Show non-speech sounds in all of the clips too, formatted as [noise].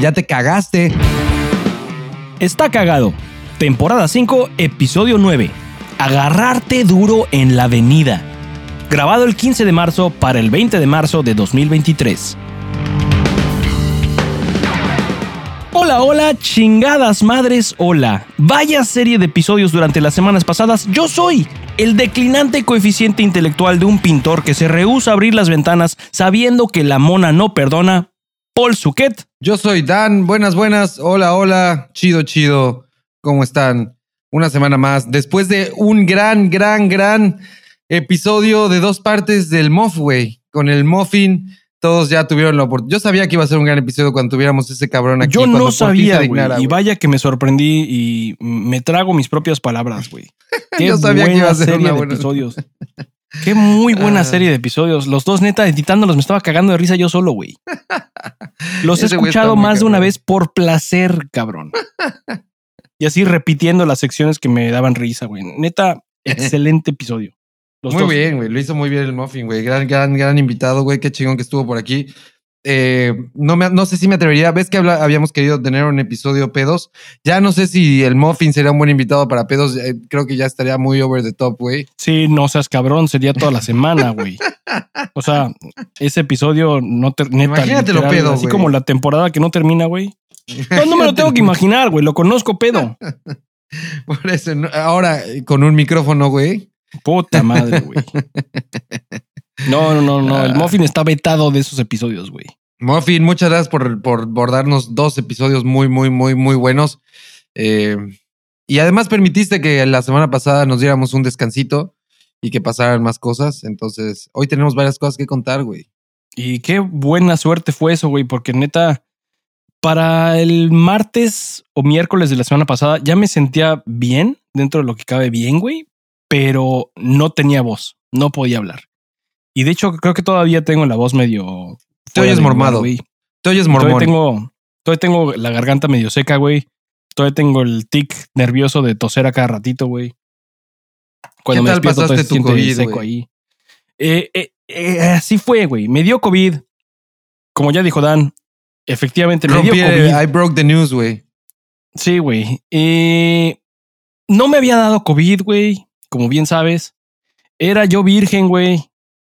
Ya te cagaste. Está cagado. Temporada 5, episodio 9. Agarrarte duro en la avenida. Grabado el 15 de marzo para el 20 de marzo de 2023. Hola, hola, chingadas madres, hola. Vaya serie de episodios durante las semanas pasadas. Yo soy el declinante coeficiente intelectual de un pintor que se rehúsa a abrir las ventanas sabiendo que la mona no perdona. Paul Suquet. Yo soy Dan. Buenas, buenas. Hola, hola. Chido, chido. ¿Cómo están? Una semana más. Después de un gran, gran, gran episodio de dos partes del Muffway. Con el Muffin. Todos ya tuvieron la oportunidad. Yo sabía que iba a ser un gran episodio cuando tuviéramos ese cabrón aquí. Yo no sabía, güey. Y vaya que me sorprendí y me trago mis propias palabras, güey. [laughs] Yo sabía que iba a ser buena- episodios. [laughs] Qué muy buena Ah. serie de episodios. Los dos, neta, editándolos, me estaba cagando de risa yo solo, güey. [laughs] Los he escuchado más de una vez por placer, cabrón. Y así repitiendo las secciones que me daban risa, güey. Neta, [laughs] excelente episodio. Los muy dos. bien, güey. Lo hizo muy bien el Muffin, güey. Gran, gran, gran invitado, güey. Qué chingón que estuvo por aquí. Eh, no, me, no sé si me atrevería. Ves que habla- habíamos querido tener un episodio pedos. Ya no sé si el Muffin sería un buen invitado para pedos. Eh, creo que ya estaría muy over the top, güey. Sí, no seas cabrón, sería toda la semana, güey. O sea, ese episodio no ter neta, Imagínatelo literal, pedo, Así como la temporada que no termina, güey. No, no me lo tengo que imaginar, güey. Lo conozco pedo. [laughs] Por eso, ahora eh, con un micrófono, güey. Puta madre, güey. [laughs] No, no, no, no. El Ah. Muffin está vetado de esos episodios, güey. Muffin, muchas gracias por, por, por darnos dos episodios muy, muy, muy, muy buenos. Eh, y además permitiste que la semana pasada nos diéramos un descansito y que pasaran más cosas. Entonces, hoy tenemos varias cosas que contar, güey. Y qué buena suerte fue eso, güey, porque neta, para el martes o miércoles de la semana pasada ya me sentía bien, dentro de lo que cabe bien, güey, pero no tenía voz, no podía hablar. Y de hecho, creo que todavía tengo la voz medio. Te oyes mormado. güey. Te oyes Todavía mormón. tengo, todavía tengo la garganta medio seca, güey. Todavía tengo el tic nervioso de toser a cada ratito, güey. Cuando ¿Qué me tal despierto, pasaste todavía tu COVID, seco güey? ahí. Eh, eh, eh, así fue, güey. Me dio COVID. Como ya dijo Dan, efectivamente me dio COVID. I broke the news, güey. Sí, güey. No me había dado COVID, güey. Como bien sabes. Era yo virgen, güey.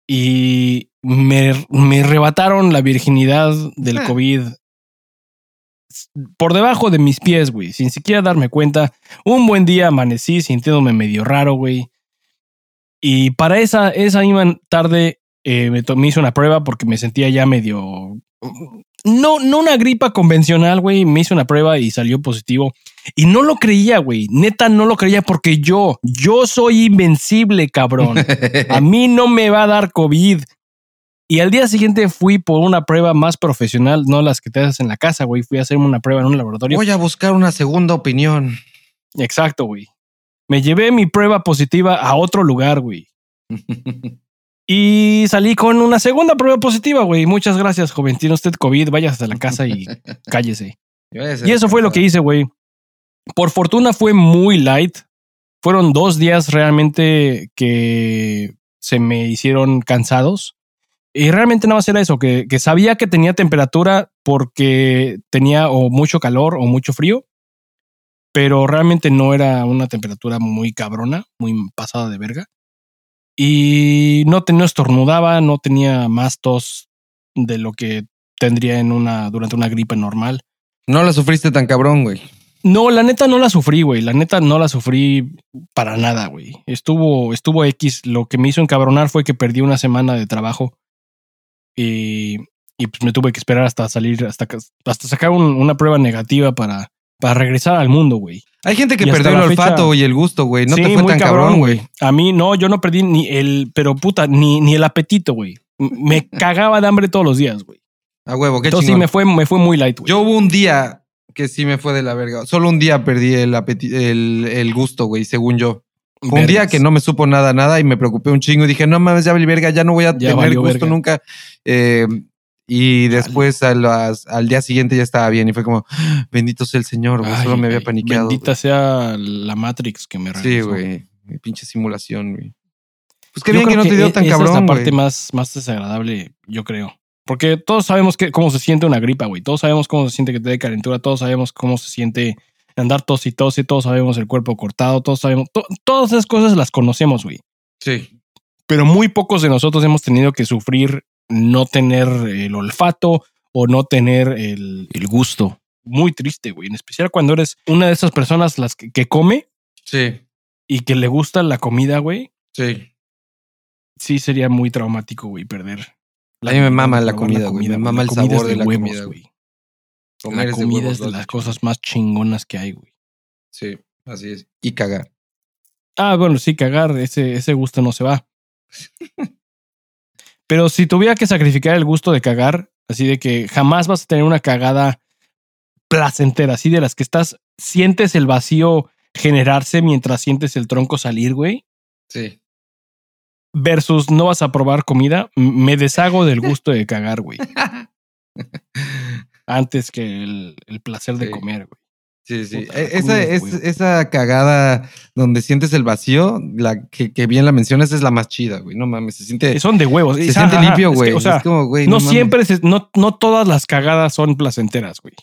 Y me, me arrebataron la virginidad del Ah. COVID por debajo de mis pies, güey. Sin siquiera darme cuenta. Un buen día amanecí sintiéndome medio raro, güey. Y para esa, esa misma tarde eh, me, me hice una prueba porque me sentía ya medio... No, no una gripa convencional, güey. Me hice una prueba y salió positivo. Y no lo creía, güey. Neta, no lo creía porque yo, yo soy invencible, cabrón. A mí no me va a dar COVID. Y al día siguiente fui por una prueba más profesional, no las que te haces en la casa, güey. Fui a hacerme una prueba en un laboratorio. Voy a buscar una segunda opinión. Exacto, güey. Me llevé mi prueba positiva a otro lugar, güey. [laughs] Y salí con una segunda prueba positiva, güey. Muchas gracias, joven. Tiene usted COVID, vaya hasta la casa y [laughs] cállese. Y eso fue lo que hice, güey. Por fortuna fue muy light. Fueron dos días realmente que se me hicieron cansados. Y realmente nada más era eso, que, que sabía que tenía temperatura porque tenía o mucho calor o mucho frío. Pero realmente no era una temperatura muy cabrona, muy pasada de verga. Y no, te- no estornudaba, no tenía más tos de lo que tendría en una, durante una gripe normal. No la sufriste tan cabrón, güey. No, la neta no la sufrí, güey. La neta no la sufrí para nada, güey. Estuvo, estuvo X. Lo que me hizo encabronar fue que perdí una semana de trabajo y, y pues me tuve que esperar hasta salir, hasta, hasta sacar un- una prueba negativa para, para regresar al mundo, güey. Hay gente que perdió el fecha- olfato y el gusto, güey. No Sí, te fue tan cabrón, güey. A mí no, yo no perdí ni el, pero puta, ni, ni el apetito, güey. Me [laughs] cagaba de hambre todos los días, güey. A huevo, qué Entonces sí me fue, me fue muy light, güey. Yo hubo un día que sí me fue de la verga. Solo un día perdí el, el, el gusto, güey, según yo. Fue un día que no me supo nada, nada y me preocupé un chingo y dije, no mames, ya verga, ya no voy a Ya tener gusto verga. nunca. Eh, y después a las- al día siguiente ya estaba bien y fue como, "Ah, bendito sea el Señor, güey, solo me había paniqueado. Bendita sea la Matrix que me. Sí, regresó. güey, mi pinche simulación, güey. Pues qué Yo bien que creo no te dio tan esa cabrón, es la güey. parte más, más desagradable, yo creo. Porque todos sabemos que, cómo se siente una gripa, güey. Todos sabemos cómo se siente que te dé calentura. Todos sabemos cómo se siente andar tos y tos. Y todos sabemos el cuerpo cortado. Todos sabemos. todas esas cosas las conocemos, güey. Sí. Pero muy pocos de nosotros hemos tenido que sufrir no tener el olfato o no tener el, gusto. Muy triste, güey. En especial cuando eres una de esas personas las que, come. Sí. Y que le gusta la comida, güey. Sí. Sí, sería muy traumático, güey, perder a mí me mama la comida, güey. Me mama el sabor de, la comida, güey. La comida es de las cosas más chingonas que hay, güey. Sí, así es. Y cagar. Ah, bueno, sí, cagar, ese, ese gusto no se va. [laughs] Pero si tuviera que sacrificar el gusto de cagar, así de que jamás vas a tener una cagada placentera, así de las que estás, sientes el vacío generarse mientras sientes el tronco salir, güey. Sí versus no vas a probar comida, me deshago del gusto de cagar, güey. [laughs] Antes que el, placer de comer, güey. Sí, sí. E, esa, esa cagada donde sientes el vacío, la que, bien la mencionas, es la más chida, güey. No mames, se siente. Son de huevos. Se siente limpio, güey. o sea, no, siempre, no, no todas las cagadas son placenteras, güey.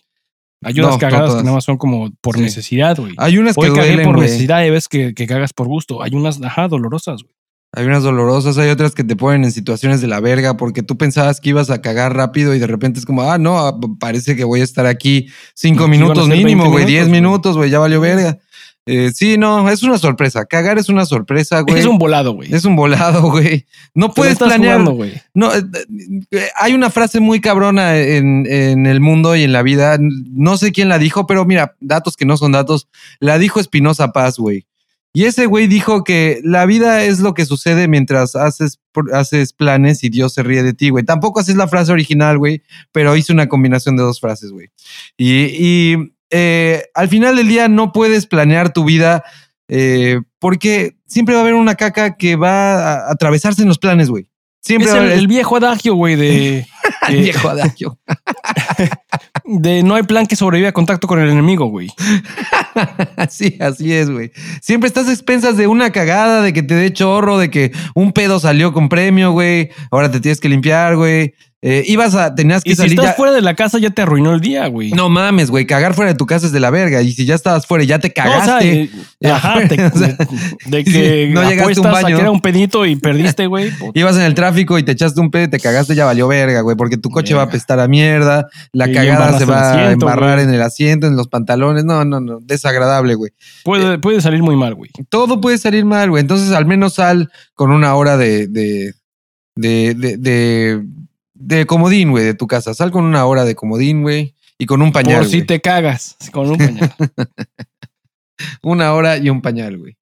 Hay unas cagadas que nada más son como por necesidad, güey. Hay unas que duelen, por necesidad y ves que, que cagas por gusto. Hay unas, ajá, dolorosas, güey. Hay unas dolorosas, hay otras que te ponen en situaciones de la verga porque tú pensabas que ibas a cagar rápido y de repente es como, ah, no, ah, parece que voy a estar aquí cinco minutos mínimo, güey, diez minutos, güey, ya valió verga. Eh, sí, no, es una sorpresa. Cagar es una sorpresa, güey. Es un volado, güey. Es un volado, [laughs] güey. No puedes planear. güey. No, eh, eh, hay una frase muy cabrona en, en, el mundo y en la vida. No sé quién la dijo, pero mira, datos que no son datos. La dijo Espinosa Paz, güey. Y ese güey dijo que la vida es lo que sucede mientras haces, haces planes y Dios se ríe de ti, güey. Tampoco así es la frase original, güey, pero hice una combinación de dos frases, güey. Y, eh, al final del día no puedes planear tu vida eh, porque siempre va a haber una caca que va a atravesarse en los planes, güey. Siempre es el, viejo adagio, güey, de. [laughs] el viejo adagio. [laughs] de no hay plan que sobreviva a contacto con el enemigo, güey. [laughs] sí, así es, güey. Siempre estás a expensas de una cagada, de que te dé chorro, de que un pedo salió con premio, güey. Ahora te tienes que limpiar, güey. Eh, ibas a, tenías que y salir. Si estás fuera de la casa, ya te arruinó el día, güey. No mames, güey. Cagar fuera de tu casa es de la verga. Y si ya estabas fuera y ya te cagaste. ajá, [laughs] de que [laughs] no llegaste a un baño. A un pedito y [laughs] perdiste, güey. Ibas en el tráfico y te echaste un pedo y te cagaste, ya valió verga, güey. Porque tu coche va a apestar a mierda. La cagada se va a embarrar en el asiento, en los pantalones. No, no, no. Desagradable, güey. Puede, puede salir muy mal, güey. Todo puede salir mal, güey. Entonces, al menos sal con una hora de, de, de, de de comodín, güey, de tu casa. Sal con una hora de comodín, güey, y con un pañal. Por si te cagas, con un pañal. [laughs] una hora y un pañal, güey.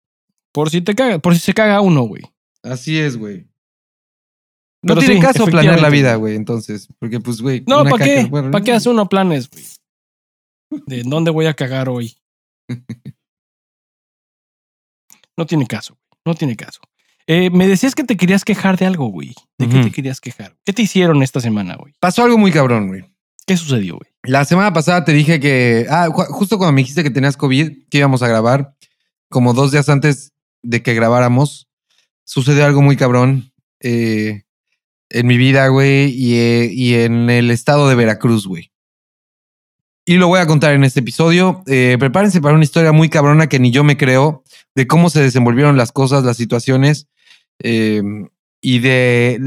Por si te cagas, por si se caga uno, güey. Así es, güey. No tiene caso planear la vida, güey, entonces. Porque, pues, güey. No, ¿para qué? ¿Para qué hace uno planes, güey? De dónde voy a cagar hoy. [laughs] No tiene caso, güey. No tiene caso. Eh, me decías que te querías quejar de algo, güey. ¿De qué te querías quejar? ¿Qué te hicieron esta semana, güey? Pasó algo muy cabrón, güey. ¿Qué sucedió, güey? La semana pasada te dije que. Ah, justo cuando me dijiste que tenías COVID, que íbamos a grabar, como dos días antes de que grabáramos, sucedió algo muy cabrón eh, en mi vida, güey, y, eh, y, en el estado de Veracruz, güey. Y lo voy a contar en este episodio. prepárense para una historia muy cabrona que ni yo me creo de cómo se desenvolvieron las cosas, las situaciones. Em, y de.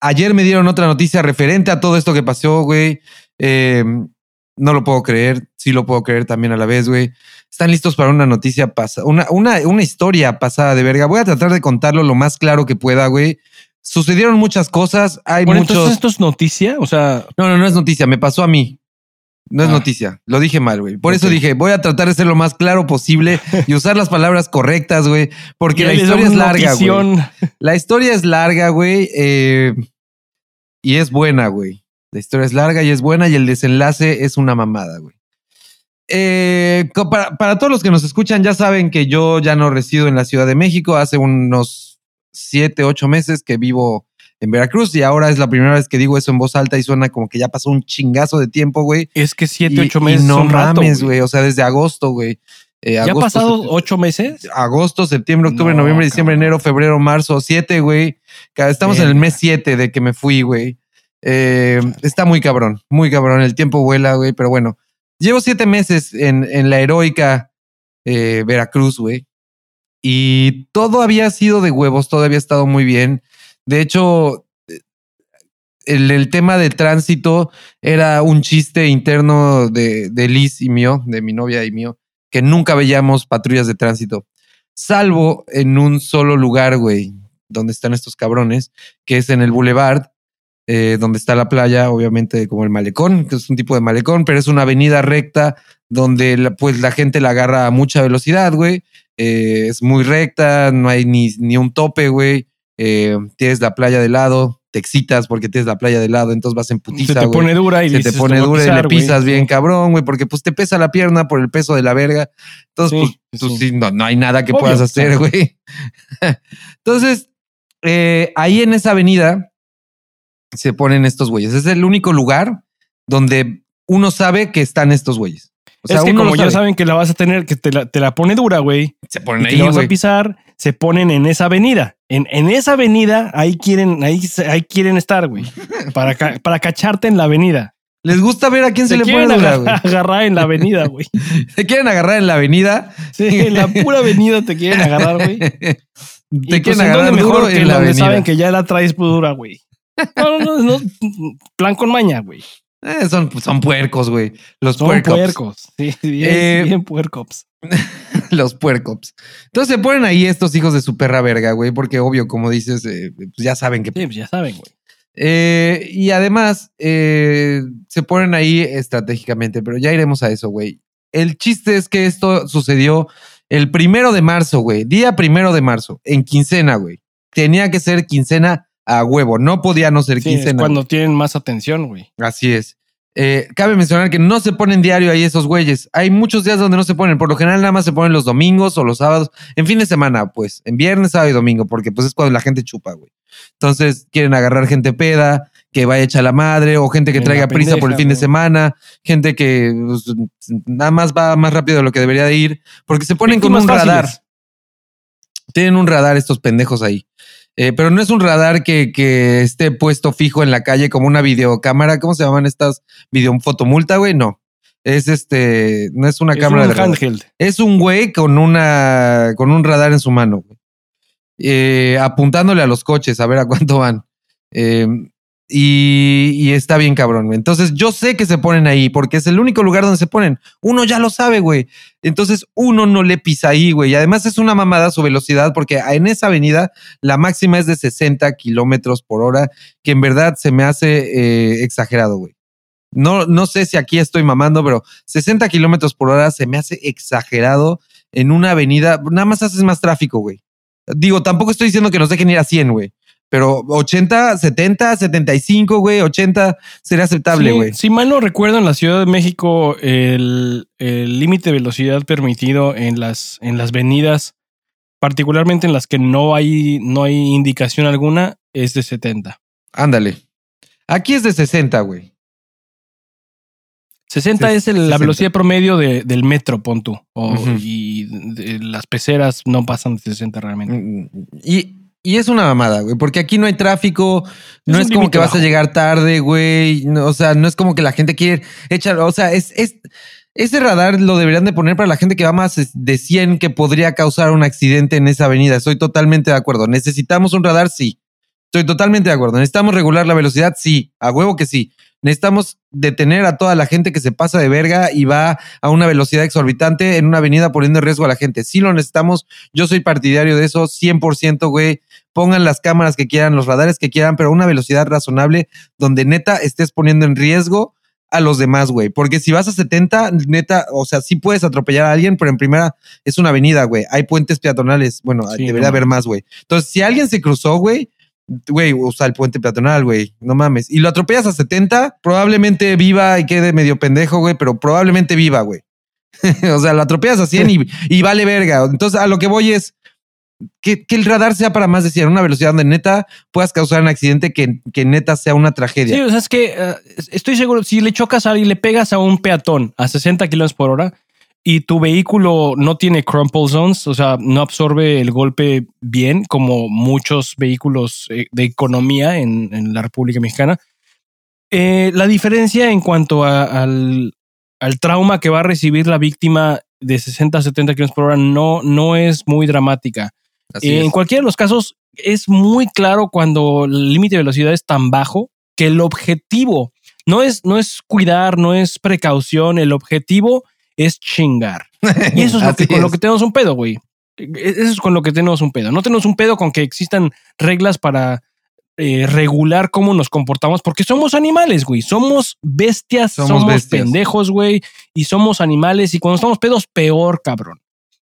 ayer me dieron otra noticia referente a todo esto que pasó, güey. Em, no lo puedo creer, sí lo puedo creer también a la vez, güey. Están listos para una noticia pasada, una, una, una historia pasada de verga. Voy a tratar de contarlo lo más claro que pueda, güey. Sucedieron muchas cosas, hay muchos... Entonces, ¿esto es noticia? O sea... No, no, no es noticia, me pasó a mí. No es ah. noticia, lo dije mal, güey. Por eso dije, voy a tratar de ser lo más claro posible [laughs] y usar las palabras correctas, güey, porque la historia es larga, güey. La historia es larga, güey, eh, y es buena, güey. La historia es larga y es buena y el desenlace es una mamada, güey. Eh, para, para, todos los que nos escuchan, ya saben que yo ya no resido en la Ciudad de México. Hace unos siete, ocho meses que vivo en Veracruz y ahora es la primera vez que digo eso en voz alta y suena como que ya pasó un chingazo de tiempo, güey. Es que siete, ocho meses. no mames, güey. O sea, desde agosto, güey. Eh, ¿Ya ha pasado ocho meses? Agosto, septiembre, octubre, noviembre, diciembre, enero, febrero, marzo, siete, güey. Estamos en el mes siete de que me fui, güey. Eh, está muy cabrón, muy cabrón. El tiempo vuela, güey, pero bueno. Llevo siete meses en, en la heroica eh, Veracruz, güey. Y todo había sido de huevos, todo había estado muy bien. De hecho, el, el, tema de tránsito era un chiste interno de, de Liz y mío, de mi novia y mío, que nunca veíamos patrullas de tránsito, salvo en un solo lugar, güey, donde están estos cabrones, que es en el Boulevard, eh, donde está la playa, obviamente como el malecón, que es un tipo de malecón, pero es una avenida recta donde la, pues la gente la agarra a mucha velocidad, güey. Eh, es muy recta, no hay ni, ni un tope, güey. Eh, tienes la playa de lado, te excitas porque tienes la playa de lado, entonces vas en putiza. Se te pone dura y se te pone dura pisar, y le pisas wey. bien cabrón, güey, porque pues te pesa la pierna por el peso de la verga. Entonces, sí, pues, tú, no, no, hay nada que Obvio, puedas hacer, güey. entonces, eh, ahí en esa avenida se ponen estos güeyes. Es el único lugar donde uno sabe que están estos güeyes. O sea, es que como ya saben que la vas a tener, que te la, te la pone dura, güey. Se ponen ahí, la vas a pisar, se ponen en esa avenida. En, en esa avenida, ahí quieren, ahí, ahí quieren estar, güey. Para, ca, para cacharte en la avenida. Les gusta ver a quién se, se le dura, agarrar, agarrar en la avenida, [laughs] güey. ¿Te quieren agarrar en la avenida? Sí, en la pura avenida te quieren agarrar, güey. [laughs] Te y quieren pues, agarrar mejor que en la donde avenida. saben que ya la traes dura, güey. No, no, no, no, plan con maña, güey. Eh, son, son puercos, güey. Los Son puercos. puercos. Sí, bien, Eh, bien puercos. [laughs] Los puercos. Entonces se ponen ahí estos hijos de su perra verga, güey, porque obvio, como dices, eh, pues ya saben que. Sí, pues ya saben, güey. Eh, y además eh, se ponen ahí estratégicamente, pero ya iremos a eso, güey. El chiste es que esto sucedió el primero de marzo, güey. Día primero de marzo, en quincena, güey. Tenía que ser quincena a huevo. No podía no ser Sí, es quincena. cuando tienen más atención, güey. Así es. Eh, cabe mencionar que no se ponen diario ahí esos güeyes. Hay muchos días donde no se ponen. Por lo general nada más se ponen los domingos o los sábados. En fin de semana, pues. En viernes, sábado y domingo. Porque pues es cuando la gente chupa, güey. Entonces quieren agarrar gente peda, que vaya hecha la madre, o gente que En traiga prisa por el fin de semana, gente que pues, nada más va más rápido de lo que debería de ir. Porque se ponen con un radar. Tienen un radar estos pendejos ahí. Eh, pero no es un radar que, que esté puesto fijo en la calle como una videocámara. ¿Cómo se llaman estas video fotomulta, güey? No. Es este, no es una Es cámara un de handheld. Es un güey con una con un radar en su mano, güey. Eh, apuntándole a los coches a ver a cuánto van. Eh, y, está bien cabrón. Entonces yo sé que se ponen ahí porque es el único lugar donde se ponen. Uno ya lo sabe, güey. Entonces uno no le pisa ahí, güey. Y además es una mamada su velocidad porque en esa avenida la máxima es de 60 kilómetros por hora, que en verdad se me hace eh, exagerado, güey. No, no sé si aquí estoy mamando, pero 60 kilómetros por hora se me hace exagerado en una avenida. Nada más haces más tráfico, güey. Digo, tampoco estoy diciendo que nos dejen ir a 100, güey. Pero 80, 70, 75, güey, 80 sería aceptable, Sí, güey. si mal no recuerdo, en la Ciudad de México, el límite de velocidad permitido en las, en las venidas, particularmente en las que no hay, no hay indicación alguna, es de 70. Ándale. Aquí es de 60, güey. 60 Se- es el- 60. la velocidad promedio de- del metro, pon tú. O-. Y de- las peceras no pasan de 60 realmente. Mm, Y, y es una mamada, güey, porque aquí no hay tráfico, no Es como que vas a llegar tarde, güey. no, o sea, no es como que la gente quiere echar, o sea, es, es ese radar lo deberían de poner para la gente que va más de 100 que podría causar un accidente en esa avenida. Estoy totalmente de acuerdo. ¿Necesitamos un radar? Sí. Estoy totalmente de acuerdo. ¿Necesitamos regular la velocidad? Sí. A huevo que sí. Necesitamos detener a toda la gente que se pasa de verga y va a una velocidad exorbitante en una avenida poniendo en riesgo a la gente. Sí lo necesitamos. Yo soy partidario de eso, 100%, güey. Pongan las cámaras que quieran, los radares que quieran, pero a una velocidad razonable donde neta estés poniendo en riesgo a los demás, güey. Porque si vas a 70, neta, o sea, sí puedes atropellar a alguien, pero en primera es una avenida, güey. Hay puentes peatonales. Bueno, Sí, debería no haber más, güey. Entonces, si alguien se cruzó, güey, güey, usa el puente peatonal, güey. No mames. Y lo atropellas a 70, probablemente viva y quede medio pendejo, güey, pero probablemente viva, güey. [laughs] o sea, lo atropellas a 100 y, y vale verga. Entonces, a lo que voy es que, que el radar sea para más de 100, una velocidad donde neta puedas causar un accidente que, que neta sea una tragedia. Sí, o sea, es que eh, estoy seguro, si le chocas a alguien, le pegas a un peatón a 60 kilómetros por hora y tu vehículo no tiene crumple zones, o sea, no absorbe el golpe bien, como muchos vehículos eh, de economía en, en la República Mexicana, Eh, la diferencia en cuanto al, trauma que va a recibir la víctima de 60 a 70 kilómetros por hora no, no es muy dramática. En cualquiera de los casos, es muy claro cuando el límite de velocidad es tan bajo que el objetivo no es, no es cuidar, no es precaución, el objetivo es chingar. Y eso es, [laughs] lo que, con lo que tenemos un pedo, güey. Eso es con lo que tenemos un pedo. No tenemos un pedo con que existan reglas para eh, regular cómo nos comportamos, porque somos animales, güey. Somos bestias, somos, pendejos, güey. Y somos animales. Y cuando estamos pedos, peor, cabrón.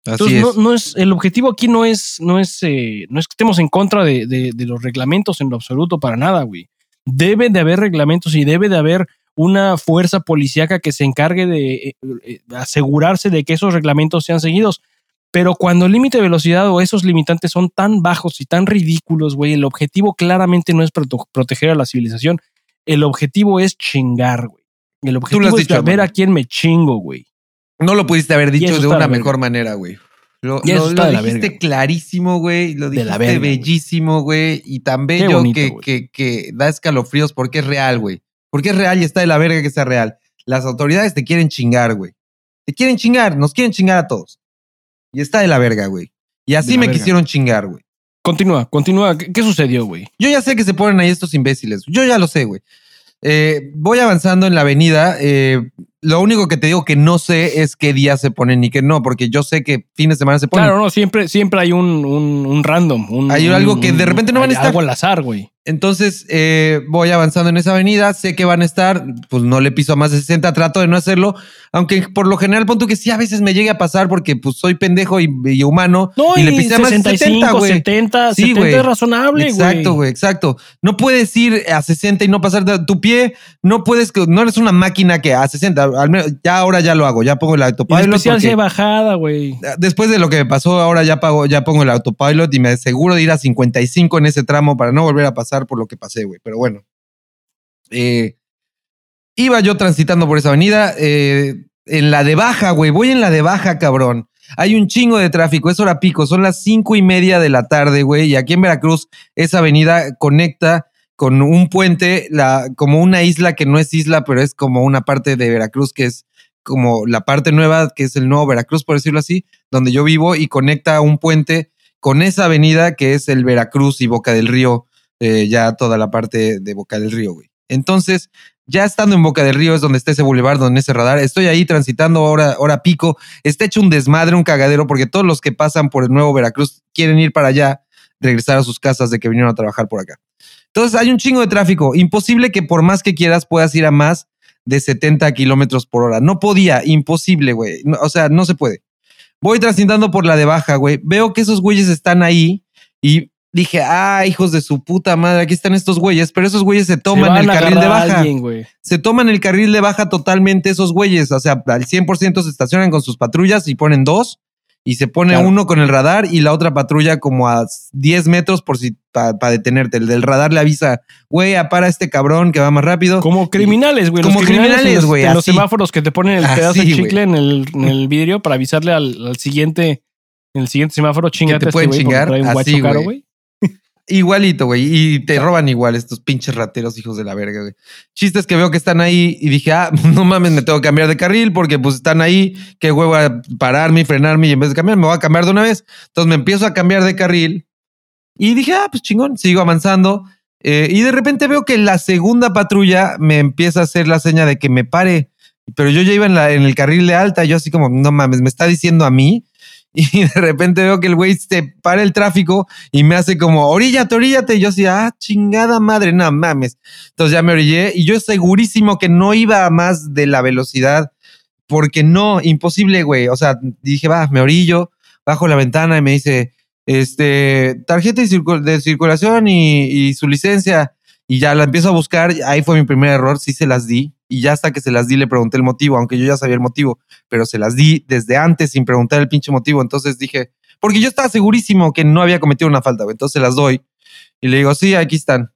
Entonces, No, es, el objetivo aquí no es, no es, eh, no es que estemos en contra de, de, los reglamentos en lo absoluto para nada, güey. Debe de haber reglamentos y debe de haber una fuerza policíaca que se encargue de eh, eh, asegurarse de que esos reglamentos sean seguidos. Pero cuando el límite de velocidad o esos limitantes son tan bajos y tan ridículos, güey, el objetivo claramente no es proteger a la civilización. El objetivo es chingar, güey. El objetivo es saber a quién me chingo, güey. No lo pudiste haber dicho de una mejor manera, güey. Lo, dijiste clarísimo, güey. Lo dijiste bellísimo, güey. Y tan bello que, que, que, da escalofríos porque es real, güey. Porque es real y está de la verga que sea real. Las autoridades te quieren chingar, güey. Te quieren chingar, nos quieren chingar a todos. Y está de la verga, güey. Y así me quisieron chingar, güey. Continúa, continúa. ¿Qué, sucedió, güey? Yo ya sé que se ponen ahí estos imbéciles. Yo ya lo sé, güey. Eh, voy avanzando en la avenida. Eh, lo único que te digo que no sé es qué día se ponen ni qué no, porque yo sé que fin de semana se ponen. Claro, no, siempre, siempre hay un, un, random. hay algo que de repente no van a estar. Algo al azar, güey. Entonces eh, voy avanzando en esa avenida, sé que van a estar, pues no le piso a más de 60, trato de no hacerlo, aunque por lo general punto que sí a veces me llegue a pasar porque pues soy pendejo y, humano no, y, le pisé a más de 60, güey. 70, sí, 70 es razonable, güey. Exacto, güey, exacto. No puedes ir a 60 y no pasar de tu pie, no puedes, no eres una máquina que a 60, al menos ya ahora ya lo hago, ya pongo el autopilot. Y especial si bajada, güey. Después de lo que me pasó, ahora ya pago, ya pongo el autopilot y me aseguro de ir a 55 en ese tramo para no volver a pasar por lo que pasé, güey. Pero bueno. Eh, iba yo transitando por esa avenida. Eh, en la de baja, güey. Voy en la de baja, cabrón. Hay un chingo de tráfico, es hora pico, son las cinco y media de la tarde, güey. Y aquí en Veracruz, esa avenida conecta con un puente, la, como una isla que no es isla, pero es como una parte de Veracruz que es como la parte nueva, que es el nuevo Veracruz, por decirlo así, donde yo vivo, y conecta un puente con esa avenida que es el Veracruz y Boca del Río eh, ya toda la parte de Boca del Río, güey. Entonces, ya estando en Boca del Río es donde está ese bulevar, donde ese radar. Estoy ahí transitando ahora, ahora pico. Está hecho un desmadre, un cagadero, porque todos los que pasan por el nuevo Veracruz quieren ir para allá, regresar a sus casas de que vinieron a trabajar por acá. Entonces, hay un chingo de tráfico. Imposible que por más que quieras puedas ir a más de 70 kilómetros por hora. No podía, imposible, güey. o sea, no se puede. Voy transitando por la de baja, güey. Veo que esos güeyes están ahí y dije, ah, hijos de su puta madre, aquí están estos güeyes, pero esos güeyes se toman el carril de baja. se toman el carril de baja totalmente esos güeyes, o sea, al 100% se estacionan con sus patrullas y ponen dos y se pone uno con el radar y la otra patrulla como a 10 metros por si para detenerte. El del radar le avisa, güey, para este cabrón que va más rápido. Como criminales, güey. Como criminales, güey. Los, semáforos que te ponen el pedazo de chicle en el, en el, vidrio para avisarle al, siguiente, en el siguiente semáforo, chingate te este pueden chingar. así, güey. Igualito, güey. Y te roban igual estos pinches rateros, hijos de la verga, güey. Chistes que veo que están ahí y dije, ah, [laughs] no mames, me tengo que cambiar de carril porque pues están ahí. Qué huevo a pararme y frenarme y en vez de cambiar, me voy a cambiar de una vez. Entonces me empiezo a cambiar de carril y dije, ah, pues chingón, sigo avanzando. Eh, y de repente veo que la segunda patrulla me empieza a hacer la seña de que me pare. Pero yo ya iba en, en el carril de alta, yo así como, no mames, me está diciendo a mí [laughs] y de repente veo que el güey se para el tráfico y me hace como, oríllate, oríllate. Y yo así, ah, chingada madre, no mames. Entonces ya me orillé y yo segurísimo que no iba a más de la velocidad porque no, imposible, güey. O sea, dije, va, me orillo, bajo la ventana y me dice, este, tarjeta de circulación y, y su licencia. Y ya la empiezo a buscar. Ahí fue mi primer error, sí se las di y ya hasta que se las di le pregunté el motivo, aunque yo ya sabía el motivo, pero se las di desde antes sin preguntar el pinche motivo. Entonces dije, porque yo estaba segurísimo que no había cometido una falta, entonces las doy y le digo, sí, aquí están.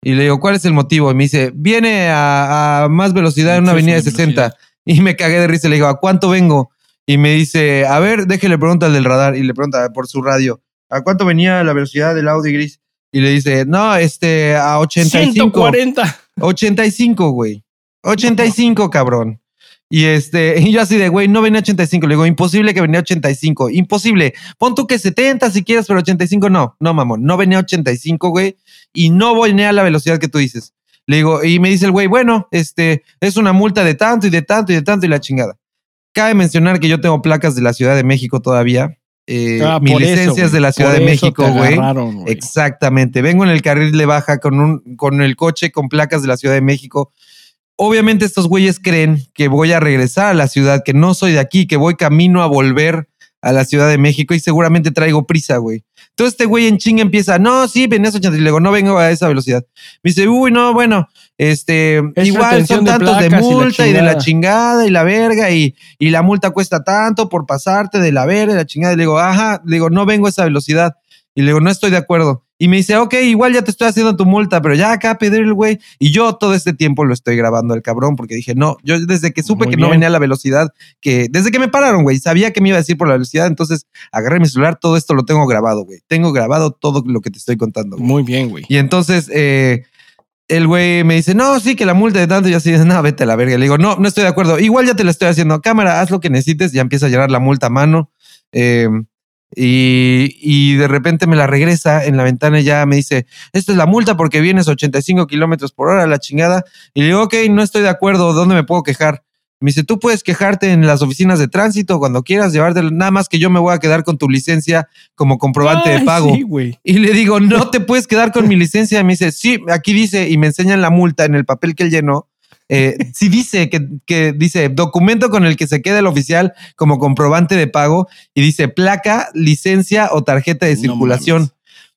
Y le digo, ¿cuál es el motivo? Y me dice, viene a, más velocidad en una avenida de 60. Y me cagué de risa. Le digo, ¿a cuánto vengo? Y me dice, a ver, déjele pregunta al del radar. Y le pregunta por su radio, ¿a cuánto venía la velocidad del Audi gris? Y le dice, no, este, a 85. 140. 85, güey. 85, [laughs] cabrón. Y este, [laughs] y yo así de, güey, no venía 85. Le digo, imposible que venía 85. Imposible. Pon tú que 70 si quieres, pero 85 no. No, mamón. No venía 85, güey. Y no voy a la velocidad que tú dices. Le digo, y me dice el güey, bueno, este, es una multa de tanto y de tanto y de tanto y la chingada. Cabe mencionar que yo tengo placas de la Ciudad de México todavía. Eh, ah, mi licencia es de la Ciudad de México, güey. Exactamente. Vengo en el carril de baja con, un, con el coche con placas de la Ciudad de México obviamente estos güeyes creen que voy a regresar a la ciudad, que no soy de aquí, que voy camino a volver a la Ciudad de México y seguramente traigo prisa, güey. Entonces este güey en ching empieza, no, sí, venías 80 y le digo, no vengo a esa velocidad. Me dice, uy, no, bueno, este, igual son tantos de, multa y, de la chingada y la verga y, y la multa cuesta tanto por pasarte de la verga y la chingada. Y le digo, ajá, le digo, no vengo a esa velocidad. Y le digo, no estoy de acuerdo. Y me dice, ok, igual ya te estoy haciendo tu multa, pero ya acá pedir el güey. Y yo todo este tiempo lo estoy grabando el cabrón, porque dije, no, yo desde que supe que no venía a la velocidad, que desde que me pararon, güey, sabía que me iba a decir por la velocidad, entonces agarré mi celular, todo esto lo tengo grabado, güey. Tengo grabado todo lo que te estoy contando. Muy bien, güey. Y entonces, eh, el güey me dice, no, sí, que la multa de tanto. Y yo así, no, vete a la verga. Le digo, no, no estoy de acuerdo. Igual ya te la estoy haciendo. Cámara, haz lo que necesites. Ya empieza a llenar la multa a mano. Eh, y, de repente me la regresa en la ventana y ya me dice, esta es la multa porque vienes 85 kilómetros por hora, la chingada. Y le digo, ok, no estoy de acuerdo, ¿dónde me puedo quejar? Me dice, tú puedes quejarte en las oficinas de tránsito cuando quieras llevarte, nada más que yo me voy a quedar con tu licencia como comprobante de pago. y le digo, no te puedes quedar con mi licencia. Me dice, sí, aquí dice, y me enseñan la multa en el papel que él llenó eh, [laughs] sí dice que, dice documento con el que se queda el oficial como comprobante de pago y dice placa, licencia o tarjeta de circulación.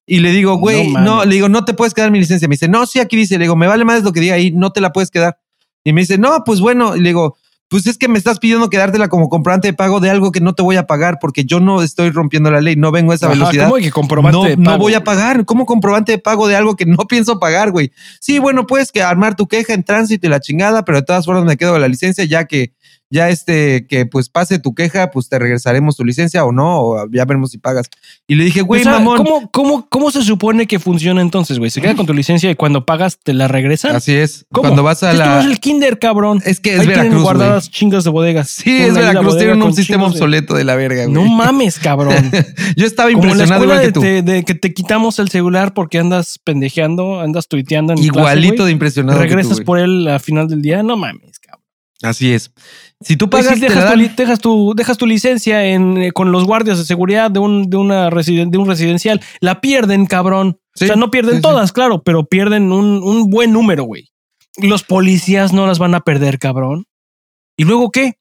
y le digo, güey, no, le digo, no te puedes quedar mi licencia. Me dice, no, sí, aquí dice. Le digo, me vale más lo que diga ahí, no te la puedes quedar. Y me dice, no, pues bueno. Y le digo, pues es que me estás pidiendo quedártela como comprobante de pago de algo que no te voy a pagar porque yo no estoy rompiendo la ley, no vengo a esa velocidad. ¿Cómo que comprobante no, de pago? No voy a pagar. ¿Cómo comprobante de pago de algo que no [laughs] pienso pagar, güey? Sí, bueno, puedes que armar tu queja en tránsito y la chingada, pero de todas formas me quedo con la licencia ya que ya este, que pues pase tu queja, pues te regresaremos tu licencia o no, o ya veremos si pagas. Y le dije, güey, mamón. ¿cómo, cómo, cómo se supone que funciona entonces, güey? ¿Se queda con tu licencia y cuando pagas te la regresan? Así es. Cuando vas a la. No es el kinder, cabrón. Es que es Ahí Veracruz. guardadas chingas de bodegas. Sí, es Veracruz. Tienen un sistema obsoleto de... la verga, güey. No mames, cabrón. [laughs] Yo estaba impresionado Como que tú. De, que te quitamos el celular porque andas pendejeando, andas tuiteando en Igualito de impresionado. Regresas por él al final del día. No mames, cabrón. Así es. Si tú pues pagas, dejas, tu, dejas, tu, licencia en, eh, con los guardias de seguridad de un, de, una de un residencial, la pierden, cabrón. o sea, no pierden todas, claro, pero pierden un, un buen número, güey. Los policías no las van a perder, cabrón. ¿Y luego qué?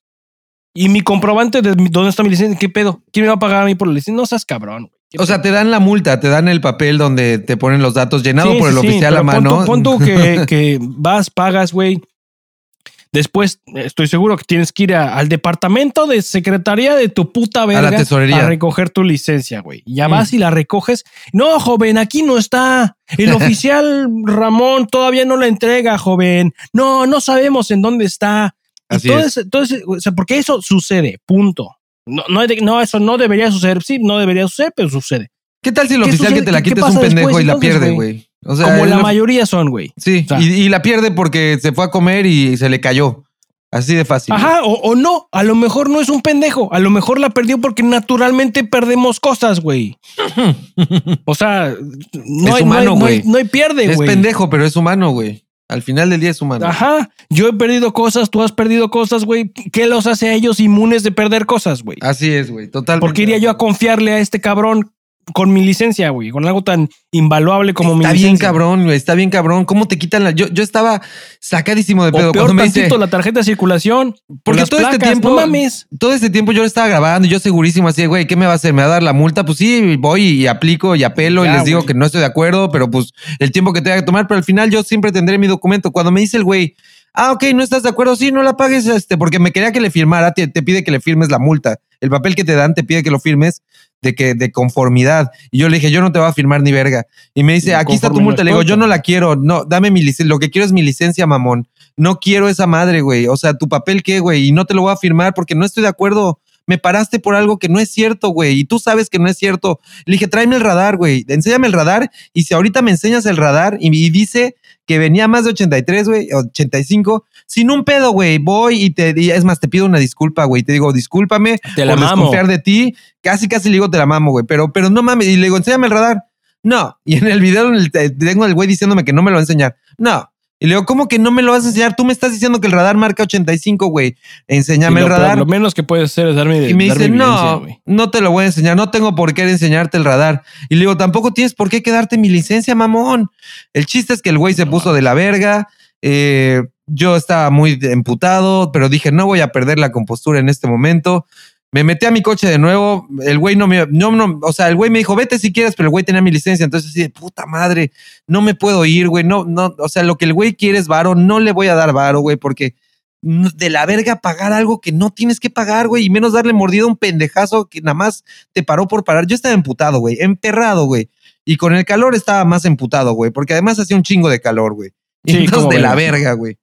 ¿Y mi comprobante de dónde está mi licencia? ¿Qué pedo? ¿Quién me va a pagar a mí por la licencia? No seas cabrón, O sea, te dan la multa, te dan el papel donde te ponen los datos llenado por el oficial a mano. Pon tú, [laughs] que, que vas, pagas, güey Después, estoy seguro que tienes que ir al departamento de secretaría de tu puta verga a, la tesorería. a recoger tu licencia, güey. Ya mm. vas y la recoges. No, joven, aquí no está. El [laughs] oficial Ramón todavía no la entrega, joven. No, no sabemos en dónde está. entonces, entonces, o sea, porque eso sucede, punto. No, no, no, eso no debería suceder. Sí, no debería suceder, pero sucede. ¿Qué tal si el oficial que te la quita es un pendejo y la pierde, güey? Como la mayoría son, güey. Sí, y, la pierde porque se fue a comer y se le cayó. Así de fácil. Ajá, o, no, a lo mejor no es un pendejo, a lo mejor la perdió porque naturalmente perdemos cosas, güey. [laughs] o sea, no, hay, humano, no, hay, no, hay, pierde, güey. Es pendejo, pero es humano, güey. Al final del día es humano. Ajá, yo he perdido cosas, tú has perdido cosas, güey. ¿Qué los hace a ellos inmunes de perder cosas, güey? Así es, güey, totalmente. ¿Por qué iría yo a confiarle a este cabrón con mi licencia, güey, con algo tan invaluable como mi licencia. Está bien cabrón, güey, está bien cabrón. ¿Cómo te quitan la...? Yo, yo estaba sacadísimo de pedo. O peor me tantito, la tarjeta de circulación. Porque todo este tiempo... No mames. Todo este tiempo yo lo estaba grabando y yo segurísimo así, güey, ¿qué me va a hacer? ¿Me va a dar la multa? Pues sí, voy y aplico y apelo y les digo que no estoy de acuerdo, pero pues el tiempo que tenga que tomar, pero al final yo siempre tendré mi documento. Cuando me dice el güey ah, ok, no estás de acuerdo, sí, no la pagues, este, porque me quería que le firmara, te, pide que le firmes la multa. El papel que te dan te pide que lo firmes de que de conformidad. Y yo le dije, yo no te voy a firmar ni verga. Y me dice, aquí está tu multa. Le digo, yo no la quiero, no, dame mi licencia, lo que quiero es mi licencia, mamón. No quiero esa madre, güey. O sea, tu papel qué, güey, y no te lo voy a firmar porque no estoy de acuerdo me paraste por algo que no es cierto, güey, y tú sabes que no es cierto. Le dije, tráeme el radar, güey, enséñame el radar, y si ahorita me enseñas el radar y, y dice que venía más de 83, güey, 85, sin un pedo, güey. Voy y te, es más, te pido una disculpa, güey. Te digo, discúlpame te la por mamo. desconfiar de ti. Casi, casi le digo, te la mamo, güey. Pero, pero no mames. Y le digo, enséñame el radar. No. Y en el video en el- te- tengo al güey diciéndome que no me lo va a enseñar. No. Y le digo, ¿cómo que no me lo vas a enseñar? Tú me estás diciendo que el radar marca 85, güey. Enséñame Sí, el radar. Lo menos que puedes hacer es darme Y me darme dice, no, güey". no te lo voy a enseñar, no tengo por qué enseñarte el radar. Y le digo, tampoco tienes por qué quedarte mi licencia, mamón. El chiste es que el güey se puso de la verga. eh, yo estaba muy emputado, pero dije, no voy a perder la compostura en este momento. Me metí a mi coche de nuevo. El güey no me, no, no, o sea, el güey me dijo, vete si quieres, pero el güey tenía mi licencia. Entonces, así de puta madre, no me puedo ir, güey. No, no, o sea, lo que el güey quiere es varo, no le voy a dar varo, güey, porque de la verga pagar algo que no tienes que pagar, güey, y menos darle mordida a un pendejazo que nada más te paró por parar. Yo estaba emputado, güey, emperrado, güey. Y con el calor estaba más emputado, güey, porque además hacía un chingo de calor, güey. Sí, [laughs] entonces de la verga, güey.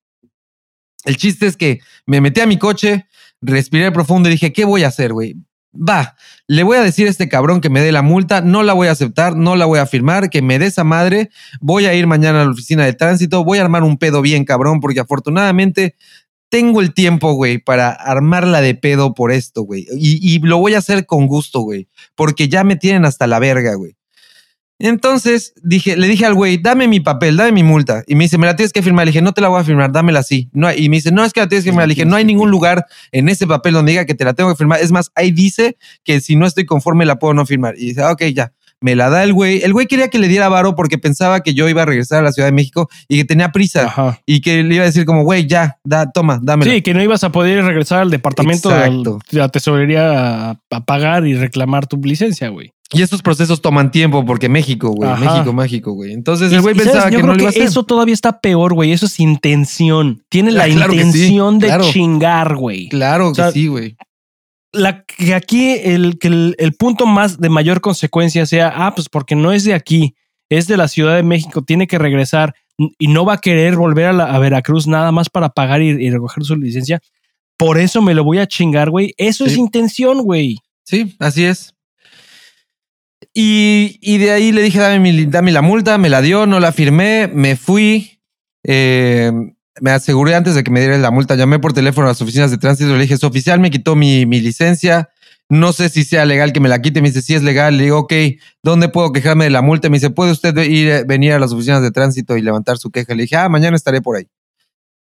El chiste es que me metí a mi coche, respiré profundo y dije, ¿qué voy a hacer, güey? Va, le voy a decir a este cabrón que me dé la multa, no la voy a aceptar, no la voy a firmar, que me dé esa madre, voy a ir mañana a la oficina de tránsito, voy a armar un pedo bien cabrón, porque afortunadamente tengo el tiempo, güey, para armarla de pedo por esto, güey. Y, y lo voy a hacer con gusto, güey, porque ya me tienen hasta la verga, güey. Entonces dije, le dije al güey, dame mi papel, dame mi multa. Y me dice, me la tienes que firmar. Le dije, no te la voy a firmar, dámela así. No, hay- y me dice, no, es que la tienes que firmar. Le dije, no hay ningún lugar en ese papel donde diga que te la tengo que firmar. Es más, ahí dice que si no estoy conforme la puedo no firmar. Y dice, ah, ok, ya. Me la da el güey. El güey quería que le diera varo porque pensaba que yo iba a regresar a la Ciudad de México y que tenía prisa. Ajá. Y que le iba a decir como, güey, ya, da, toma, dámela. Sí, que no ibas a poder regresar al departamento Exacto. de la tesorería a, a pagar y reclamar tu licencia, güey. Y estos procesos toman tiempo porque México, güey. Ajá. México, mágico, güey. Entonces el güey sabes, pensaba yo que creo no lo iba a hacer. Eso todavía está peor, güey. Eso es intención. Tiene la Ah, claro que sí, intención de claro. chingar, güey. Claro O sea, que sí, güey. la que aquí el, que el, el punto más de mayor consecuencia sea, ah, pues porque no es de aquí, es de la Ciudad de México, tiene que regresar y no va a querer volver a, la- a Veracruz nada más para pagar y, y recoger su licencia. Por eso me lo voy a chingar, güey. Eso es intención, güey. Sí, así es. Y, de ahí le dije, dame, dame la multa, me la dio, no la firmé, me fui. eh, me aseguré antes de que me diera la multa, llamé por teléfono a las oficinas de tránsito, le dije, su oficial me quitó mi, mi licencia, no sé si sea legal que me la quite, me dice, sí es legal, le digo, ok, ¿dónde puedo quejarme de la multa? Me dice, ¿puede usted ir, eh, venir a las oficinas de tránsito y levantar su queja? Le dije, ah, mañana estaré por ahí.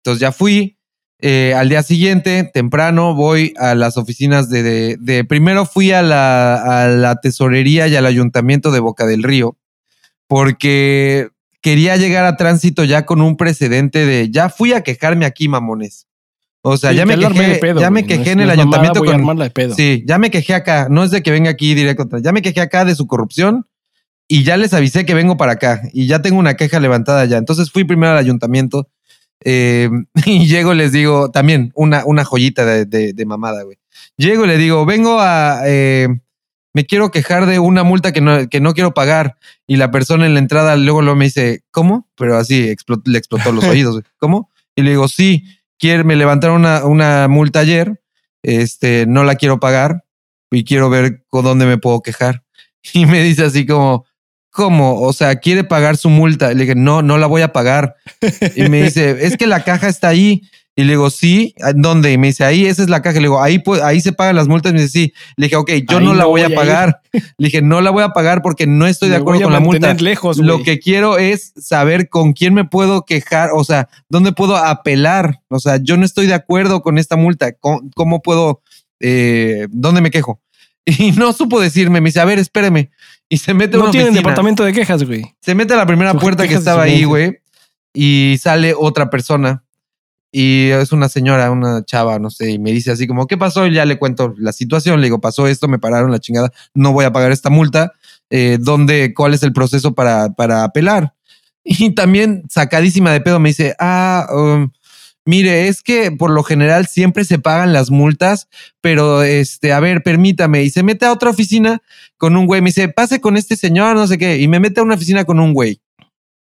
Entonces ya fui, eh, al día siguiente, temprano, voy a las oficinas de, de- de- primero fui a la, a la tesorería y al ayuntamiento de Boca del Río, porque quería llegar a tránsito ya con un precedente de, ya fui a quejarme aquí, mamones. O sea, Sí, ya me quejé, de pedo, ya me. No quejé es- en el ayuntamiento con, de pedo. Sí, ya me quejé acá. No es de que venga aquí directo. Ya me quejé acá de su corrupción y ya les avisé que vengo para acá y ya tengo una queja levantada ya. Entonces fui primero al ayuntamiento eh, [laughs] y llego y les digo también una, una joyita de, de- de mamada, güey. Llego y le digo, vengo a... eh, me quiero quejar de una multa que no, que no quiero pagar. Y la persona en la entrada luego, luego me dice, ¿cómo? Pero así explot- le explotó los [laughs] oídos. güey. ¿Cómo? Y le digo, sí, quiere, me levantaron una, una multa ayer, este, no la quiero pagar y quiero ver con dónde me puedo quejar. [laughs] Y me dice así como, ¿cómo? O sea, quiere pagar su multa. Le dije, no, no la voy a pagar. Y me dice, es que la caja está ahí. Y le digo, sí, ¿dónde? Y me dice, ahí, esa es la caja. Le digo, ahí, pu- ahí se pagan las multas. Y me dice, sí. Le dije, ok, yo Ahí no la no voy a voy a pagar. [laughs] Le dije, no la voy a pagar porque no estoy de acuerdo voy a con la multa. lejos, Lo que quiero es saber con quién me puedo quejar, o sea, dónde puedo apelar. O sea, yo no estoy de acuerdo con esta multa. ¿Cómo, cómo puedo, eh, dónde me quejo? [laughs] Y no supo decirme, me dice, a ver, espéreme. [laughs] Y se mete a No una tienen oficina. departamento de quejas, güey. Se mete a la primera Sus puerta que quejas estaba ahí, güey, y sale otra persona. Y es una señora, una chava, no sé, y me dice así como, ¿qué pasó? Y ya le cuento la situación, le digo, pasó esto, me pararon la chingada, no voy a pagar esta multa. Eh, ¿dónde, cuál es el proceso para, para apelar? Y también sacadísima de pedo me dice, ah, um, mire, es que por lo general siempre se pagan las multas, pero este, a ver, permítame. Y se mete a otra oficina con un güey, me dice, pase con este señor, no sé qué, y me mete a una oficina con un güey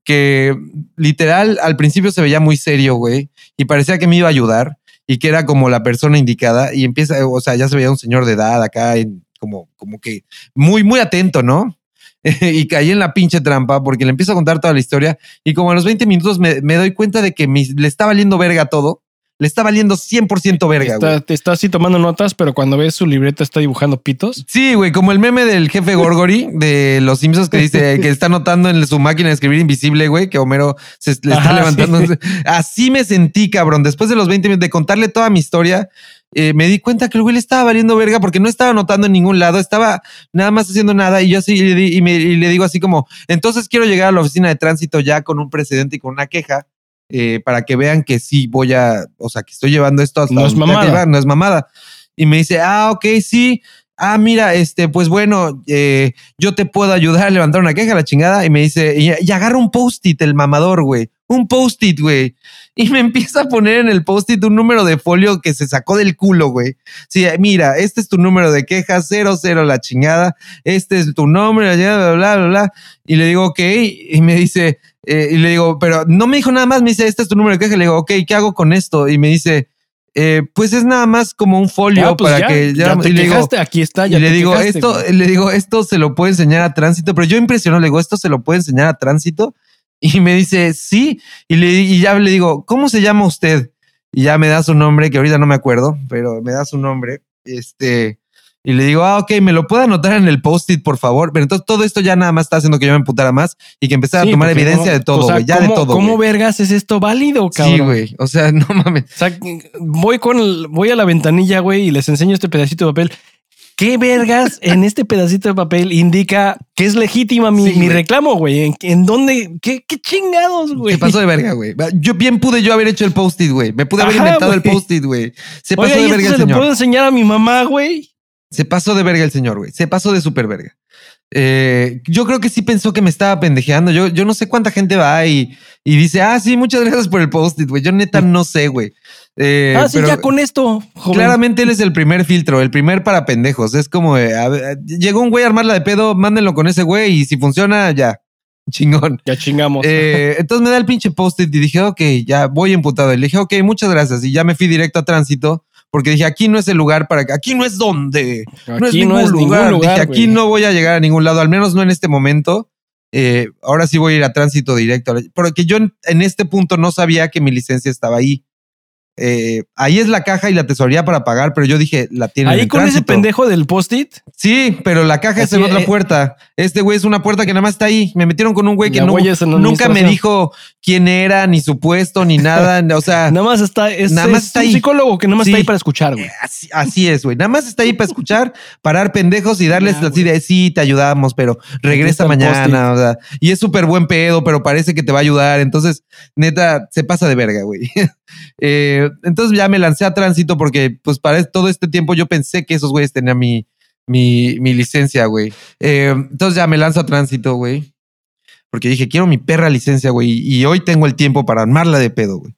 que literal al principio se veía muy serio, güey, y parecía que me iba a ayudar y que era como la persona indicada y empieza, o sea, ya se veía un señor de edad acá, como, como que muy, muy atento, ¿no? [laughs] y caí en la pinche trampa porque le empiezo a contar toda la historia y como a los 20 minutos me, doy cuenta de que le está valiendo verga todo. Le está valiendo 100% verga, güey. Te está así tomando notas, pero cuando ves su libreta está dibujando pitos. Sí, güey, como el meme del jefe Gorgory de los Simpsons que dice [laughs] que está notando en su máquina de escribir invisible, güey, que Homero se le está levantando. [laughs] Así me sentí, cabrón. Después de los 20 minutos de contarle toda mi historia, eh, me di cuenta que el güey le estaba valiendo verga porque no estaba anotando en ningún lado, estaba nada más haciendo nada. Y yo así y, le digo así como: Entonces quiero llegar a la oficina de tránsito ya con un precedente y con una queja eh, para que vean que sí voy a, o sea, que estoy llevando esto hasta no es mamada. no es mamada. Y me dice: Ah, ok, sí. Ah, mira, este, pues bueno, eh, yo te puedo ayudar a levantar una queja, la chingada. Y me dice, y, y agarra un post-it el mamador, güey. Un post-it, güey y me empieza a poner en el post-it un número de folio que se sacó del culo, güey. Sí, mira, este es tu número de quejas, cero, cero, la chingada. Este es tu nombre, bla, bla, bla, bla. Y le digo, ok. Y me dice, eh, y le digo, pero no me dijo nada más. Me dice, este es tu número de quejas. Le digo, ok, ¿qué hago con esto? Y me dice, eh, pues es nada más como un folio ah, pues para que ya, te y le digo, aquí está. Ya y le digo, esto, le digo, esto se lo puede enseñar a tránsito, pero yo impresionó, le digo, esto se lo puede enseñar a tránsito. Y me dice, sí. Y, le, y ya le digo, ¿cómo se llama usted? Y ya me da su nombre, que ahorita no me acuerdo, pero me da su nombre. Este, y le digo, ah, ok, me lo puede anotar en el post-it, por favor. Pero entonces todo esto ya nada más está haciendo que yo me emputara más y que empezara a tomar evidencia de todo, güey. ya de todo. ¿Cómo vergas es esto válido, cabrón? Sí, güey. O sea, [laughs] no mames. O sea, voy con voy a la ventanilla, güey, y les enseño este pedacito de papel. ¿Qué vergas en este pedacito de papel indica que es legítima mi, reclamo, güey? ¿En, dónde? ¿Qué, chingados, güey? Se pasó de verga, güey. Yo bien pude yo haber hecho el post-it, güey. Me pude haber inventado el post-it, güey. Se pasó de verga el se le puedo enseñar a mi mamá, güey? Se pasó de verga el señor, güey. Se pasó de súper verga. Eh, yo creo que sí pensó que me estaba pendejeando. Yo, yo no sé cuánta gente va y, y dice, ah, sí, muchas gracias por el post-it, güey. Yo neta no sé, güey. Eh, ah, sí, ya con esto. Claramente él es el primer filtro, el primer para pendejos. Es como, llegó un güey a armarla de pedo, mándenlo con ese güey y si funciona, ya. [laughs] Chingón. Ya chingamos. Eh, entonces me da el pinche post-it y dije, ok, ya voy emputado. Y le dije, ok, muchas gracias. Y ya me fui directo a tránsito porque dije, aquí no es el lugar para que, aquí no es donde, no es, ningún, lugar. Dije, aquí no voy a llegar a ningún lado, al menos no en este momento. Eh, ahora sí voy a ir a tránsito directo. Porque yo en este punto no sabía que mi licencia estaba ahí. Eh, ahí es la caja y la tesorería para pagar, pero yo dije, la tiene. Ahí con ese pendejo del post-it. Sí, pero la caja es en otra eh, puerta. Este güey es una puerta que nada más está ahí. Me metieron con un güey que nunca me dijo quién era, ni su puesto, ni nada. [laughs] O sea, nada más está, es, nada más está un psicólogo que nada más está ahí para escuchar, güey. Así, es, güey. Nada más está ahí para escuchar, parar pendejos y darles así de sí, te ayudamos, pero regresa mañana. O sea, y es súper buen pedo, pero parece que te va a ayudar. Entonces, neta, se pasa de verga, güey. [laughs] Eh, entonces ya me lancé a tránsito porque, pues, para todo este tiempo yo pensé que esos güeyes tenían mi, mi, mi licencia, güey. Eh, entonces ya me lanzo a tránsito, güey. Porque dije, quiero mi perra licencia, güey. Y hoy tengo el tiempo para armarla de pedo, güey.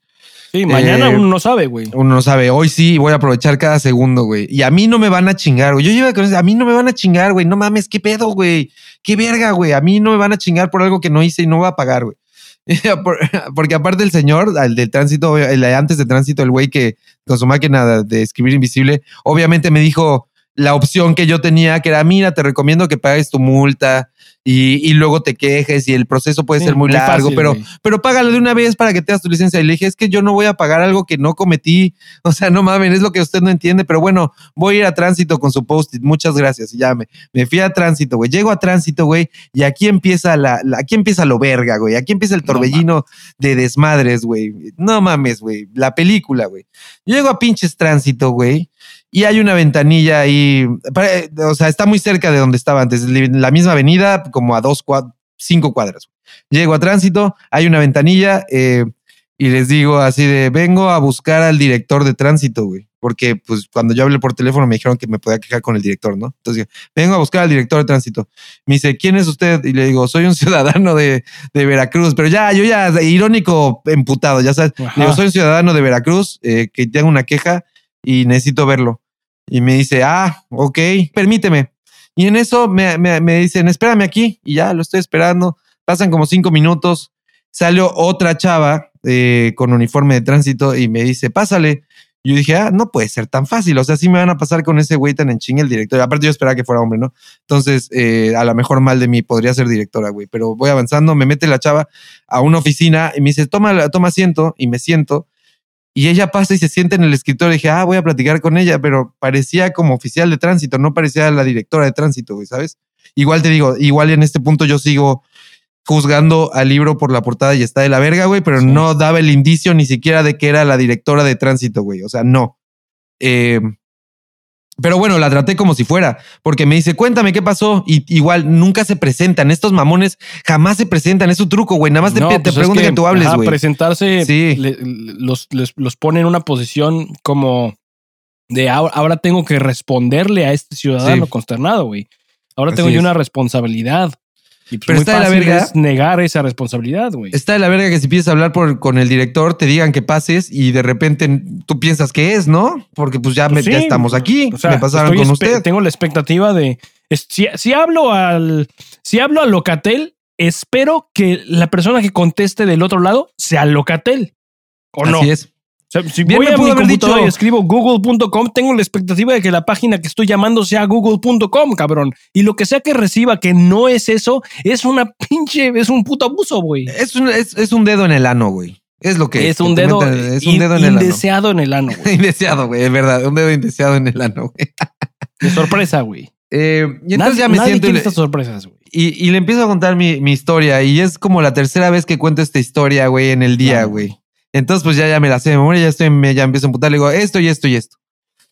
Sí, mañana eh, uno no sabe, güey. Uno no sabe. Hoy sí voy a aprovechar cada segundo, güey. Y a mí no me van a chingar, güey. Yo llevo con a mí no me van a chingar, güey. No mames, qué pedo, güey. Qué verga, güey. A mí no me van a chingar por algo que no hice y no voy a pagar, güey. [laughs] Porque aparte el señor, al del tránsito, el antes de tránsito, el güey que con su máquina de escribir invisible, obviamente me dijo la opción que yo tenía, que era, mira, te recomiendo que pagues tu multa, y, luego te quejes y el proceso puede ser muy, largo, pero, pero págalo de una vez para que te das tu licencia. Y le dije, es que yo no voy a pagar algo que no cometí. [laughs] O sea, no mames, es lo que usted no entiende, pero bueno, voy a ir a tránsito con su post-it. Muchas gracias. Y ya me, me fui a tránsito, güey. Llego a tránsito, güey, y aquí empieza la, aquí empieza lo verga, güey. Aquí empieza el torbellino de desmadres, güey. No mames, güey. La película, güey. Llego a pinches tránsito, güey y hay una ventanilla ahí, o sea, está muy cerca de donde estaba antes, la misma avenida, como a dos, cuatro, cinco cuadras. Llego a tránsito, hay una ventanilla eh, y les digo así de, vengo a buscar al director de tránsito, güey. Porque pues cuando yo hablé por teléfono me dijeron que me podía quejar con el director, ¿no? Entonces, vengo a buscar al director de tránsito. Me dice, ¿quién es usted? Y le digo, soy un [laughs] ciudadano de, de Veracruz, pero ya, yo ya, irónico, emputado, ya sabes. digo, soy un ciudadano de Veracruz eh, que tengo una queja y necesito verlo. Y me dice, ah, ok, permíteme. Y en eso me, me, dicen, espérame aquí. Y ya lo estoy esperando. Pasan como cinco minutos. Salió otra chava eh, con uniforme de tránsito y me dice, pásale. Yo dije, ah, no puede ser tan fácil. O sea, sí me van a pasar con ese güey tan en ching el director. Aparte, yo esperaba que fuera hombre, ¿no? Entonces, eh, a lo mejor mal de mí podría ser directora, güey. Pero voy avanzando, me mete la chava a una oficina y me dice, toma, toma asiento. Y me siento. Y ella pasa y se siente en el escritorio. Y dije, ah, voy a platicar con ella. Pero parecía como oficial de tránsito, no parecía la directora de tránsito, güey, ¿sabes? Igual te digo, igual en este punto yo sigo juzgando al libro por la portada y está de la verga, güey, pero no daba el indicio ni siquiera de que era la directora de tránsito, güey. O sea, no. Eh, pero bueno, la traté como si fuera, porque me dice, cuéntame qué pasó. Y igual nunca se presentan. Estos mamones jamás se presentan. Es su truco, güey. Nada más te, pues pregunto que, tú hables, güey. presentarse sí. los, los pone en una posición como de ahora, tengo que responderle a este ciudadano consternado, güey. Ahora tengo yo una responsabilidad. Pues, Pero está de la verga. negar esa responsabilidad, güey. Está de la verga que si piensas hablar por, con el director, te digan que pases y de repente tú piensas que es, ¿no? Porque pues ya, pues estamos aquí. me pasaron con usted. Tengo la expectativa de. Si, hablo al. Si hablo al Locatel, espero que la persona que conteste del otro lado sea Locatel. ¿O Así es si voy a mi computadora y escribo google.com, tengo la expectativa de que la página que estoy llamando sea google.com, cabrón. Y lo que sea que reciba que no es eso, es una [laughs] pinche, es un puto abuso, güey. Es un, es, un dedo en el ano, güey. Es lo que es. un dedo, es un dedo en indeseado en el ano. [laughs] indeseado, güey, es verdad. Un dedo indeseado en el ano, güey. De sorpresa, güey. [laughs] Eh, y entonces ya me siento. Y estas sorpresas, güey. Y, y, le empiezo a contar mi, mi, historia. Y es como la tercera vez que cuento esta historia, güey, en el día, güey. Entonces, pues ya, ya me la sé de memoria, ya estoy, me, ya empiezo a emputar, le digo esto y esto y esto.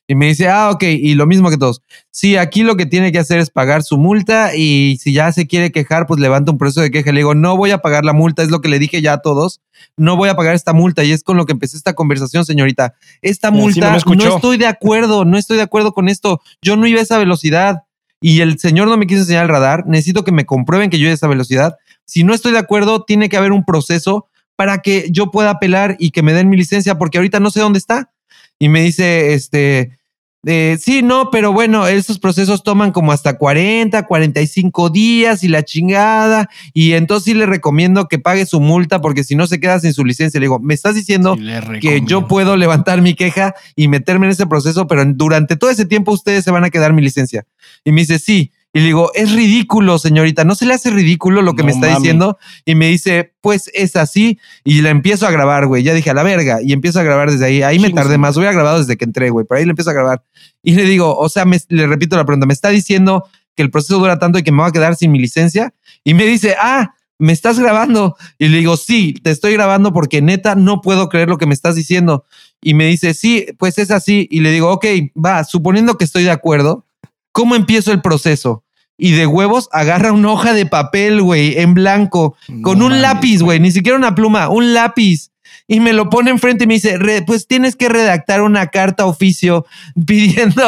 Y me dice, ah, ok, y lo mismo que todos. Sí, aquí lo que tiene que hacer es pagar su multa y si ya se quiere quejar, pues levanta un proceso de queja. Le digo, no voy a pagar la multa, es lo que le dije ya a todos. No voy a pagar esta multa y es con lo que empecé esta conversación, señorita. Esta multa, no, estoy de acuerdo, no estoy de acuerdo con esto. Yo no iba a esa velocidad y el señor no me quiso enseñar el radar. Necesito que me comprueben que yo iba a esa velocidad. Si no estoy de acuerdo, tiene que haber un proceso para que yo pueda apelar y que me den mi licencia porque ahorita no sé dónde está. Y me dice, este, eh, sí, no, pero bueno, estos procesos toman como hasta 40, 45 días y la chingada. Y entonces sí le recomiendo que pague su multa porque si no se queda sin su licencia. Le digo, me estás diciendo que yo puedo levantar mi queja y meterme en ese proceso, pero durante todo ese tiempo ustedes se van a quedar mi licencia. Y me dice, sí, y le digo, es ridículo, señorita, ¿no se le hace ridículo lo que me está diciendo? Y me dice, pues es así. Y la empiezo a grabar, güey. Ya dije, a la verga. Y empiezo a grabar desde ahí. Ahí me tardé más. Hubiera grabado desde que entré, güey. Pero ahí le empiezo a grabar. Y le digo, o sea, le repito la pregunta, ¿me está diciendo que el proceso dura tanto y que me va a quedar sin mi licencia? Y me dice, ah, ¿me estás grabando? Y le digo, sí, te estoy grabando porque neta no puedo creer lo que me estás diciendo. Y me dice, sí, pues es así. Y le digo, ok, va, suponiendo que estoy de acuerdo, ¿Cómo empiezo el proceso? Y de huevos agarra una hoja de papel, güey, en blanco, con un lápiz, güey, ni siquiera una pluma, un lápiz. Y me lo pone enfrente y me dice, pues tienes que redactar una carta oficio [laughs] pidiendo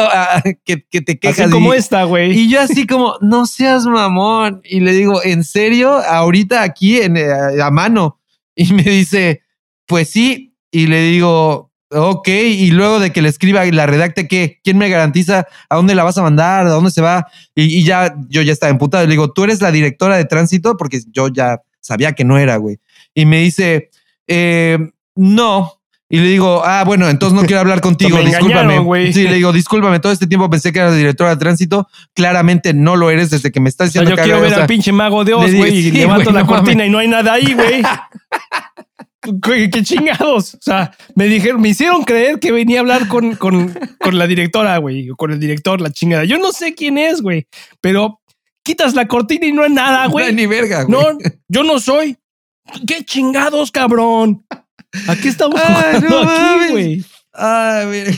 que, te quejas. Así como esta, güey. Y yo así como, no seas mamón. Y le digo, ¿en serio? Ahorita aquí en, eh, a mano. Y me dice, pues sí. Y le digo, Ok, y luego de que le escriba y la redacte, ¿qué? ¿Quién me garantiza a dónde la vas a mandar? ¿A dónde se va? Y, ya, yo ya estaba emputado. Le digo, ¿tú eres la directora de tránsito? Porque yo ya sabía que no era, güey. Y me dice, eh, no. Y le digo, ah, bueno, entonces no quiero hablar [laughs] contigo, discúlpame. Sí, le digo, discúlpame, todo este tiempo pensé que eras directora de tránsito. Claramente no lo eres desde que me estás diciendo o sea, yo quiero ver al pinche mago de Oz, güey, y [laughs] levanto la cortina y no hay nada ahí, güey. [laughs] ¿Qué, chingados? O sea, me dijeron, me hicieron creer que venía a hablar con, con, con la directora, güey, o con el director, la chingada. Yo no sé quién es, güey, pero quitas la cortina y no es nada, güey. No ni verga, güey. No, yo no soy. ¿Qué chingados, cabrón? Aquí estamos jugando aquí, güey. Ay, mira.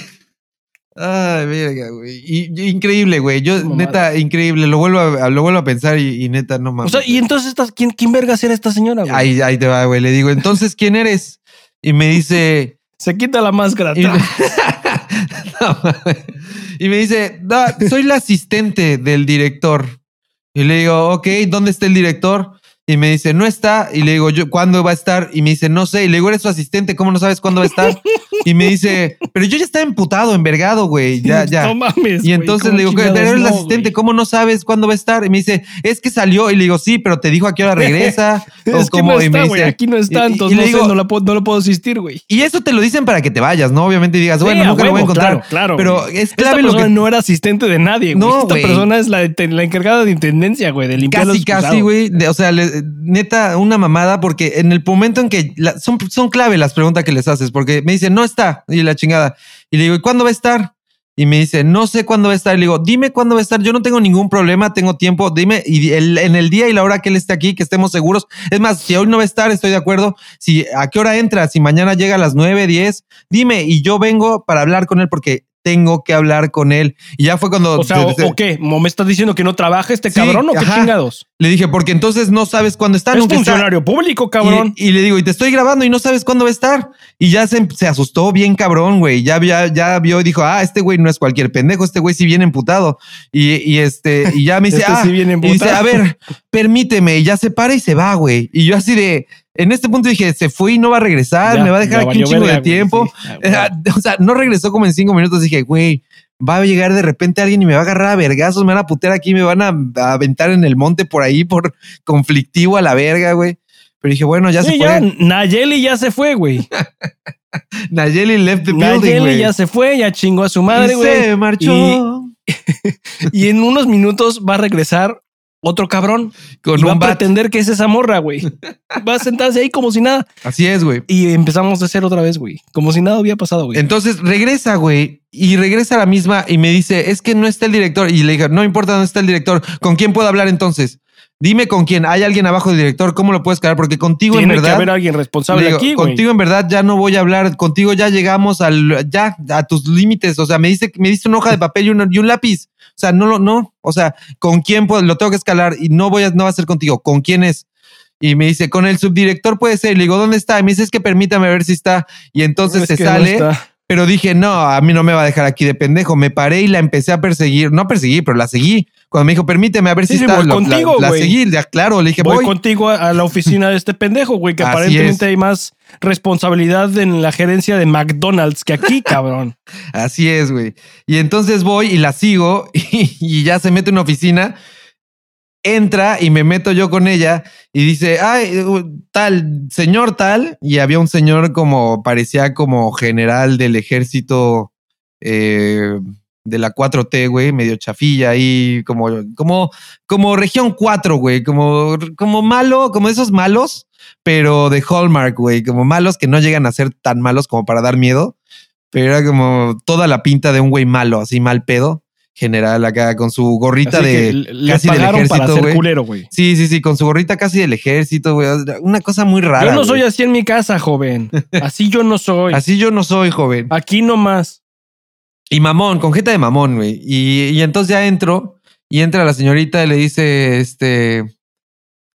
Ay, verga, güey. Increíble, güey. Yo, neta, increíble. Lo vuelvo a, lo vuelvo a pensar y, neta, no mames. O sea, y entonces, ¿quién, ¿quién vergas era esta señora, güey? Ahí, ahí te va, güey. Le digo, entonces, ¿quién eres? Y me dice. [laughs] Se quita la máscara. Y, [laughs] y me dice, no, soy la asistente del director. Y le digo, ok, ¿dónde está el director? Y me dice, no está. Y le digo, ¿cuándo va a estar? Y me dice, no sé. Y le digo, eres su asistente, ¿cómo no sabes cuándo va a estar? [laughs] Y me dice, pero yo ya estaba emputado, envergado, güey. Ya, ya. No mames. Y entonces le digo, pero eres el asistente, ¿cómo no sabes cuándo va a estar? Y me dice, es que salió. Y le digo, sí, pero te dijo a qué hora regresa. [laughs] es que no está, güey. Aquí no está, entonces no, sé, no, lo puedo asistir, güey. Y eso te lo dicen para que te vayas, ¿no? Obviamente digas, bueno, nunca lo voy a encontrar. Claro, claro. Pero es clave Esta lo que. no era asistente de nadie, güey. No, Esta persona es la, la, encargada de intendencia, güey, de limpiar Casi, casi, güey. O sea, neta, una mamada, porque en el momento en que son, son clave las preguntas que les haces, porque me dicen, no y la chingada. Y le digo, ¿y cuándo va a estar? Y me dice, no sé cuándo va a estar. Le digo, dime cuándo va a estar. Yo no tengo ningún problema, tengo tiempo. Dime, y en el día y la hora que él esté aquí, que estemos seguros. Es más, si hoy no va a estar, estoy de acuerdo. Si a qué hora entra, si mañana llega a las 9, 10, dime y yo vengo para hablar con él porque tengo que hablar con él. Y ya fue cuando. O sea, o, qué? ¿Me estás diciendo que no trabaja este cabrón o qué chingados? Le dije, porque entonces no sabes cuándo está. Es funcionario público, cabrón. Y, le digo, y te estoy grabando y no sabes cuándo va a estar. Y ya se, se asustó bien cabrón, güey. Ya, ya, ya vio y dijo, ah, este güey no es cualquier pendejo, este güey sí viene emputado. Y, y este, y ya me dice, este ah, y dice, a ver, permíteme. Y ya se para y se va, güey. Y yo así de, en este punto dije, se fue y no va a regresar, me va a dejar aquí un chingo de tiempo. [laughs] O sea, no regresó como en cinco minutos. Dije, güey, va a llegar de repente alguien y me va a agarrar a vergazos, me van a putear aquí, me van a, aventar en el monte por ahí por [laughs] conflictivo a la verga, güey. Pero dije, bueno, ya se fue. Nayeli ya se fue, güey. [laughs] Nayeli left the building, Nayeli ya se fue, ya chingó a su madre, güey. Se marchó. y en unos minutos va a regresar otro cabrón con y va a pretender que es esa morra, güey. [laughs] Va a sentarse ahí como si nada. Así es, güey. Y empezamos a hacer otra vez, güey. Como si nada había pasado, güey. Entonces regresa, güey. Y regresa a la misma y me dice, es que no está el director. Y le dije, no importa dónde está el director. ¿Con quién puedo hablar entonces? Dime con quién. ¿Hay alguien abajo del director? ¿Cómo lo puedes quedar? Porque contigo en verdad. Tiene que haber alguien responsable aquí. Contigo en verdad ya no voy a hablar. Contigo ya llegamos al, ya, a tus límites. O sea, me dice, me diste una hoja de papel y un, y un lápiz. O sea, no, no, o sea, ¿con quién puedo? Lo tengo que escalar y no voy a, no va a ser contigo. ¿Con quién es? Y me dice, con el subdirector puede ser. Le digo, ¿dónde está? Y me dice, es que permítame ver si está. Y entonces se sale. pero dije, no, a mí no me va a dejar aquí de pendejo. Me paré y la empecé a perseguir. No a perseguir, pero la seguí. Cuando me dijo, permíteme a ver si está. Voy contigo, la, la, seguí, ya claro. Le dije, voy. Voy contigo a la oficina de este pendejo, güey, que [laughs] aparentemente hay más responsabilidad en la gerencia de McDonald's que aquí, [laughs] cabrón. Así es, güey. Y entonces voy y la sigo [laughs] y, ya se mete en una oficina entra y me meto yo con ella y dice, ay, tal, señor tal, y había un señor como, parecía como general del ejército eh, de la 4T, güey, medio chafilla ahí, como, como, como región 4, güey, como, como malo, como esos malos pero de Hallmark, güey, como malos que no llegan a ser tan malos como para dar miedo, pero era como toda la pinta de un güey malo, así mal pedo. General acá con su gorrita de casi del ejército, güey. Sí, sí, sí, con su gorrita casi del ejército, güey. Una cosa muy rara. Yo no soy así en mi casa, joven. [laughs] Así yo no soy. así yo no soy, joven. Aquí nomás. Y mamón, con jeta de mamón, güey. Y, y entonces ya entro y entra la señorita y le dice, este,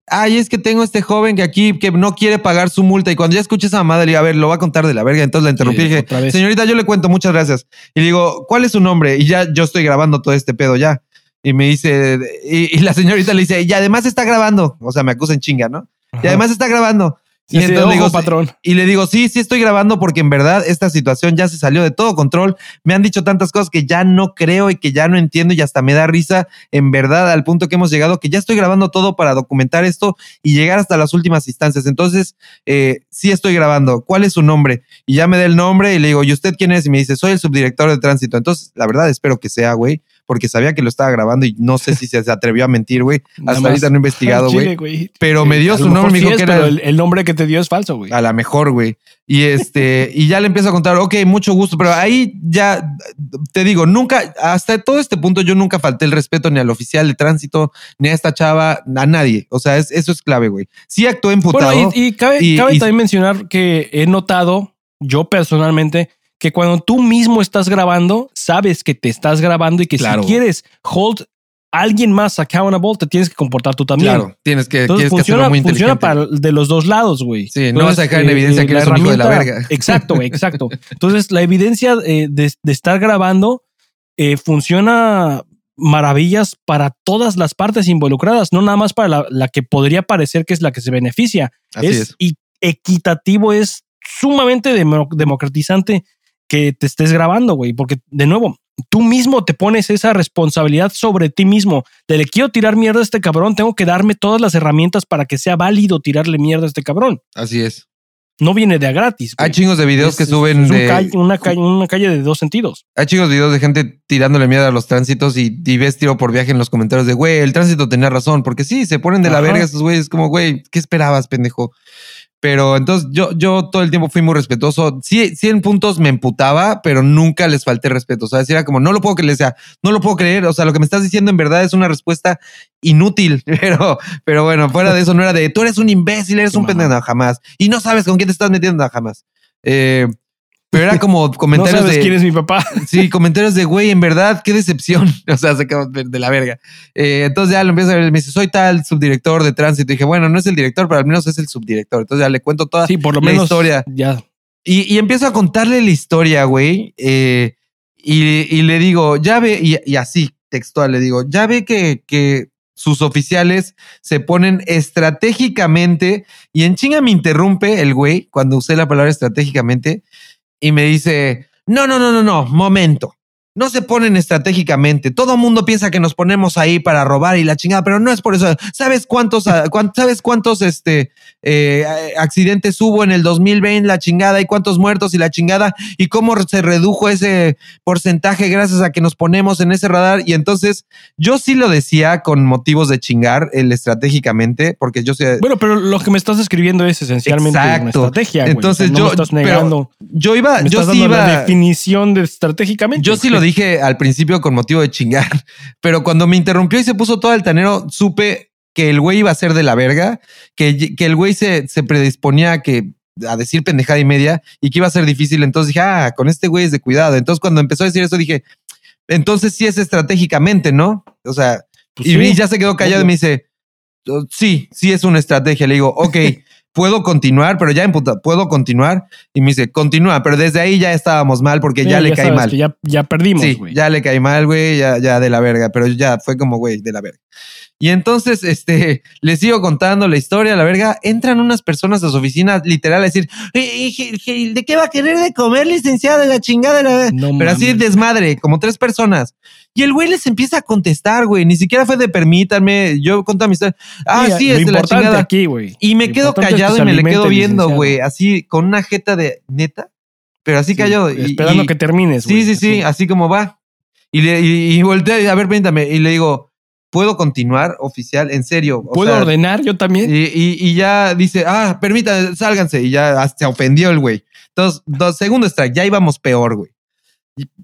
ay, es que tengo este joven que aquí que no quiere pagar su multa. Y cuando ya escuché esa mamada, le digo, a ver, lo va a contar de la verga. Entonces la interrumpí y dije, señorita, yo le cuento, muchas gracias. Y digo, ¿cuál es su nombre? Y ya yo estoy grabando todo este pedo ya. Y me dice, y, la señorita le dice, y además está grabando. O sea, me acusan chinga, ¿no? Y además está grabando y entonces digo, patrón. Y le digo, sí, sí estoy grabando porque en verdad esta situación ya se salió de todo control. Me han dicho tantas cosas que ya no creo y que ya no entiendo y hasta me da risa en verdad al punto que hemos llegado que ya estoy grabando todo para documentar esto y llegar hasta las últimas instancias. Entonces, eh, sí estoy grabando. ¿Cuál es su nombre? Y ya me da el nombre y le digo, ¿y usted quién es? Y me dice, soy el subdirector de tránsito. Entonces, la verdad espero que sea, güey porque sabía que lo estaba grabando y no sé si se [laughs] atrevió a mentir, güey. Hasta ahorita no he investigado, güey. Pero me dio su nombre, me dijo que era. el, nombre que te dio es falso, güey. A la mejor, güey. Y este, [laughs] y ya le empiezo a contar, ok, mucho gusto, pero ahí ya te digo, nunca, hasta todo este punto, yo nunca falté el respeto ni al oficial de tránsito, ni a esta chava, a nadie. O sea, eso es clave, güey. Sí actué emputado. Bueno, y, cabe, también mencionar que he notado, yo personalmente, que cuando tú mismo estás grabando, sabes que te estás grabando y que si quieres hold alguien más accountable, te tienes que comportar tú también. Claro, tienes que, Entonces, funciona, muy funciona para de los dos lados, güey. Sí, no vas a dejar en evidencia que eres un hijo de la verga. [laughs] Exacto, exacto. Entonces, la evidencia eh, de, estar grabando eh, funciona maravillas para todas las partes involucradas, no nada más para la, que podría parecer que es la que se beneficia. Así es, Y equitativo, es sumamente democratizante que te estés grabando, güey, porque de nuevo, tú mismo te pones esa responsabilidad sobre ti mismo. De le quiero tirar mierda a este cabrón, tengo que darme todas las herramientas para que sea válido tirarle mierda a este cabrón. Así es. No viene de a gratis. Hay chingos de videos que suben es de... una, calle, una calle de dos sentidos. Hay chingos de videos de gente tirándole mierda a los tránsitos y, y ves tiro por viaje en los comentarios de, güey, el tránsito tenía razón, porque sí, se ponen de la verga estos güeyes, como, güey, ¿qué esperabas, pendejo? Pero entonces yo, yo todo el tiempo fui muy respetuoso. Sí, sí en puntos me emputaba, pero nunca les falté respeto. O sea, era como, no lo puedo creer, o sea, no lo puedo creer. O sea, lo que me estás diciendo en verdad es una respuesta inútil. [laughs] Pero, pero bueno, fuera de eso no era de, tú eres un imbécil, eres un pendejo, jamás. Y no sabes con quién te estás metiendo, jamás. Eh, pero era como [laughs] comentarios no sabes de. quién es mi papá. [laughs] Sí, comentarios de güey, en verdad, qué decepción. [laughs] O sea, se acabó de la verga. Eh, entonces ya lo empieza a ver, me dice, soy tal subdirector de tránsito. Y dije, bueno, no es el director, pero al menos es el subdirector. Entonces ya le cuento toda sí, por lo la menos, historia. Ya. Y, y, empiezo a contarle la historia, güey. Eh, y, y, le digo, ya ve, y, y, así, textual, le digo, ya ve que, que sus oficiales se ponen estratégicamente. Y en chinga me interrumpe el güey cuando usé la palabra estratégicamente y me dice, no, no, no, no, no, momento. No se ponen estratégicamente. Todo mundo piensa que nos ponemos ahí para robar y la chingada, pero no es por eso. ¿Sabes cuántos, sabes cuántos este, eh, accidentes hubo en el 2020, la chingada, y cuántos muertos y la chingada, y cómo se redujo ese porcentaje gracias a que nos ponemos en ese radar? Y entonces yo sí lo decía con motivos de chingar el estratégicamente, porque yo sé. Bueno, pero lo que me estás escribiendo es esencialmente Exacto. una estrategia. Entonces o sea, no yo, me estás negando. yo iba, me yo estás sí dando iba. la definición de estratégicamente. Yo sí lo dije al principio con motivo de chingar, [laughs] pero cuando me interrumpió y se puso todo altanero, supe que el güey iba a ser de la verga, que, que el güey se, se predisponía a que a decir pendejada y media y que iba a ser difícil. Entonces dije, ah, con este güey es de cuidado. Entonces cuando empezó a decir eso dije, entonces sí es estratégicamente, ¿no? O sea, Pues y, sí, ya se quedó callado y me dice, "Oh, sí, sí es una estrategia. Le digo, ok, [laughs] puedo continuar, pero ya en puta, puedo continuar. Y me dice, continúa, pero desde ahí ya estábamos mal porque Sí, ya le caí sabes mal. Ya, ya perdimos, Sí, ya le caí mal, güey, ya, ya de la verga, pero ya fue como, güey, de la verga. Y entonces, este, [laughs] le sigo contando la historia, la verga. Entran unas personas a su oficina, literal, a decir, "Eh, eh, je- je- ¿de qué va a querer de comer, licenciado? De la chingada, de la-". No pero así desmadre, como tres personas. Y el güey les empieza a contestar, güey. Ni siquiera fue de permítanme, yo conto mi historia. Ah, Mira, sí, es de la chingada. aquí, güey. Y me Lo quedo callado y me le quedo viendo, licenciado. güey, así con una jeta de neta, pero así Sí, callado. Esperando y- que termines, Sí, güey. sí, sí, así. así como va. Y, le, y, y volteé, a ver, permítame. Y le digo, ¿puedo continuar, oficial? En serio. O ¿Puedo sea, ordenar yo también? Y, y, y ya dice, ah, permítame, sálganse. Y ya se ofendió el güey. Entonces, dos, segundo strike, ya íbamos peor, güey.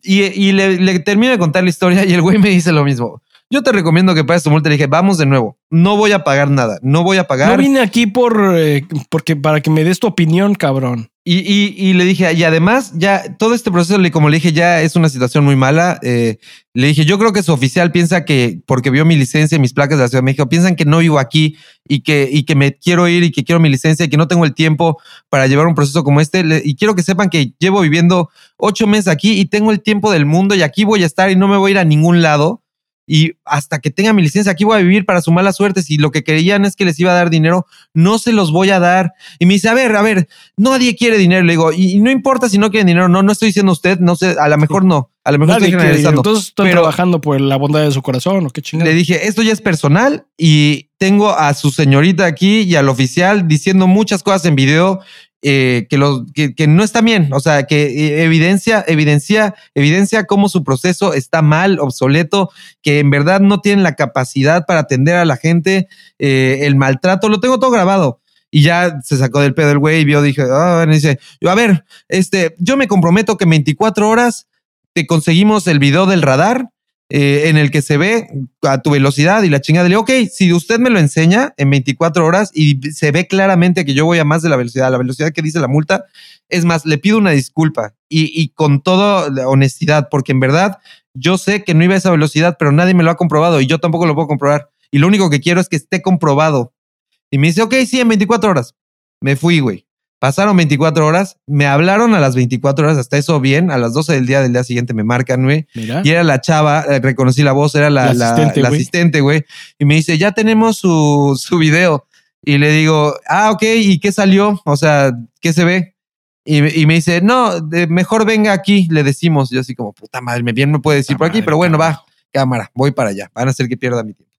Y, y, le, le termino de contar la historia y el güey me dice lo mismo. Yo te recomiendo que pagues tu multa. Le dije, vamos de nuevo. No voy a pagar nada. No voy a pagar. No vine aquí por eh, porque para que me des tu opinión, cabrón. Y, y, y le dije, y además, ya todo este proceso, como le dije, ya es una situación muy mala. eh, le dije, yo creo que su oficial piensa que, porque vio mi licencia y mis placas de la Ciudad de México, piensan que no vivo aquí y que, y que me quiero ir y que quiero mi licencia y que no tengo el tiempo para llevar un proceso como este. Le- y quiero que sepan que llevo viviendo ocho meses aquí y tengo el tiempo del mundo y aquí voy a estar y no me voy a ir a ningún lado. Y hasta que tenga mi licencia, aquí voy a vivir para su mala suerte. Si lo que querían es que les iba a dar dinero, no se los voy a dar. Y me dice, a ver, a ver, nadie quiere dinero. Le digo, y, y no importa si no quieren dinero, no, no estoy diciendo usted, no sé, a lo mejor no, a lo mejor Nadie estoy generalizando. Entonces pero- trabajando por la bondad de su corazón o qué chingada. Le dije, esto ya es personal y tengo a su señorita aquí y al oficial diciendo muchas cosas en video eh, que, que, no está bien. O sea, que eh, evidencia, evidencia, evidencia cómo su proceso está mal, obsoleto, que en verdad no tienen la capacidad para atender a la gente, eh, el maltrato. Lo tengo todo grabado. Y ya se sacó del pedo el güey y vio, dije, ah, bueno", y dice, a ver, este, yo me comprometo que en 24 horas te conseguimos el video del radar eh, en el que se ve a tu velocidad y la chingada. Le digo, ok, si usted me lo enseña en 24 horas y se ve claramente que yo voy a más de la velocidad, la velocidad que dice la multa, es más, le pido una disculpa y, y con toda honestidad, porque en verdad yo sé que no iba a esa velocidad, pero nadie me lo ha comprobado y yo tampoco lo puedo comprobar. Y lo único que quiero es que esté comprobado. Y me dice, ok, sí, en 24 horas. Me fui, güey. Pasaron 24 horas, me hablaron a las 24 horas, hasta eso bien, a las 12 del día del día siguiente me marcan, güey. Y era la chava, eh, reconocí la voz, era la, asistente, la güey. asistente, güey. Y me dice, ya tenemos su, su video. Y le digo, ah, ok, ¿y qué salió? O sea, ¿qué se ve? Y, me dice, no, mejor venga aquí, le decimos. Yo así como, puta madre, bien me puede decir por aquí, pero bueno, va, cámara, voy para allá. Van a hacer que pierda mi tiempo.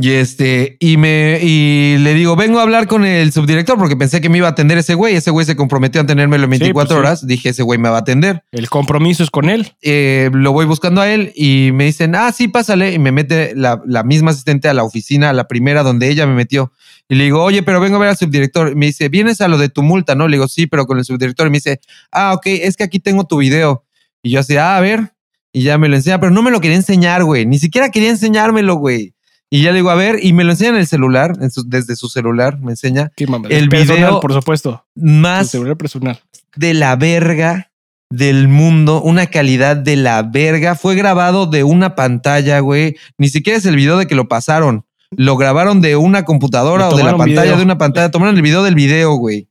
Y este, y me, y le digo, vengo a hablar con el subdirector porque pensé que me iba a atender ese güey. Ese güey se comprometió a atendérmelo en 24 pues horas. Dije, ese güey me va a atender. El compromiso es con él. Eh, lo voy buscando a él y me dicen, ah, sí, pásale. Y me mete la, la, misma asistente a la oficina, a la primera donde ella me metió. Y le digo, oye, pero vengo a ver al subdirector. Y me dice, vienes a lo de tu multa, ¿no? Le digo, sí, pero con el subdirector. Y me dice, ah, ok, es que aquí tengo tu video. Y yo así, ah, a ver. Y ya me lo enseña, pero no me lo quería enseñar, güey. Ni siquiera quería enseñármelo, güey. Y ya le digo, a ver, y me lo enseña en el celular, desde su celular, me enseña el video, por supuesto. Más celular personal. de la verga del mundo, una calidad de la verga. Fue grabado de una pantalla, güey. Ni siquiera es el video de que lo pasaron. Lo grabaron de una computadora o de la pantalla de una pantalla. Tomaron el video del video, güey.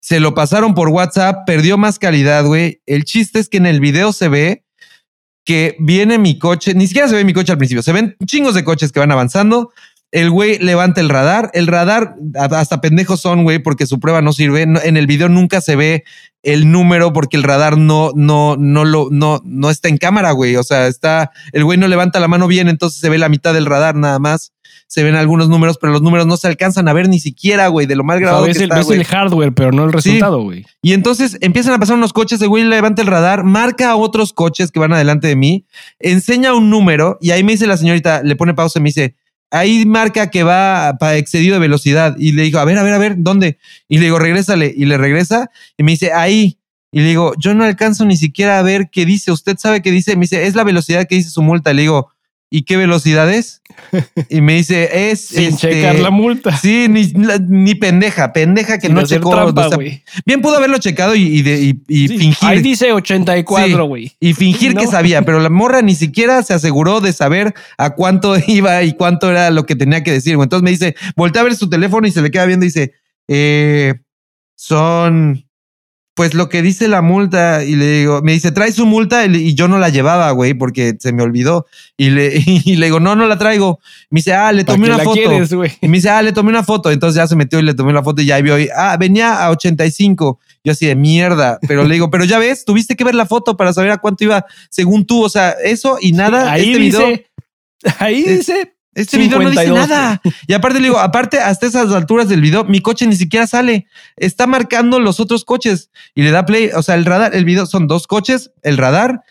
Se lo pasaron por WhatsApp, perdió más calidad, güey. El chiste es que en el video se ve que viene mi coche, ni siquiera se ve mi coche al principio, se ven chingos de coches que van avanzando. El güey levanta el radar. El radar, hasta pendejos son, güey, porque su prueba no sirve. en el video nunca se ve el número porque el radar no, no, no lo, no, no está en cámara, güey. O sea, está, el güey no levanta la mano bien, entonces se ve la mitad del radar nada más se ven algunos números, pero los números no se alcanzan a ver ni siquiera, güey, de lo mal grabado que el, está, ves el hardware, pero no el resultado, güey. Y entonces empiezan a pasar unos coches, el güey levanta el radar, marca a otros coches que van adelante de mí, enseña un número y ahí me dice la señorita, le pone pausa y me dice, ahí marca que va para excedido de velocidad. Y le digo, a ver, a ver, a ver, ¿dónde? Y le digo, regrésale. Y le regresa y me dice, ahí. Y le digo, yo no alcanzo ni siquiera a ver qué dice. ¿Usted sabe qué dice? Me dice, es la velocidad que dice su multa. Le digo, ¿y qué velocidad es? [laughs] Y me dice, es. Sin este, checar la multa. Sí, ni, pendeja, pendeja que no checó. bien pudo haberlo checado y, fingir. Ahí dice 84, güey. y fingir [laughs] que sabía, pero la morra ni siquiera se aseguró de saber a cuánto [laughs] iba y cuánto era lo que tenía que decir. Entonces me dice, voltea a ver su teléfono y se le queda viendo y dice, eh, son pues lo que dice la multa y le digo, me dice, trae su multa y yo no la llevaba, güey, porque se me olvidó. Y le, [laughs] y le digo, no, no la traigo. Me dice, ah, le tomé una foto. y me dice, ah, le tomé una foto. Entonces ya se metió y le tomé la foto y ya vio, ah, venía a 85. Yo así de mierda, pero le digo, pero ya ves, tuviste que ver la foto para saber a cuánto iba según tú. O sea, eso y nada. ahí este dice, ahí dice este video no dice nada. Y aparte le digo, aparte, hasta esas alturas del video, mi coche ni siquiera sale. Está marcando los otros coches y le da play. O sea, el radar, el video son dos coches, el radar.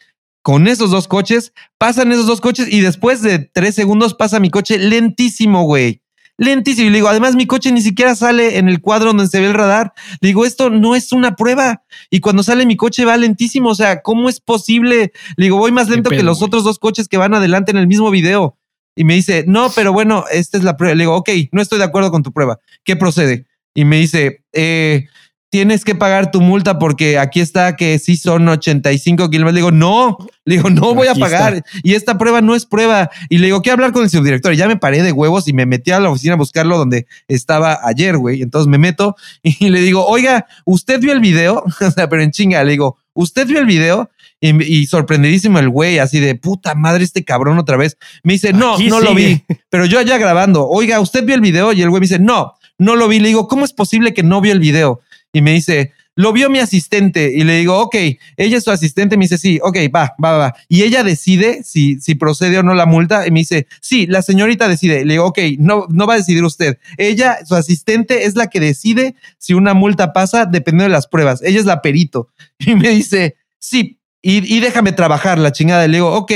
Con esos dos coches, pasan esos dos coches y después de tres segundos pasa mi coche lentísimo, güey. Lentísimo. Y le digo, además mi coche ni siquiera sale en el cuadro donde se ve el radar. Le digo, esto no es una prueba. Y cuando sale mi coche va lentísimo. O sea, ¿cómo es posible? Le digo, voy más lento que los otros dos coches que van adelante en el mismo video. Y me dice, no, pero bueno, esta es la prueba. Le digo, ok, no estoy de acuerdo con tu prueba. ¿Qué procede? Y me dice, eh, tienes que pagar tu multa porque aquí está que sí son 85 kilómetros. Le digo, no, le digo, no voy a pagar. Y esta prueba no es prueba. Y le digo, ¿qué hablar con el subdirector? Y ya me paré de huevos y me metí a la oficina a buscarlo donde estaba ayer, güey. Entonces me meto [laughs] y le digo, oiga, ¿usted vio el video? [laughs] o sea, pero en chinga, le digo, ¿usted vio el video? Y, sorprendidísimo el güey, así de puta madre, este cabrón otra vez. Me dice, no, no lo vi, [laughs] pero yo allá grabando, oiga, ¿usted vio el video? Y el güey me dice, no, no lo vi. Le digo, ¿cómo es posible que no vio el video? Y me dice, lo vio mi asistente. Y le digo, ok, ella es su asistente. Me dice, sí, ok, va, va, va. Y ella decide si, si procede o no la multa. Y me dice, sí, la señorita decide. Le digo, ok, no, no va a decidir usted. Ella, su asistente, es la que decide si una multa pasa dependiendo de las pruebas. Ella es la perito. [laughs] Y me dice, sí, y, déjame trabajar la chingada. Le digo, ok,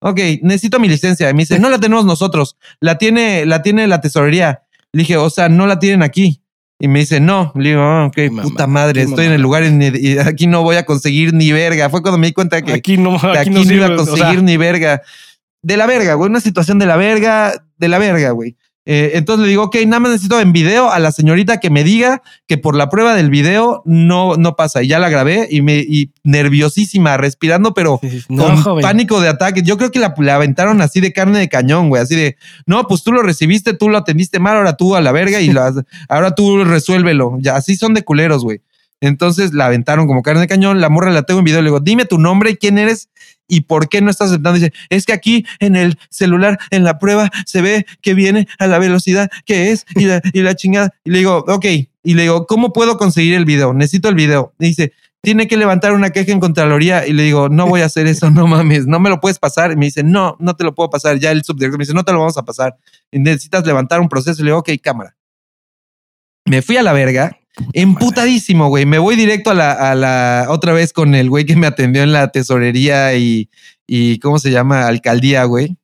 ok, necesito mi licencia. Y me dice, no la tenemos nosotros, la tiene, la tiene la tesorería. Le dije, o sea, no la tienen aquí. Y me dice, no. Le digo, oh, ok, puta madre, estoy en el lugar y aquí no voy a conseguir ni verga. Fue cuando me di cuenta que aquí no, aquí no, iba a conseguir ni verga. De la verga, güey, una situación de la verga, de la verga, güey. Eh, entonces le digo, ok, nada más necesito en video a la señorita que me diga que por la prueba del video no, no pasa. Y ya la grabé y me y nerviosísima, respirando, pero con pánico de ataque. Yo creo que la, aventaron así de carne de cañón, güey. Así de, no, pues tú lo recibiste, tú lo atendiste mal, ahora tú a la verga y [laughs] ahora tú resuélvelo. Ya, así son de culeros, güey. Entonces la aventaron como carne de cañón. La morra la tengo en video. Le digo, dime tu nombre y quién eres ¿Y por qué no estás aceptando? Dice, es que aquí en el celular, en la prueba, se ve que viene a la velocidad que es y la, y la chingada. Y le digo, ok. Y le digo, ¿cómo puedo conseguir el video? Necesito el video. Y dice, tiene que levantar una queja en Contraloría y le digo, no voy a hacer eso, no mames, no me lo puedes pasar. Y me dice, no, no te lo puedo pasar. Ya el subdirector me dice, no te lo vamos a pasar. necesitas levantar un proceso. Y le digo, ok, cámara. Me fui a la verga, emputadísimo, güey. Me voy directo a la, a la otra vez con el güey que me atendió en la tesorería y, y ¿cómo se llama? Alcaldía, güey.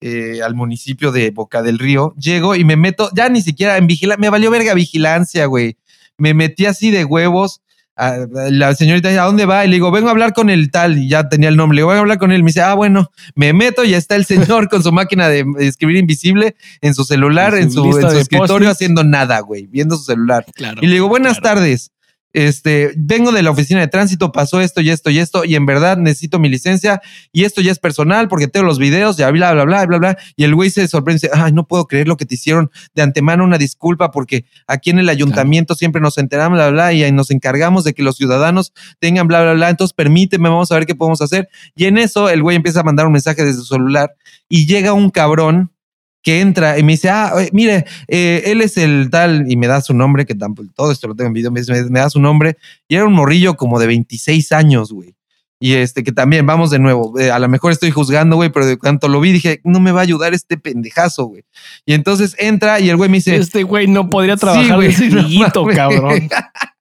Eh, al municipio de Boca del Río. Llego y me meto, ya ni siquiera en vigilancia, me valió verga vigilancia, güey. Me metí así de huevos la señorita dice, ¿a dónde va? Y le digo, vengo a hablar con el tal, y ya tenía el nombre, le digo, vengo a hablar con él. Me dice, ah, bueno, me meto y está el señor [laughs] con su máquina de escribir invisible en su celular, en su, en su escritorio, haciendo nada, güey, viendo su celular. y le digo, buenas tardes este, vengo de la oficina de tránsito, pasó esto y esto y esto, y en verdad necesito mi licencia, y esto ya es personal porque tengo los videos, ya bla, bla, bla, bla, bla. Y el güey se sorprende, dice, ay, no puedo creer lo que te hicieron de antemano, una disculpa, porque aquí en el ayuntamiento siempre nos enteramos, bla, bla, y nos encargamos de que los ciudadanos tengan bla, bla, bla. Entonces permíteme, vamos a ver qué podemos hacer. Y en eso el güey empieza a mandar un mensaje desde su celular y llega un cabrón que entra y me dice, ah, mire, eh, él es el tal, y me da su nombre, que tampoco, todo esto lo tengo en video, me, me, da su nombre, y era un morrillo como de 26 años, güey. Y este, que también, vamos de nuevo, eh, a lo mejor estoy juzgando, güey, pero de cuanto lo vi dije, no me va a ayudar este pendejazo, güey. Y entonces entra y el güey me dice... Este güey no podría trabajar sí, güey, [laughs] cabrón. [laughs]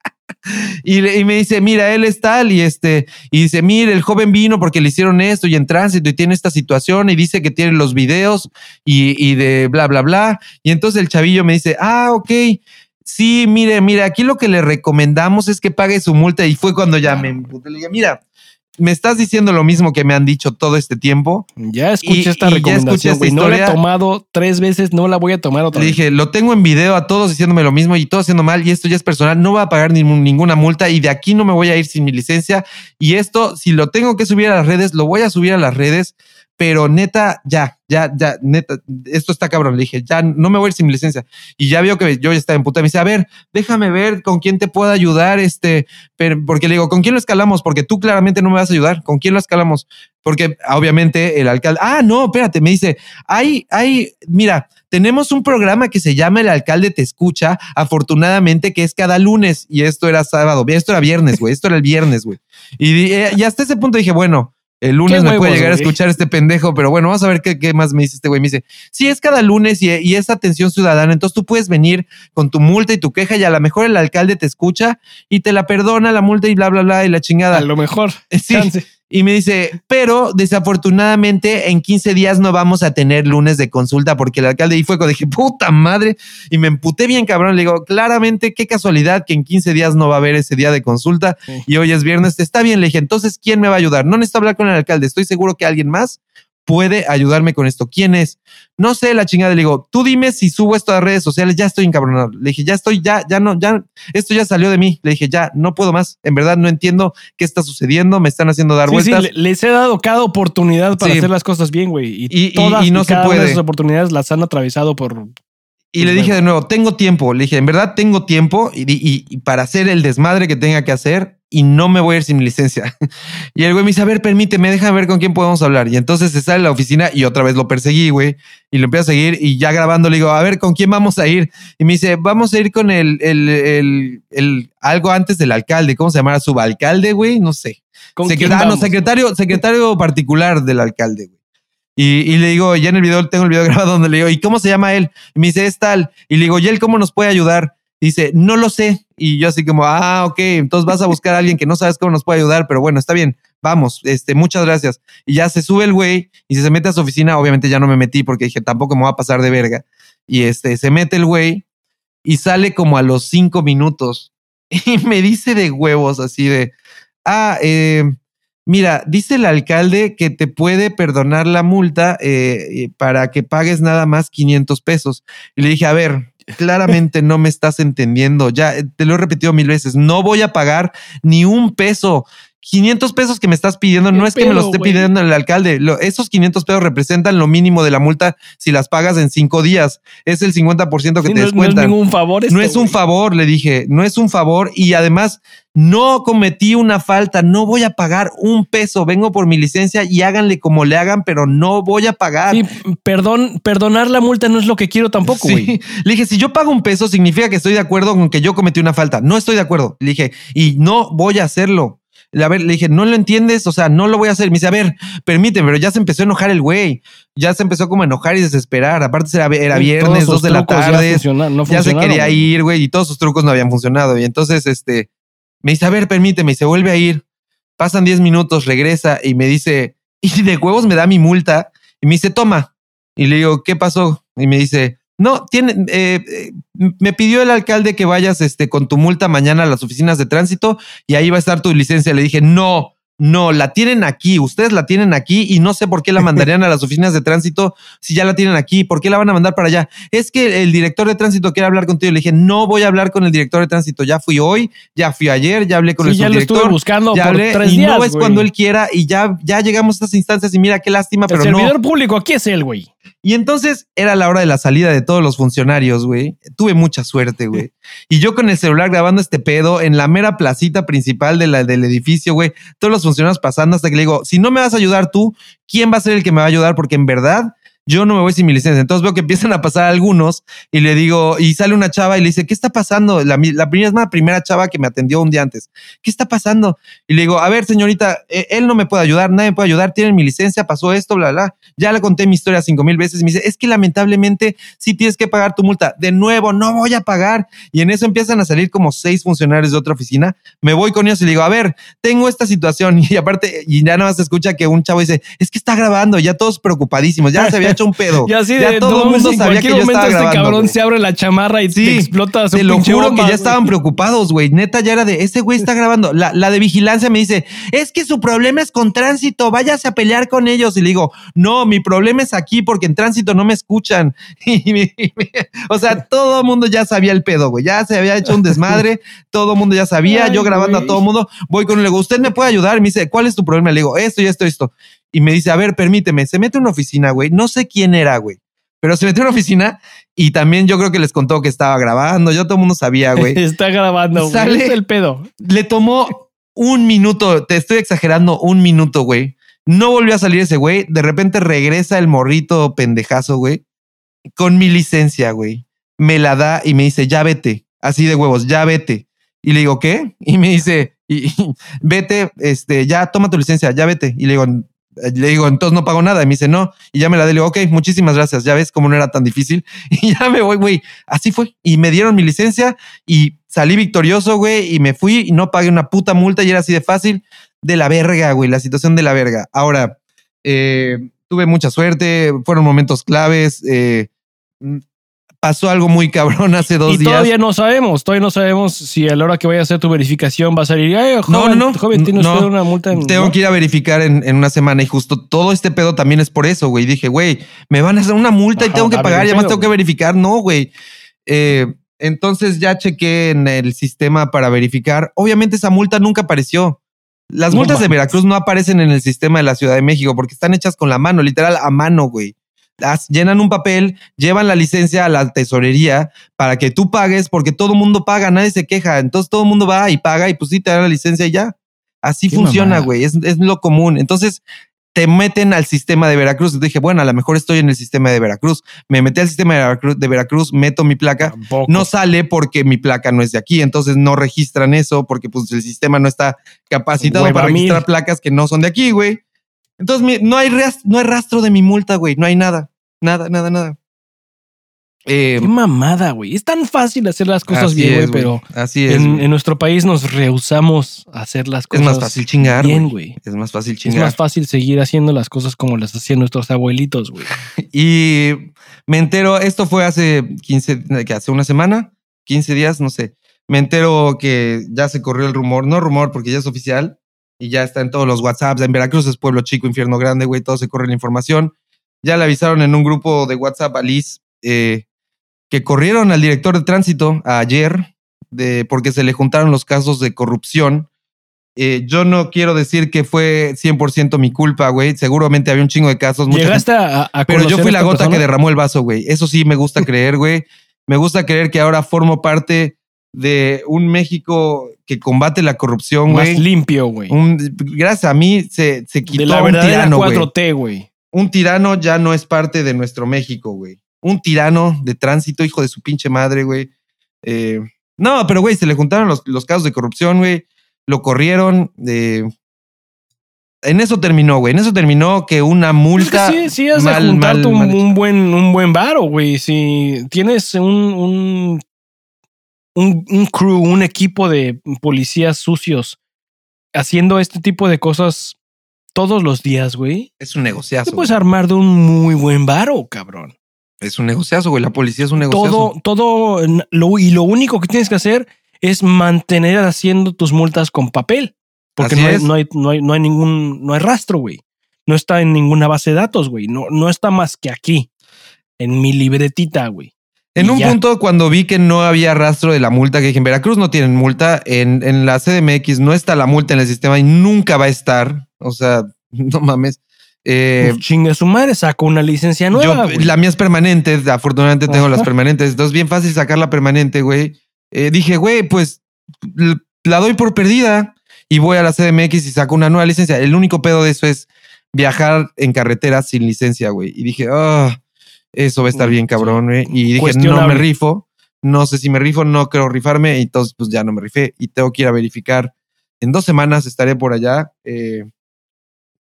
Y, me dice, mira, él es tal, y este, y dice, mire, el joven vino porque le hicieron esto y en tránsito y tiene esta situación y dice que tiene los videos y, de bla, bla, bla. Y entonces el chavillo me dice, ah, ok. Sí, mire, mire, aquí lo que le recomendamos es que pague su multa. Y fue cuando ya me le dije, mira, me estás diciendo lo mismo que me han dicho todo este tiempo. Ya escuché esta recomendación, No la he tomado tres veces, no la voy a tomar otra Le dije, lo tengo en video a todos diciéndome lo mismo y todo haciendo mal y esto ya es personal, no va a pagar ninguna multa y de aquí no me voy a ir sin mi licencia. Y esto, si lo tengo que subir a las redes, lo voy a subir a las redes pero neta, ya, ya, ya, neta, esto está cabrón. Le dije, ya no me voy a ir sin mi licencia. Y ya vio que yo ya estaba en puta. Me dice, a ver, déjame ver con quién te puedo ayudar. Este, pero, porque le digo, ¿con quién lo escalamos? Porque tú claramente no me vas a ayudar. ¿Con quién lo escalamos? Porque obviamente el alcalde, ah, no, espérate, me dice, hay, hay, mira, tenemos un programa que se llama El alcalde te escucha, afortunadamente que es cada lunes y esto era sábado, esto era viernes, güey, esto era el viernes, güey. Y, y hasta ese punto dije, bueno, el lunes me puede llegar a escuchar este pendejo, pero bueno, vamos a ver qué, más me dice este güey. Me dice, sí, es cada lunes y, y, es atención ciudadana, entonces tú puedes venir con tu multa y tu queja y a lo mejor el alcalde te escucha y te la perdona la multa y bla, bla, bla y la chingada. A lo mejor. Sí. Y me dice, pero desafortunadamente en 15 días no vamos a tener lunes de consulta porque el alcalde y fue cuando dije, puta madre, y me emputé bien cabrón. Le digo, claramente, qué casualidad que en 15 días no va a haber ese día de consulta y hoy es viernes. Está bien, le dije, entonces, ¿quién me va a ayudar? No necesito hablar con el alcalde, estoy seguro que alguien más puede ayudarme con esto. ¿Quién es? No sé, la chingada. Le digo, tú dime si subo esto a redes sociales. Ya estoy encabronado. Le dije, ya estoy, ya, ya no, ya, esto ya salió de mí. Le dije, ya, no puedo más. En verdad no entiendo qué está sucediendo. Me están haciendo dar vueltas. Sí, les he dado cada oportunidad para hacer las cosas bien, güey. Y, todas y, no se puede. esas oportunidades las han atravesado por, y le dije de nuevo, tengo tiempo. Le dije, en verdad tengo tiempo y, y, para hacer el desmadre que tenga que hacer, y no me voy a ir sin mi licencia. [laughs] Y el güey me dice, a ver, permíteme, déjame ver con quién podemos hablar. Y entonces se sale a la oficina y otra vez lo perseguí, güey. Y lo empiezo a seguir y ya grabando le digo, a ver, ¿con quién vamos a ir? Y me dice, vamos a ir con el, el, el, el algo antes del alcalde. ¿Cómo se llama? Subalcalde, güey. No sé. ¿Con ah, no, secretario, secretario particular del alcalde, güey. Y, y, le digo, ya en el video, tengo el video [laughs] grabado donde le digo, ¿y cómo se llama él? Y me dice, es tal. Y le digo, ¿y él cómo nos puede ayudar? Dice, no lo sé. Y yo así como, ah, ok, entonces vas a buscar a alguien que no sabes cómo nos puede ayudar, pero bueno, está bien, vamos, este, muchas gracias. Y ya se sube el güey y se mete a su oficina, obviamente ya no me metí porque dije, tampoco me va a pasar de verga. Y este, se mete el güey y sale como a los cinco minutos [laughs] y me dice de huevos así de, ah, eh, mira, dice el alcalde que te puede perdonar la multa eh, para que pagues nada más 500 pesos. Y le dije, a ver, claramente no me estás entendiendo. Ya te lo he repetido mil veces. No voy a pagar ni un peso. 500 pesos que me estás pidiendo no es que me los esté pidiendo el alcalde. esos 500 pesos representan lo mínimo de la multa si las pagas en cinco días. Es el 50% que te descuentan. No es ningún favor. no es un favor, le dije. No es un favor. Y además, no cometí una falta. No voy a pagar un peso. Vengo por mi licencia y háganle como le hagan, pero no voy a pagar. Sí, perdón, perdonar la multa no es lo que quiero tampoco, güey. [laughs] Le dije, si yo pago un peso, significa que estoy de acuerdo con que yo cometí una falta. No estoy de acuerdo. Le dije, y no voy a hacerlo. A ver, le dije, ¿no lo entiendes? O sea, no lo voy a hacer. Me dice, a ver, permíteme, pero ya se empezó a enojar el güey. Ya se empezó como a enojar y desesperar. Aparte era, era viernes, dos de la tarde. Ya, se quería ir, güey, y todos sus trucos no habían funcionado. Y entonces, este, me dice, a ver, permíteme, y se vuelve a ir. Pasan 10 minutos, regresa y me dice, y de huevos me da mi multa. Y me dice, toma. Y le digo, ¿qué pasó? Y me dice, no, tiene, eh, eh, me pidió el alcalde que vayas este, con tu multa mañana a las oficinas de tránsito y ahí va a estar tu licencia. Le dije, no, no, la tienen aquí, ustedes la tienen aquí y no sé por qué la [laughs] mandarían a las oficinas de tránsito si ya la tienen aquí, ¿por qué la van a mandar para allá? Es que el director de tránsito quiere hablar contigo. Le dije, no voy a hablar con el director de tránsito, ya fui hoy, ya fui ayer, ya hablé con el ya subdirector. Lo estuve buscando ya hablé, y no es cuando él quiera y ya, ya llegamos a estas instancias y mira qué lástima, pero no. El servidor público, aquí es él, güey. Y entonces era la hora de la salida de todos los funcionarios, güey. Tuve mucha suerte, güey. [laughs] Y yo con el celular grabando este pedo en la mera placita principal de la, del edificio, güey. Todos los funcionarios pasando hasta que le digo, si no me vas a ayudar tú, ¿quién va a ser el que me va a ayudar? Porque en verdad yo no me voy sin mi licencia. Entonces veo que empiezan a pasar algunos y le digo, y sale una chava y le dice, ¿qué está pasando? La, la primera, primera chava que me atendió un día antes. ¿Qué está pasando? Y le digo, a ver, señorita, eh, él no me puede ayudar, nadie me puede ayudar, tienen mi licencia, pasó esto, bla, bla. Ya le conté mi historia cinco mil veces. Y me dice, es que lamentablemente sí tienes que pagar tu multa. De nuevo, no voy a pagar. Y en eso empiezan a salir como seis funcionarios de otra oficina. Me voy con ellos y le digo, a ver, tengo esta situación. [laughs] Y aparte, y ya nada más se escucha que un chavo dice, es que está grabando, ya todos preocupadísimos, ya se había un pedo. Y así de, todo el mundo sabía que yo estaba este cabrón se abre la chamarra y te explota su Te lo juro que ya estaban preocupados, güey. Neta, ya era de, ese güey está grabando. La, la de vigilancia me dice, es que su problema es con tránsito, váyase a pelear con ellos. Y le digo, no, mi problema es aquí porque en tránsito no me escuchan. [laughs] o sea, todo el mundo ya sabía el pedo, güey. Ya se había hecho un desmadre, [laughs] todo el mundo ya sabía. yo grabando a todo el mundo, voy con él, le digo, ¿usted me puede ayudar? Y me dice, ¿cuál es tu problema? Le digo, esto y esto y esto y me dice, a ver, permíteme, se mete en una oficina, güey, no sé quién era, güey, pero se metió en una oficina y también yo creo que les contó que estaba grabando, yo todo el mundo sabía, güey. [laughs] Está grabando, güey. Sale el pedo. Le tomó un minuto, te estoy exagerando, un minuto, güey. No volvió a salir ese güey, de repente regresa el morrito pendejazo, güey, con mi licencia, güey. Me la da y me dice, ya vete, así de huevos, ya vete. Y le digo, ¿qué? Y me dice, y, vete, este, ya toma tu licencia, ya vete. Y le digo, le digo, entonces no pago nada. Y me dice, no. Y ya me la di. Le digo, ok, muchísimas gracias. Ya ves cómo no era tan difícil. [laughs] Y ya me voy, güey. Así fue. Y me dieron mi licencia y salí victorioso, güey. Y me fui y no pagué una puta multa y era así de fácil. De la verga, güey. La situación de la verga. Ahora, eh, tuve mucha suerte. Fueron momentos claves. Eh, pasó algo muy cabrón hace dos días. Todavía no sabemos, todavía no sabemos si a la hora que vaya a hacer tu verificación va a salir. Ay, no, no, no. Joven, tiene usted una multa. tengo que ir a verificar en, una semana y justo todo este pedo también es por eso, güey. Dije, güey, me van a hacer una multa y tengo que pagar, ya más tengo que verificar. No, güey. Eh, entonces ya chequé en el sistema para verificar. Obviamente esa multa nunca apareció. Las multas de Veracruz no aparecen en el sistema de la Ciudad de México porque están hechas con la mano, literal a mano, güey llenan un papel, llevan la licencia a la tesorería para que tú pagues, porque todo el mundo paga, nadie se queja. Entonces todo el mundo va y paga y pues sí te dan la licencia y ya. Así funciona, güey. Es, lo común. Entonces te meten al sistema de Veracruz. Y dije, bueno, a lo mejor estoy en el sistema de Veracruz. Me metí al sistema de Veracruz, de Veracruz meto mi placa. No sale porque mi placa no es de aquí. Entonces no registran eso porque pues el sistema no está capacitado para registrar placas que no son de aquí, güey. Entonces no hay, no hay rastro de mi multa, güey. No hay nada. Nada, nada, nada. Eh, Qué mamada, güey. Es tan fácil hacer las cosas bien, güey, pero así es, en, nuestro país nos rehusamos a hacer las cosas. Es más fácil chingar, bien, güey. Es más fácil chingar. Es más fácil seguir haciendo las cosas como las hacían nuestros abuelitos, güey. [laughs] y me entero, esto fue hace 15, que hace una semana, 15 días, no sé. Me entero que ya se corrió el rumor, no rumor porque ya es oficial y ya está en todos los WhatsApps. En Veracruz es pueblo chico, infierno grande, güey, todo se corre la información ya le avisaron en un grupo de WhatsApp a Liz eh, que corrieron al director de tránsito ayer de, porque se le juntaron los casos de corrupción Eh, yo no quiero decir que fue 100% mi culpa, güey. Seguramente había un chingo de casos. Llegaste a, Pero yo fui la gota que derramó el vaso, güey. Eso sí me gusta [laughs] creer, güey. Me gusta creer que ahora formo parte de un México que combate la corrupción, güey. Más limpio, güey. Gracias a mí se, se quitó de la un tirano, 4T, güey. Un tirano ya no es parte de nuestro México, güey. Un tirano de tránsito, hijo de su pinche madre, güey. Eh, no, pero, güey, se le juntaron los, los casos de corrupción, güey lo corrieron. de en eso terminó, güey. En eso terminó que una multa. sí, sí, es mal, un, buen, un buen varo, güey. Si tienes un, un, un, crew, un equipo de policías sucios haciendo este tipo de cosas todos los días, güey. Es un negociazo. Te puedes armar de un muy buen varo, cabrón. Es un negociazo, güey. La policía es un negociazo. Todo, todo, lo, y lo único que tienes que hacer es mantener haciendo tus multas con papel. Porque no hay, no hay, no, hay, no hay, ningún, no hay rastro, güey. No está en ninguna base de datos, güey. No, no está más que aquí, en mi libretita, güey. En un punto, cuando vi que no había rastro de la multa, que dije, en Veracruz no tienen multa, en, en la CDMX no está la multa en el sistema y nunca va a estar. O sea, [laughs] no mames. Eh, pues chingue su madre, saco una licencia nueva. la mía es permanente, afortunadamente tengo las permanentes. Entonces, bien fácil sacar la permanente, güey. Eh, dije, güey, pues la doy por perdida y voy a la CDMX y saco una nueva licencia. El único pedo de eso es viajar en carretera sin licencia, güey. Y dije, ah, eso va a estar bien cabrón, güey. Y dije, no me rifo. No sé si me rifo, no quiero rifarme. Y entonces, pues ya no me rifé y tengo que ir a verificar. En dos semanas estaré por allá. Eh,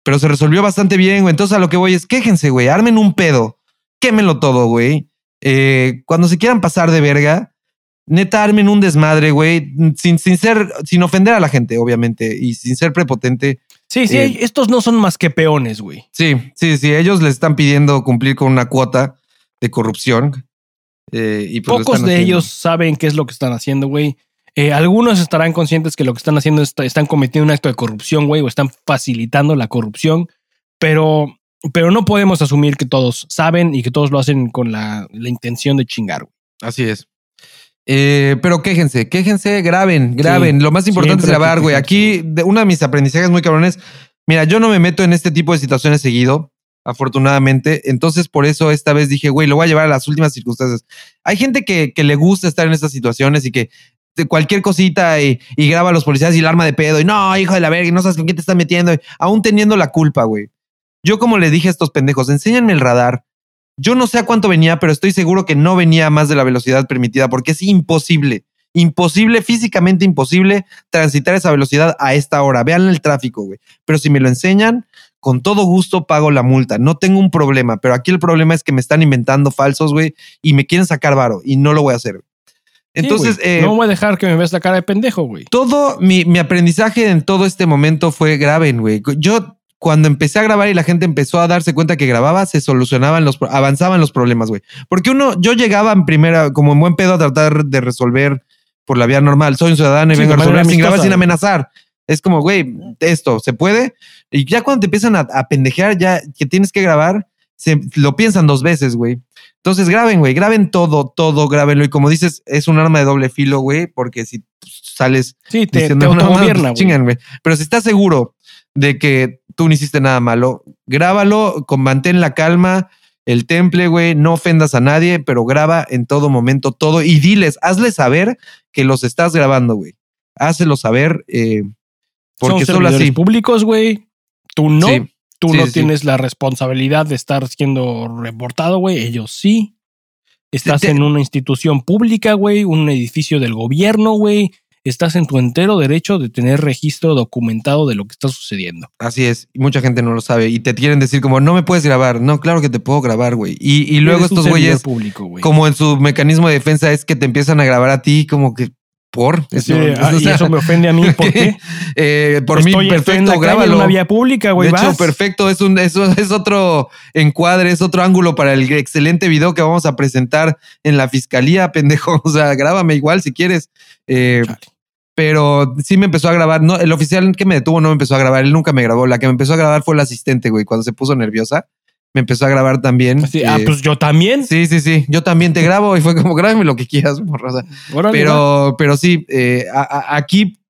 pero se resolvió bastante bien, güey. Entonces a lo que voy es, quéjense, güey. Armen un pedo. Quémenlo todo, güey. Eh, cuando se quieran pasar de verga, neta armen un desmadre, güey, sin, sin ser, sin ofender a la gente, obviamente, y sin ser prepotente. Sí, sí, eh, estos no son más que peones, güey. Sí, sí, sí, ellos les están pidiendo cumplir con una cuota de corrupción. Eh, y pues Pocos de ellos saben qué es lo que están haciendo, güey. Eh, algunos estarán conscientes que lo que están haciendo es, están cometiendo un acto de corrupción, güey, o están facilitando la corrupción, pero, pero no podemos asumir que todos saben y que todos lo hacen con la, la intención de chingar. Güey. Así es. Eh, pero quéjense, quéjense, graben, graben. Lo más importante es grabar, güey. Aquí, de, uno de mis aprendizajes muy cabrones. Mira, yo no me meto en este tipo de situaciones seguido, afortunadamente. Entonces, por eso esta vez dije, güey, lo voy a llevar a las últimas circunstancias. Hay gente que, que le gusta estar en estas situaciones y que cualquier cosita y, graba a los policías y el arma de pedo y no, hijo de la verga, y no sabes con quién te estás metiendo, aún teniendo la culpa, güey. Yo, como le dije a estos pendejos, enséñenme el radar, yo no sé a cuánto venía, pero estoy seguro que no venía más de la velocidad permitida porque es imposible, imposible, físicamente imposible transitar esa velocidad a esta hora. Vean el tráfico, güey. Pero si me lo enseñan, con todo gusto pago la multa. No tengo un problema, pero aquí el problema es que me están inventando falsos, güey, y me quieren sacar varo y no lo voy a hacer. Entonces, eh, no voy a dejar que me veas la cara de pendejo, güey. Todo mi, mi aprendizaje en todo este momento fue grave, güey. Yo cuando empecé a grabar y la gente empezó a darse cuenta que grababa, se solucionaban los, avanzaban los problemas, güey. Porque uno, yo llegaba en primera, como en buen pedo, a tratar de resolver por la vía normal. Soy un ciudadano y vengo a resolver sin grabar, sin amenazar. Es como, güey, esto se puede. Y ya cuando te empiezan a, pendejear, ya que tienes que grabar, se, lo piensan dos veces, güey. Entonces graben, güey, graben todo, todo, grábenlo. Y como dices, es un arma de doble filo, güey, porque si sales. Sí, te, te autogobierna, güey. Pero si estás seguro de que tú no hiciste nada malo. Grábalo, con, mantén la calma, el temple, güey, no ofendas a nadie, pero graba en todo momento todo y diles, hazle saber que los estás grabando, güey. Hazlo saber, eh, porque Son solo así. públicos, güey. Tú no. Tú no tienes la responsabilidad de estar siendo reportado, güey. Ellos sí. Estás en una institución pública, güey, un edificio del gobierno, güey estás en tu entero derecho de tener registro documentado de lo que está sucediendo. Así es, y mucha gente no lo sabe y te quieren decir como, no me puedes grabar. No, claro que te puedo grabar, güey. Y, luego estos güeyes, como en su mecanismo de defensa es que te empiezan a grabar a ti como que por eso, ah, y eso me ofende a mí. ¿Por qué? [laughs] Eh, por mí, perfecto, grábalo. En una vía pública, güey. De hecho, perfecto. Es un, eso es otro encuadre, es otro ángulo para el excelente video que vamos a presentar en la fiscalía, [laughs] pendejo. O sea, grábame igual si quieres. Eh, pero sí me empezó a grabar. No, el oficial que me detuvo no me empezó a grabar. Él nunca me grabó. La que me empezó a grabar fue el asistente, güey. Cuando se puso nerviosa, me empezó a grabar también. ah, pues yo también. Sí, sí, sí. Yo también te grabo y fue como [laughs] grábame lo que quieras, morrosa. Pero, pero sí, eh, aquí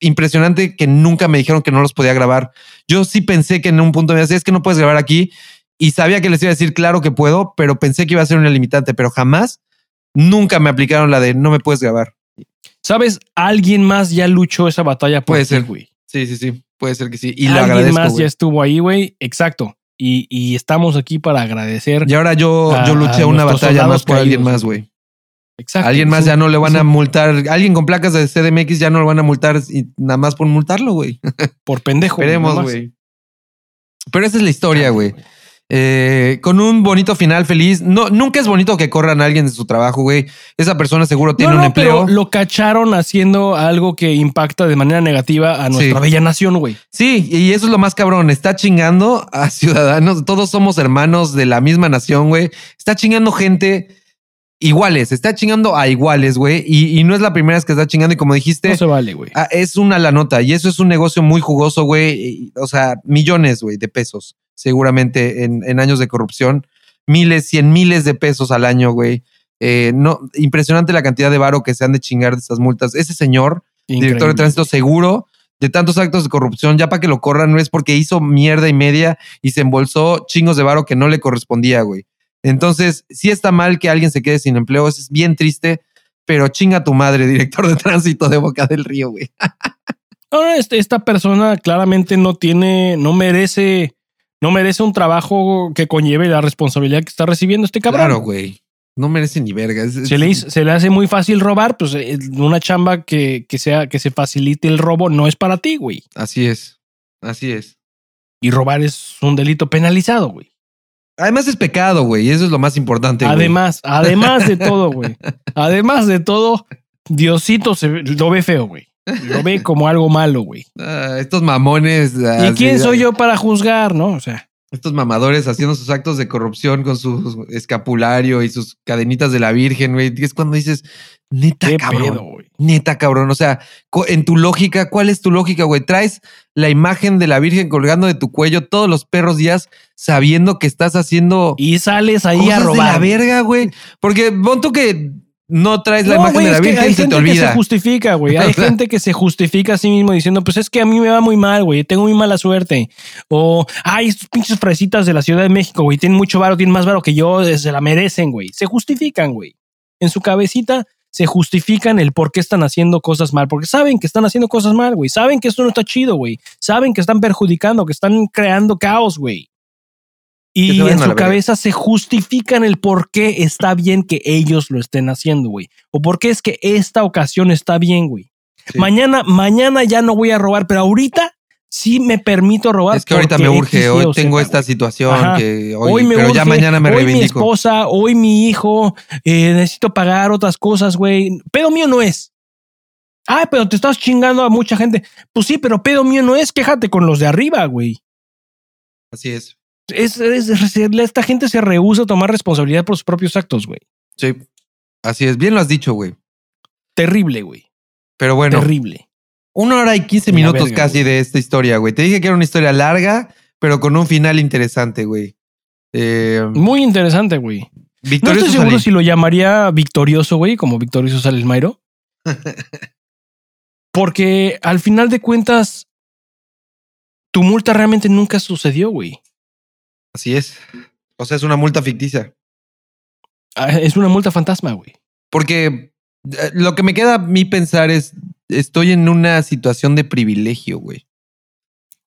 impresionante que nunca me dijeron que no los podía grabar. Yo sí pensé que en un punto me decía, es que no puedes grabar aquí. Y sabía que les iba a decir, claro que puedo, pero pensé que iba a ser una limitante, pero jamás, nunca me aplicaron la de no me puedes grabar. ¿Sabes? Alguien más ya luchó esa batalla. Puede ser, güey. Sí, sí, sí. Puede ser que sí. Y Alguien más ya estuvo ahí, güey. Exacto. Y, estamos aquí para agradecer. Y ahora yo, yo luché una batalla más por alguien más, güey. Exacto. Alguien más ya no le van a multar. Alguien con placas de CDMX ya no lo van a multar y nada más por multarlo, güey. Por pendejo. Esperemos, güey. Pero esa es la historia, güey. Eh, con un bonito final feliz. No, nunca es bonito que corran a alguien de su trabajo, güey. Esa persona seguro tiene un empleo. lo cacharon haciendo algo que impacta de manera negativa a nuestra bella nación, güey. Sí, y eso es lo más cabrón. Está chingando a [laughs] ciudadanos. Todos somos hermanos de la misma nación, güey. Está chingando gente iguales, está chingando a iguales, güey. Y, no es la primera vez que está chingando. Y como dijiste, no se vale, güey. Ah, es una la nota. Y eso es un negocio muy jugoso, güey. O sea, millones, güey, de pesos, seguramente en, años de corrupción. Miles, cien miles de pesos al año, güey. Eh, no, impresionante la cantidad de varo que se han de chingar de estas multas. Ese señor, director de tránsito seguro, de tantos actos de corrupción, ya para que lo corran, no es porque hizo mierda y media y se embolsó chingos de varo que no le correspondía, güey. Entonces, sí está mal que alguien se quede sin empleo, es bien triste, pero chinga tu madre, [laughs] director de tránsito de Boca del Río, güey. [laughs] Este, esta persona claramente no tiene, no merece, no merece un trabajo que conlleve la responsabilidad que está recibiendo este cabrón. Claro, güey. No merece ni verga. se, le, se, le, hace muy fácil robar, pues eh, una chamba que, que sea, que se facilite el robo no es para ti, güey. Así es. Así es. Y robar es un delito penalizado, güey. Además es pecado, güey. Eso es lo más importante. Además, además de todo, güey. [laughs] Además de todo, Diosito se lo ve feo, güey. Lo ve como algo malo, güey. [laughs] Ah, estos mamones. ¿Y quién soy yo para juzgar, no? O sea. Estos mamadores haciendo sus actos de corrupción con su escapulario y sus cadenitas de la Virgen, güey. Es cuando dices, neta cabrón. neta cabrón. O sea, en tu lógica, ¿cuál es tu lógica, güey? Traes la imagen de la Virgen colgando de tu cuello todos los perros días sabiendo que estás haciendo. Y sales ahí a robar. la verga, güey. Porque pon tú que no traes la imagen de la Virgen hay se gente te olvida. Que se justifica, güey. [laughs] Hay gente que se justifica a sí mismo diciendo, pues es que a mí me va muy mal, güey. Tengo muy mala suerte. O, ay, estos pinches fresitas de la Ciudad de México, güey. Tienen mucho varo, tienen más varo que yo, se la merecen, güey. Se justifican, güey. En su cabecita se justifican el por qué están haciendo cosas mal, porque saben que están haciendo cosas mal, güey. Saben que esto no está chido, güey. Saben que están perjudicando, que están creando caos, güey. Y en su cabeza se justifican el por qué está bien que ellos lo estén haciendo, güey. O por qué es que esta ocasión está bien, güey. Mañana, mañana ya no voy a robar, pero ahorita sí me permito robar. Es que ahorita me urge, hoy tengo esta situación que hoy, me pero ya mañana me hoy mi esposa, hoy mi hijo, eh, necesito pagar otras cosas, güey. Pedo mío no es. Ah, pero te estás chingando a mucha gente. Pues sí, pero pedo mío no es. Quéjate con los de arriba, güey. Así es. Es, esta gente se rehúsa a tomar responsabilidad por sus propios actos, güey. Sí, así es. Bien lo has dicho, güey. Terrible, güey. Pero bueno. Terrible. Una hora y quince minutos casi de esta historia, güey. Te dije que era una historia larga, pero con un final interesante, güey. Eh, Muy interesante, güey. No estoy seguro si lo llamaría victorioso, güey, como victorioso sale el Mayro. [laughs] Porque al final de cuentas, tu multa realmente nunca sucedió, güey. Así es. O sea, es una multa ficticia. Ah, es una multa fantasma, güey. Porque eh, lo que me queda a mí pensar es, estoy en una situación de privilegio, güey.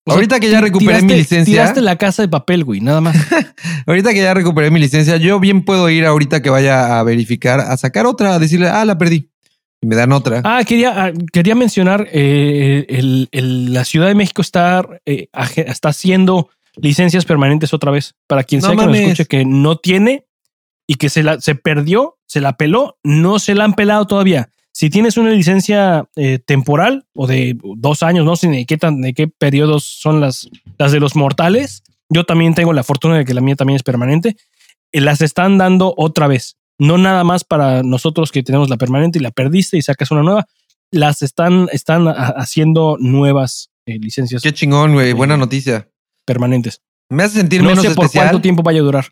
Ahorita que ya recuperé mi licencia. Tiraste la casa de papel, güey, nada más. [laughs] ahorita que ya recuperé mi licencia, yo bien puedo ir ahorita que vaya a verificar, a sacar otra, a decirle, ah, la perdí. Y me dan otra. Ah, quería, ah, quería mencionar, eh, el, la Ciudad de México está, eh, está haciendo licencias permanentes otra vez. Para quien sea que me escuche que no tiene y que se, la, se perdió, se la peló, no se la han pelado todavía. Si tienes una licencia eh, temporal o de dos años, no sé ni qué, tan, de qué periodos son las, las de los mortales, yo también tengo la fortuna de que la mía también es permanente, eh, las están dando otra vez. No nada más para nosotros que tenemos la permanente y la perdiste y sacas una nueva, las están, están haciendo nuevas eh, licencias. Qué chingón, güey. Buena noticia permanentes. Me hace sentir no menos sé por cuánto tiempo vaya a durar.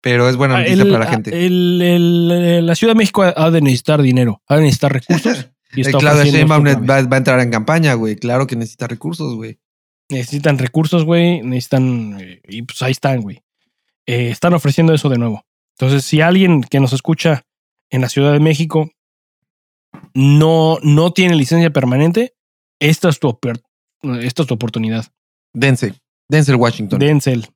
Pero es buena ah, noticia para la gente. la Ciudad de México ha de necesitar dinero, ha de necesitar recursos. [laughs] Y está Claudia Sheinbaum va, a entrar en campaña, güey. Claro que necesita recursos, güey. Necesitan recursos, güey. Necesitan. Eh, y pues ahí están, güey. Eh, están ofreciendo eso de nuevo. Entonces, si alguien que nos escucha en la Ciudad de México no, no tiene licencia permanente, esta es tu, esta es tu oportunidad. Dense. Denzel Washington. Denzel.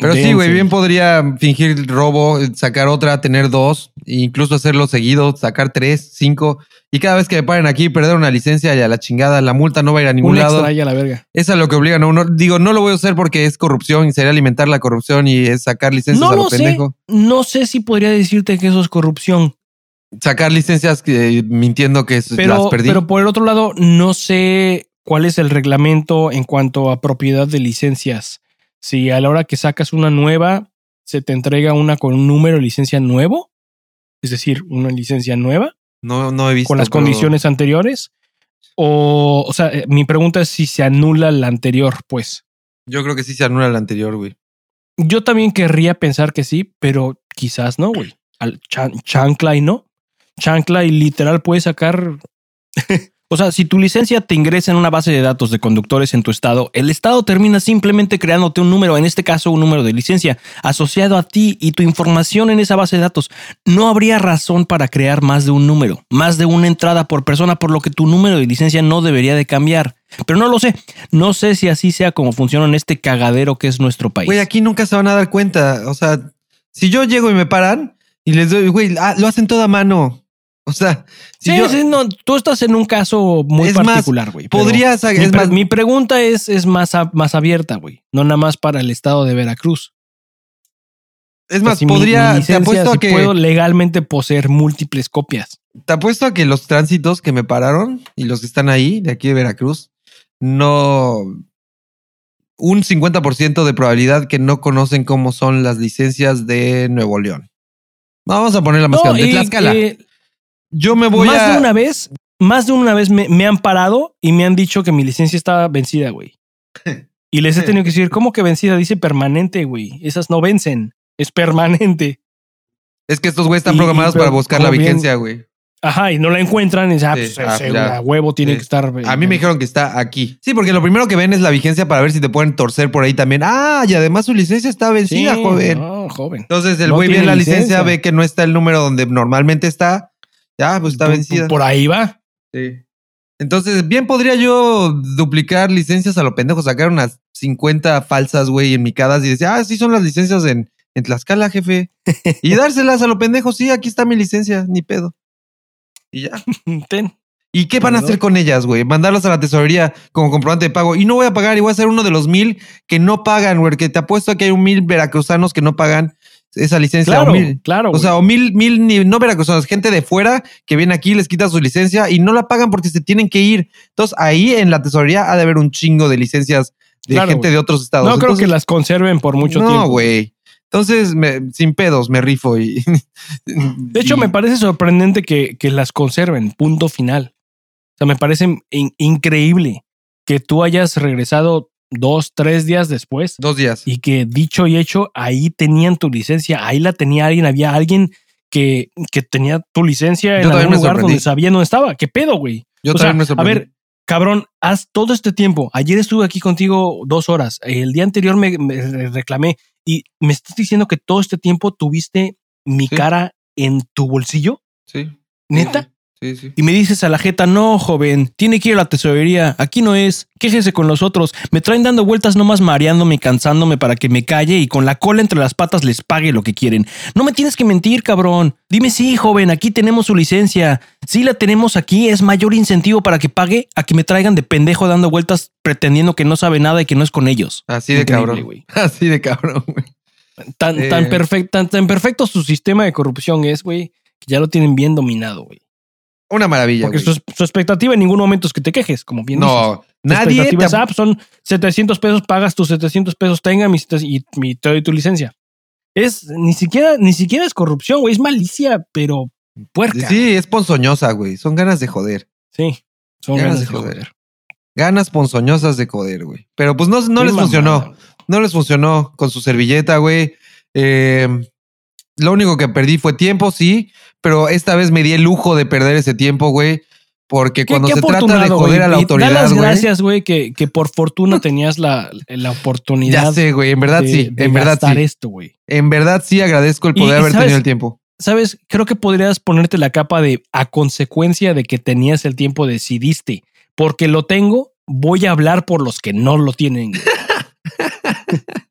Pero sí, güey, bien podría fingir robo, sacar otra, tener dos, e incluso hacerlo seguido, sacar tres, cinco, y cada vez que me paren aquí, perder una licencia y a la chingada, la multa no va a ir a ningún lado. a la verga. Esa es lo que obligan a uno. Digo, no lo voy a hacer porque es corrupción y sería alimentar la corrupción y es sacar licencias a lo, pendejo. No sé si podría decirte que eso es corrupción. Sacar licencias que, mintiendo que pero, las perdí. Pero por el otro lado, no sé cuál es el reglamento en cuanto a propiedad de licencias. Si a la hora que sacas una nueva, se te entrega una con un número de licencia nuevo, es decir, una licencia nueva. No, no he visto. Con las condiciones anteriores. O, o sea, eh, mi pregunta es si se anula la anterior, pues. Yo creo que sí se anula la anterior, güey. Yo también querría pensar que sí, pero quizás no, güey. Al chancla y no. Chancla y literal puede sacar [laughs] O sea, si tu licencia te ingresa en una base de datos de conductores en tu estado, el estado termina simplemente creándote un número, en este caso un número de licencia, asociado a ti y tu información en esa base de datos. No habría razón para crear más de un número, más de una entrada por persona, por lo que tu número de licencia no debería de cambiar. Pero no lo sé. No sé si así sea como funciona en este cagadero que es nuestro país. Güey, aquí nunca se van a dar cuenta. O sea, si yo llego y me paran y les doy, güey, ah, lo hacen toda mano. O sea, sí, no, tú estás en un caso muy particular, güey. Podrías. Mi, pregunta es, es más, más abierta, güey. No nada más para el estado de Veracruz. Es más, podría. te apuesto a que. Puedo legalmente poseer múltiples copias. Te apuesto a que los tránsitos que me pararon y los que están ahí, de aquí de Veracruz, no. Un 50% de probabilidad que no conocen cómo son las licencias de Nuevo León. Vamos a poner la más de Tlaxcala. Yo me voy más de una vez, más de una vez me, han parado y me han dicho que mi licencia estaba vencida, güey. [laughs] Y les he tenido que decir, ¿cómo que vencida? Dice permanente, güey. Esas no vencen. Es permanente. Es que estos güeyes están programados para buscar la vigencia, güey. Ajá, y no la encuentran. Y ah, pues, ah, huevo tiene que estar. A mí me dijeron que está aquí. Sí, porque lo primero que ven es la vigencia para ver si te pueden torcer por ahí también. Ah, y además su licencia está vencida, joven. No, joven. Entonces el güey ve la licencia, ve que no está el número donde normalmente está ya, pues está vencida. Por ahí va. Sí. Entonces, bien podría yo duplicar licencias a lo pendejo, sacar unas 50 falsas, güey, en mi y decir, ah, sí son las licencias en, en Tlaxcala, jefe. [laughs] y dárselas a lo pendejo, sí, aquí está mi licencia, ni pedo. Y ya. [laughs] Ten. ¿Y qué van a hacer con ellas, güey? Mandarlas a la tesorería como comprobante de pago. Y no voy a pagar, y voy a ser uno de los mil que no pagan, güey. Que te apuesto a que hay un mil veracruzanos que no pagan esa licencia. Claro, o mil, claro. O sea, o mil, mil, no veracruzanos, gente de fuera que viene aquí, les quita su licencia y no la pagan porque se tienen que ir. Entonces, ahí en la tesorería ha de haber un chingo de licencias de gente de otros estados. No creo que las conserven por mucho tiempo. No, güey. Entonces, sin pedos, me rifo y. [laughs] de hecho, me parece sorprendente que, que, las conserven, punto final. O sea, me parece increíble que tú hayas regresado dos, tres días después. Dos días. Y que dicho y hecho, ahí tenían tu licencia, ahí la tenía alguien, había alguien que, que tenía tu licencia en algún lugar donde sabía dónde estaba. ¿Qué pedo, güey? Yo también me sorprendí. A ver, cabrón, haz todo este tiempo. Ayer estuve aquí contigo dos horas. El día anterior me, reclamé y me estás diciendo que todo este tiempo tuviste mi cara en tu bolsillo. Sí. ¿Neta? Y me dices a la jeta, no, joven, tiene que ir a la tesorería, aquí no es, quéjese con los otros, me traen dando vueltas nomás mareándome y cansándome para que me calle y con la cola entre las patas les pague lo que quieren. No me tienes que mentir, cabrón. Dime sí, joven, aquí tenemos su licencia. Si la tenemos aquí, es mayor incentivo para que pague a que me traigan de pendejo dando vueltas pretendiendo que no sabe nada y que no es con ellos. Así de cabrón. Güey. [laughs] Así de cabrón, güey. Tan, tan, eh. tan, tan perfecto su sistema de corrupción es, güey, que ya lo tienen bien dominado, güey. Una maravilla. Porque su, expectativa en ningún momento es que te quejes, como bien No, nadie. Te... Es, ah, son 700 pesos, pagas tus 700 pesos, tenga mi, y, y te doy tu licencia. Es ni siquiera, ni siquiera es corrupción, güey, es malicia, pero puerca. Sí, es ponzoñosa, güey. Son ganas de joder. Sí, son ganas, de, joder. Ganas ponzoñosas de joder, güey. Pero pues no, no les funcionó. No les funcionó con su servilleta, güey. Eh, lo único que perdí fue tiempo, sí, pero esta vez me di el lujo de perder ese tiempo, güey. Porque cuando se trata de joder a la autoridad. Da las gracias, güey, que, que, por fortuna [laughs] tenías la, la oportunidad. Ya sé, güey. En verdad sí. en verdad sí. esto, güey. En verdad sí agradezco el poder haber tenido el tiempo. Sabes, creo que podrías ponerte la capa de a consecuencia de que tenías el tiempo, decidiste. Porque lo tengo, voy a hablar por los que no lo tienen. [laughs]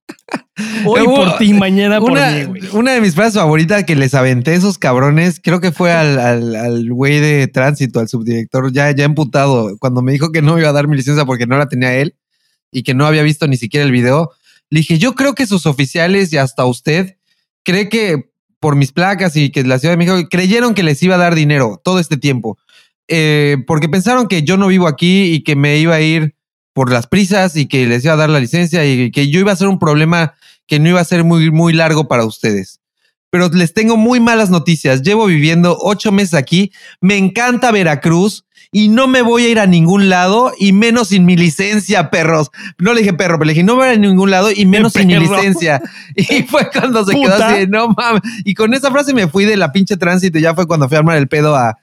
Hoy por ti, mañana por una, mí, güey. Una de mis frases favoritas que les aventé esos cabrones, creo que fue al, al, güey de tránsito, al subdirector, ya, ya emputado, cuando me dijo que no iba a dar mi licencia porque no la tenía él y que no había visto ni siquiera el video. Le dije, yo creo que sus oficiales y hasta usted cree que por mis placas y que la Ciudad de México creyeron que les iba a dar dinero todo este tiempo. Eh, porque pensaron que yo no vivo aquí y que me iba a ir por las prisas y que les iba a dar la licencia y que yo iba a ser un problema que no iba a ser muy, muy largo para ustedes. Pero les tengo muy malas noticias. Llevo viviendo ocho meses aquí. Me encanta Veracruz y no me voy a ir a ningún lado y menos sin mi licencia, perros. No le dije perro, pero le dije no me voy a ir a ningún lado y menos sin mi licencia. [laughs] Y fue cuando se quedó así, no mames. Y con esa frase me fui de la pinche tránsito ya fue cuando fui a armar el pedo a,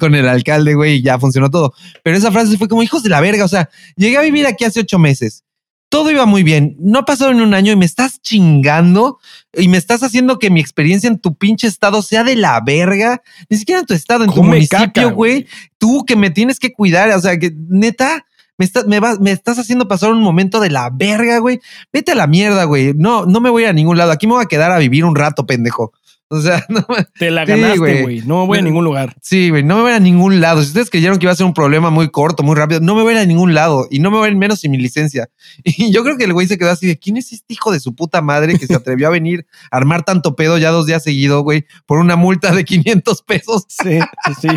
con el alcalde, güey, y ya funcionó todo. Pero esa frase fue como hijos de la verga. O sea, llegué a vivir aquí hace ocho meses todo iba muy bien. No ha pasado en un año y me estás chingando y me estás haciendo que mi experiencia en tu pinche estado sea de la verga. Ni siquiera en tu estado, en tu municipio, güey. Tú que me tienes que cuidar. O sea, que neta, me, estás, me, me estás haciendo pasar un momento de la verga, güey. Vete a la mierda, güey. No, no me voy a ningún lado. Aquí me voy a quedar a vivir un rato, pendejo. O sea, [laughs] no Te la ganaste, güey. No me voy a ningún lugar. Sí, güey. No me voy a ningún lado. Si ustedes creyeron que iba a ser un problema muy corto, muy rápido, no me voy a ningún lado. Y no me voy a menos sin mi licencia. [laughs] Y yo creo que el güey se quedó así de ¿quién es este hijo de su puta madre que se atrevió a venir a armar tanto pedo ya dos días seguidos, güey, por una multa de 500 pesos? Sí, sí.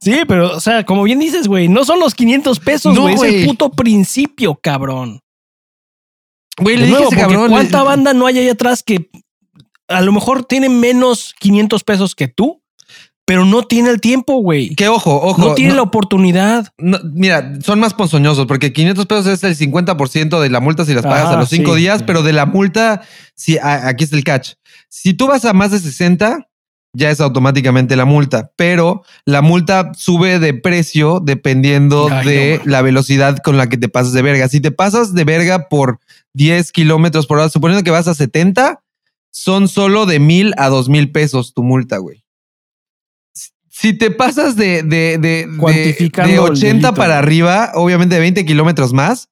Sí, pero, o sea, como bien dices, güey, no son los 500 pesos, güey. es el puto principio, cabrón. Güey, le dije ese cabrón. ¿Cuánta banda no hay ahí atrás que a lo mejor tiene menos 500 pesos que tú, pero no tiene el tiempo, güey. Que ojo, ojo. No tiene la oportunidad. mira, son más ponzoñosos porque 500 pesos es el 50% de la multa si las pagas a los cinco días, pero de la multa, si aquí es el catch. Si tú vas a más de 60, ya es automáticamente la multa, pero la multa sube de precio dependiendo de la velocidad con la que te pasas de verga. Si te pasas de verga por 10 kilómetros por hora, suponiendo que vas a 70, son solo de mil a dos mil pesos tu multa, güey. Si te pasas de, de, de, de, 80 para arriba, obviamente de 20 kilómetros más,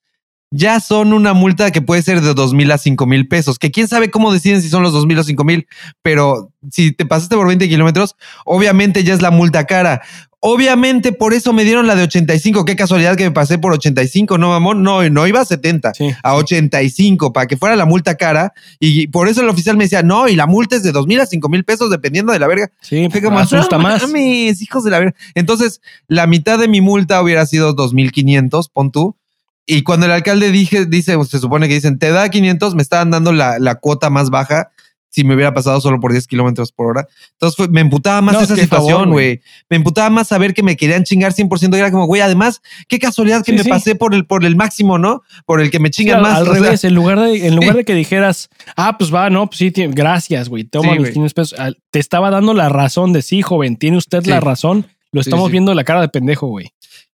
ya son una multa que puede ser de dos mil a cinco mil pesos, que quién sabe cómo deciden si son los dos mil o cinco mil, pero si te pasaste por 20 kilómetros, obviamente ya es la multa cara. Obviamente por eso me dieron la de 85. Qué casualidad que me pasé por 85, ¿no, mamón? No, no iba a 70, a 85 para que fuera la multa cara. Y por eso el oficial me decía, no, y la multa es de 2 mil a 5 mil pesos dependiendo de la verga. Sí, Fue como, asusta más. Mames, hijos de la verga. Entonces, la mitad de mi multa hubiera sido 2,500, pon tú. Y cuando el alcalde dije, dice, se supone que dicen, te da 500, me estaban dando la, la cuota más baja si me hubiera pasado solo por 10 kilómetros por hora. Entonces me emputaba más esa situación, güey. Me emputaba más saber que me querían chingar 100%. Y era como, güey, además, qué casualidad que me pasé por el, por el máximo, ¿no? Por el que me chingan más. Al revés, en lugar, de, en lugar de que dijeras, ah, pues va, no, pues sí, gracias, güey, toma los 500 pesos. Te estaba dando la razón de sí, joven, tiene usted la razón. Lo estamos viendo la cara de pendejo, güey.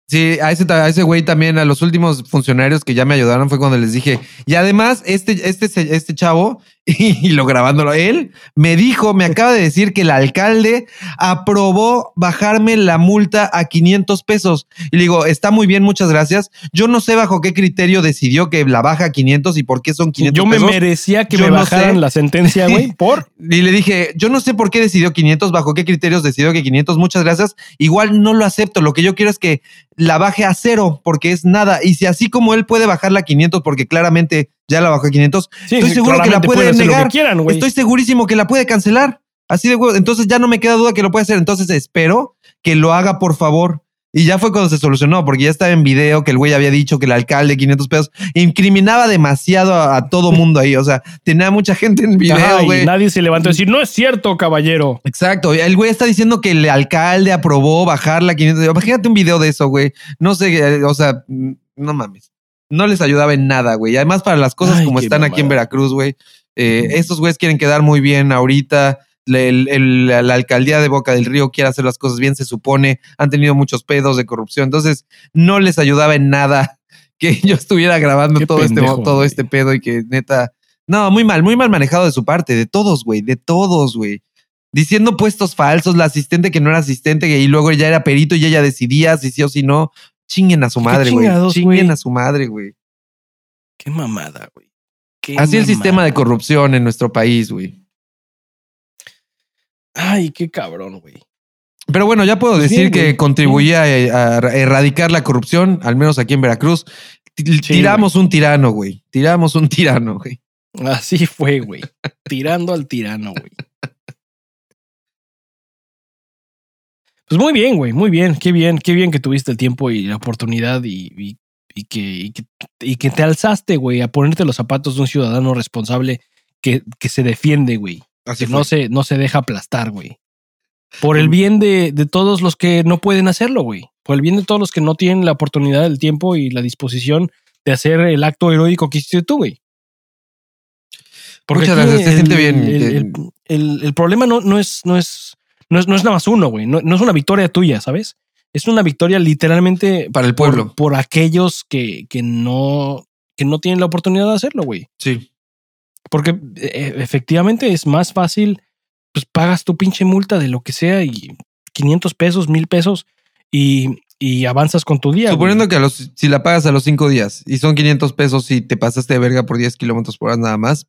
Sí, a ese, a ese güey también, a los últimos funcionarios que ya me ayudaron fue cuando les dije. Y además, este, este, este chavo [laughs] y, lo grabándolo él, me dijo, me acaba de decir que el alcalde aprobó bajarme la multa a 500 pesos. Y le digo, está muy bien, muchas gracias. Yo no sé bajo qué criterio decidió que la baja a 500 y por qué son 500 Yo me merecía que me bajaran la sentencia, güey, [laughs] por. Y le dije, yo no sé por qué decidió 500, bajo qué criterios decidió que 500, muchas gracias. Igual no lo acepto. Lo que yo quiero es que la baje a cero porque es nada. Y si así como él puede bajarla a 500 porque claramente ya la bajó a 500. Estoy seguro que la puede negar. Estoy segurísimo que la puede cancelar. Así de huevo. Entonces ya no me queda duda que lo puede hacer. Entonces espero que lo haga, por favor. Y ya fue cuando se solucionó, porque ya estaba en video que el güey había dicho que el alcalde 500 pesos incriminaba demasiado a, todo mundo ahí. O sea, tenía mucha gente en video, güey. Nadie se levantó a decir, no es cierto, caballero. Exacto. El güey está diciendo que el alcalde aprobó bajar la 500. Imagínate un video de eso, güey. No sé, eh, o sea, no mames no les ayudaba en nada, güey. Además, para las cosas como están aquí en Veracruz, güey, eh, estos güeyes quieren quedar muy bien ahorita. la alcaldía de Boca del Río quiere hacer las cosas bien, se supone, han tenido muchos pedos de corrupción, entonces no les ayudaba en nada [laughs] que yo estuviera grabando todo, este, todo este pedo y que neta, no, muy mal, muy mal manejado de su parte, de todos, güey, de todos, güey. Diciendo puestos falsos, la asistente que no era asistente y luego ya era perito y ella decidía si sí o si no. Chinguen a su madre, güey. Chinguen a su madre, güey. Qué mamada, güey. Así el sistema de corrupción en nuestro país, güey. Ay, qué cabrón, güey. Pero bueno, ya puedo pues decir que contribuía a, erradicar la corrupción, al menos aquí en Veracruz. Tiramos un tirano, güey. Tiramos un [laughs] tirano, güey. Así fue, güey. Tirando al tirano, güey. Pues muy bien, güey, muy bien, qué bien, qué bien que tuviste el tiempo y la oportunidad y, y, que, y, que, te alzaste, güey, a ponerte los zapatos de un ciudadano responsable que, que se defiende, güey. Así que no se, no se deja aplastar, güey. Por el bien de, de, todos los que no pueden hacerlo, güey. Por el bien de todos los que no tienen la oportunidad, el tiempo y la disposición de hacer el acto heroico que hiciste tú, güey. Porque Muchas gracias, se siente bien. El, el, el, problema no, no, es, no, es, no, es, no es nada más uno, güey. No, no, es una victoria tuya, ¿sabes? Es una victoria literalmente para el pueblo. Por, aquellos que, que, no, que no tienen la oportunidad de hacerlo, güey. Sí. Porque e, efectivamente es más fácil, pues pagas tu pinche multa de lo que sea y 500 pesos, 1000 pesos y, y avanzas con tu día. Suponiendo que a los, si la pagas a los cinco días y son 500 pesos y te pasaste de verga por 10 kilómetros por hora nada más,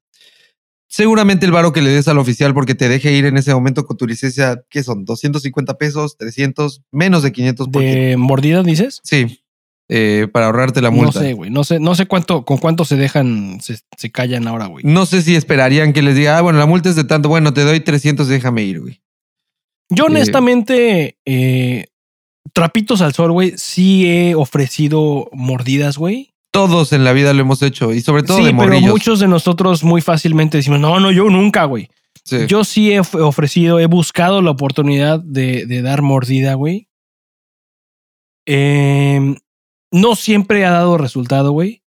seguramente el varo que le des al oficial porque te deje ir en ese momento con tu licencia, ¿qué son? ¿250 pesos? ¿300? Menos de 500. ¿De mordida dices? Sí. Eh, para ahorrarte la multa. No sé, güey. No sé, no sé cuánto, con cuánto se dejan, se, callan ahora, güey. No sé si esperarían que les diga, ah, bueno, la multa es de tanto, bueno, te doy 300, déjame ir, güey. Yo eh, honestamente, eh, trapitos al sol, güey, sí he ofrecido mordidas, güey. Todos en la vida lo hemos hecho y sobre todo sí, pero muchos de nosotros muy fácilmente decimos, no, no, yo nunca, güey. Yo sí he ofrecido, he buscado la oportunidad de, de dar mordida, güey. Em, no siempre ha dado resultado, güey.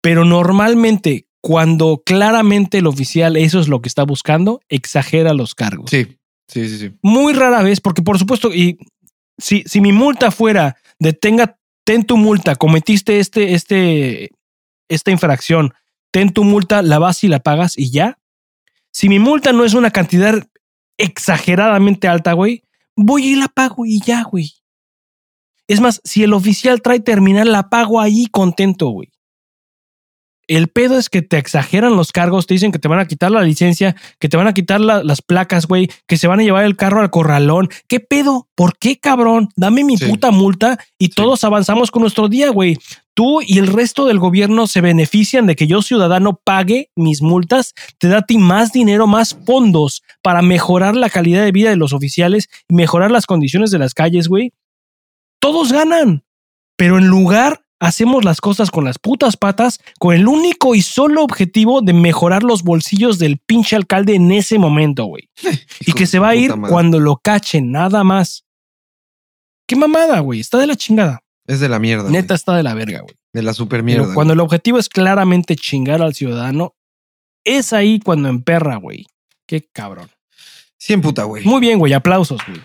Pero normalmente, cuando claramente el oficial eso es lo que está buscando, exagera los cargos. Sí, sí, sí, sí. Muy rara vez, porque por supuesto, y si, si mi multa fuera de tenga ten tu multa, cometiste este, este, esta infracción, ten tu multa, la vas y la pagas y ya. Si mi multa no es una cantidad exageradamente alta, güey, voy y la pago y ya, güey. Es más, si el oficial trae terminal, la pago ahí contento, güey. El pedo es que te exageran los cargos, te dicen que te van a quitar la licencia, que te van a quitar las placas, güey, que se van a llevar el carro al corralón. ¿Qué pedo? ¿Por qué, cabrón? Dame mi puta multa y todos avanzamos con nuestro día, güey. Tú y el resto del gobierno se benefician de que yo, ciudadano, pague mis multas, te da a ti más dinero, más fondos para mejorar la calidad de vida de los oficiales y mejorar las condiciones de las calles, güey. Todos ganan. Pero en lugar hacemos las cosas con las putas patas con el único y solo objetivo de mejorar los bolsillos del pinche alcalde en ese momento, güey. [laughs] y que se va a ir cuando lo cachen, nada más. Qué mamada, güey. Está de la chingada. Es de la mierda. Neta está de la verga, güey. De la super mierda. Pero cuando el objetivo es claramente chingar al ciudadano, es ahí cuando emperra, güey. Qué cabrón. Cien puta, güey. Muy bien, güey. Aplausos, güey.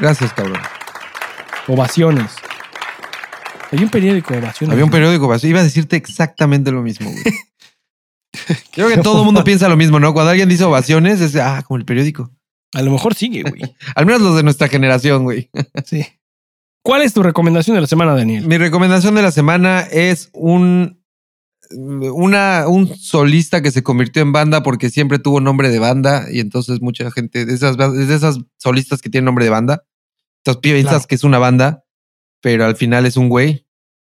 Gracias, cabrón. Ovaciones. Había un periódico ovaciones. Había un periódico ovaciones. Iba a decirte exactamente lo mismo, güey. [laughs] Creo que todo el mundo piensa lo mismo, ¿no? Cuando alguien dice ovaciones, es, ah, como el periódico. A lo mejor sigue, güey. [laughs] Al menos los de nuestra generación, güey. [laughs] sí. ¿Cuál es tu recomendación de la semana, Daniel? Mi recomendación de la semana es un, una, un solista que se convirtió en banda porque siempre tuvo nombre de banda y entonces mucha gente, de esas, de esas solistas que tienen nombre de banda, entonces piensas que es una banda, pero al final es un güey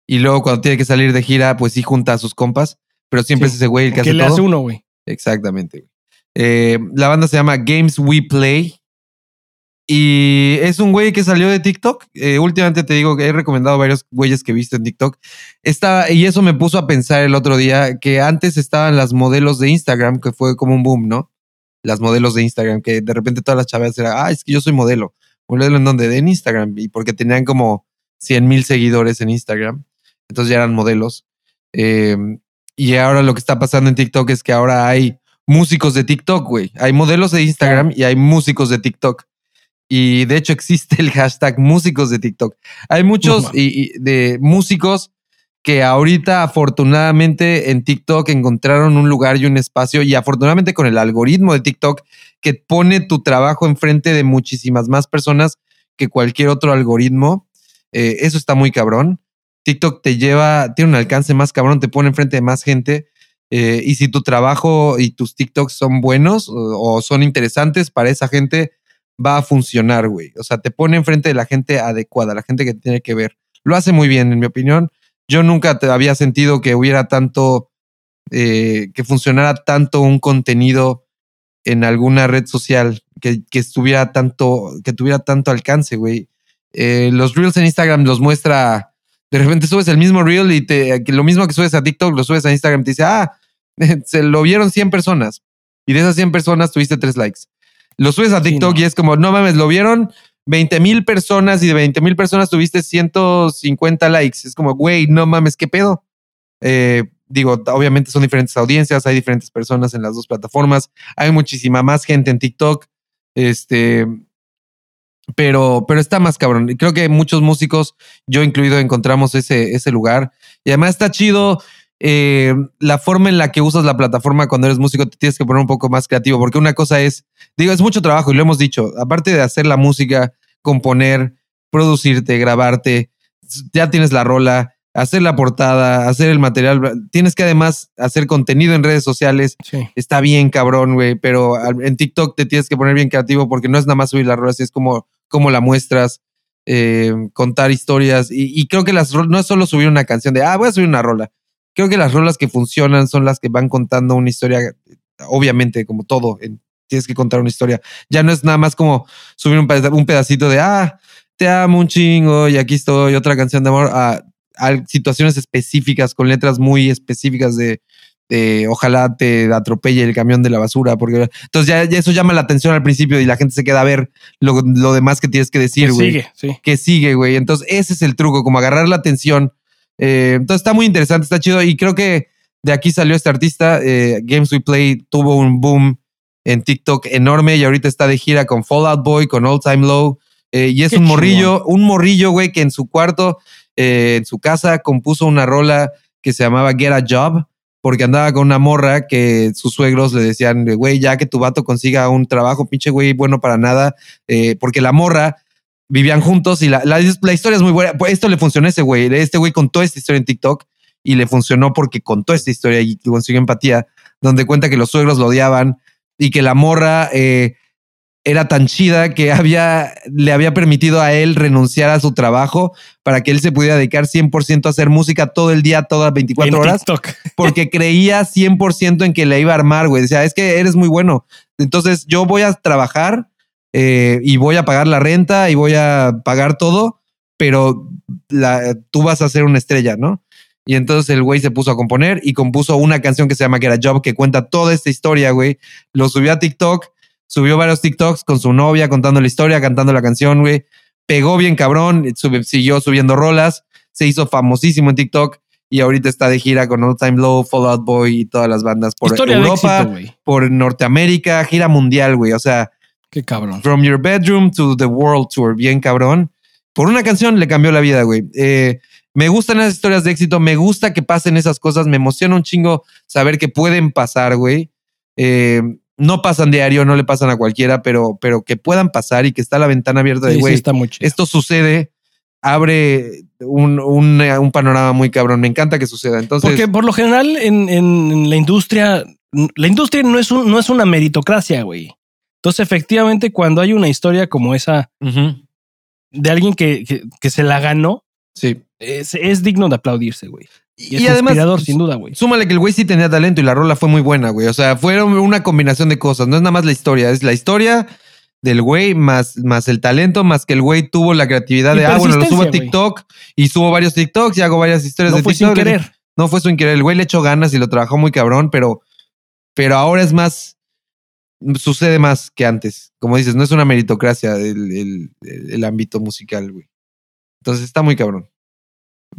y luego cuando tiene que salir de gira, pues sí junta a sus compas, pero siempre es ese güey el que, hace le hace uno, güey. Exactamente. Eh, la banda se llama Games We Play. Y es un güey que salió de TikTok. Eh, últimamente te digo que he recomendado varios güeyes que he visto en TikTok. Estaba, y eso me puso a pensar el otro día que antes estaban las modelos de Instagram, que fue como un boom, ¿no? Las modelos de Instagram, que de repente todas las chavas eran, ah, es que yo soy modelo. ¿Modelo en donde? En Instagram. Y porque tenían como 100 mil seguidores en Instagram entonces ya eran modelos. Em, y ahora lo que está pasando en TikTok es que ahora hay músicos de TikTok, güey. Hay modelos de Instagram y hay músicos de TikTok. Y de hecho existe el hashtag músicos de TikTok. Hay muchos de músicos que ahorita afortunadamente en TikTok encontraron un lugar y un espacio y afortunadamente con el algoritmo de TikTok que pone tu trabajo enfrente de muchísimas más personas que cualquier otro algoritmo. Eh, eso está muy cabrón. TikTok te lleva, tiene un alcance más cabrón, te pone enfrente de más gente. Eh, y si tu trabajo y tus TikToks son buenos o, son interesantes para esa gente, va a funcionar, güey. O sea, te pone enfrente de la gente adecuada, la gente que tiene que ver. Lo hace muy bien, en mi opinión. Yo nunca te había sentido que hubiera tanto, eh, que funcionara tanto un contenido en alguna red social, que, estuviera tanto, que tuviera tanto alcance, güey. Eh, los reels en Instagram los muestra, de repente subes el mismo reel y te, lo mismo que subes a TikTok, lo subes a Instagram y te dice, ah, [laughs] se lo vieron 100 personas. Y de esas 100 personas tuviste 3 likes. Lo subes a TikTok y es como, no mames, lo vieron 20 mil personas y de 20 mil personas tuviste 150 likes. Es como, güey, no mames, ¿qué pedo? Eh, digo, obviamente son diferentes audiencias, hay diferentes personas en las dos plataformas, hay muchísima más gente en TikTok, este, pero, pero está más cabrón. Creo que muchos músicos, yo incluido, encontramos ese, ese lugar. Y además está chido eh, la forma en la que usas la plataforma cuando eres músico, te tienes que poner un poco más creativo, porque una cosa es, digo, es mucho trabajo y lo hemos dicho, aparte de hacer la música, componer, producirte, grabarte, ya tienes la rola, hacer la portada, hacer el material, tienes que además hacer contenido en redes sociales. Está bien, cabrón, güey, pero en TikTok te tienes que poner bien creativo porque no es nada más subir la rola, es como, como la muestras. Eh, contar historias y, y, creo que las no es solo subir una canción de ah voy a subir una rola creo que las rolas que funcionan son las que van contando una historia, obviamente, como todo, tienes que contar una historia. Ya no es nada más como subir un, pedacito de, ah, te amo un chingo y aquí estoy, otra canción de amor, a, situaciones específicas, con letras muy específicas de, ojalá te atropelle el camión de la basura, porque entonces ya, eso llama la atención al principio y la gente se queda a ver lo, demás que tienes que decir, güey. Que sigue, sí. Que sigue, güey. Entonces ese es el truco, como agarrar la atención eh, entonces está muy interesante, está chido y creo que de aquí salió este artista. Eh, Games We Play tuvo un boom en TikTok enorme y ahorita está de gira con Fallout Boy, con All Time Low. Eh, y es un morrillo, un morrillo, güey, que en su cuarto, en su casa, compuso una rola que se llamaba Get a Job, porque andaba con una morra que sus suegros le decían, güey, ya que tu vato consiga un trabajo, pinche güey, bueno para nada, porque la morra vivían juntos y la, la, historia es muy buena. Pues esto le funcionó a ese güey. Este güey contó esta historia en TikTok y le funcionó porque contó esta historia y consiguió empatía, donde cuenta que los suegros lo odiaban y que la morra eh, era tan chida que había, le había permitido a él renunciar a su trabajo para que él se pudiera dedicar 100% a hacer música todo el día, todas 24 horas. [laughs] Porque creía 100% en que le iba a armar, güey. Decía, es que eres muy bueno. Entonces yo voy a trabajar eh, y voy a pagar la renta y voy a pagar todo, pero tú vas a ser una estrella, ¿no? Y entonces el güey se puso a componer y compuso una canción que se llama Get a Job que cuenta toda esta historia, güey. Lo subió a TikTok, subió varios TikToks con su novia contando la historia, cantando la canción, güey. Pegó bien cabrón, siguió subiendo rolas, se hizo famosísimo en TikTok y ahorita está de gira con All Time Low, Fallout Boy y todas las bandas por Europa, por Norteamérica, gira mundial, güey. O sea, Qué cabrón. From Your Bedroom to the World Tour, bien cabrón. Por una canción le cambió la vida, güey. Eh, me gustan esas historias de éxito, me gusta que pasen esas cosas, me emociona un chingo saber que pueden pasar, güey. Eh, no pasan diario, no le pasan a cualquiera, pero, pero que puedan pasar y que está la ventana abierta de, güey, esto sucede, abre un, un, panorama muy cabrón. Me encanta que suceda. Entonces, Porque por lo general en, en la industria, la industria no es, un, no es una meritocracia, güey. Entonces, efectivamente, cuando hay una historia como esa de alguien que, que, se la ganó, sí. es, digno de aplaudirse, güey. Y, es inspirador, sin duda, güey. Súmale que el güey sí tenía talento y la rola fue muy buena, güey. O sea, fue una combinación de cosas. No es nada más la historia, es la historia del güey más, más el talento, más que el güey tuvo la creatividad de, ah, bueno, lo subo a TikTok y subo varios TikToks y hago varias historias no de fue Sin querer. No fue sin querer. El güey le echó ganas y lo trabajó muy cabrón, pero, pero ahora es más sucede más que antes. Como dices, no es una meritocracia el, el, ámbito musical, güey. Entonces está muy cabrón.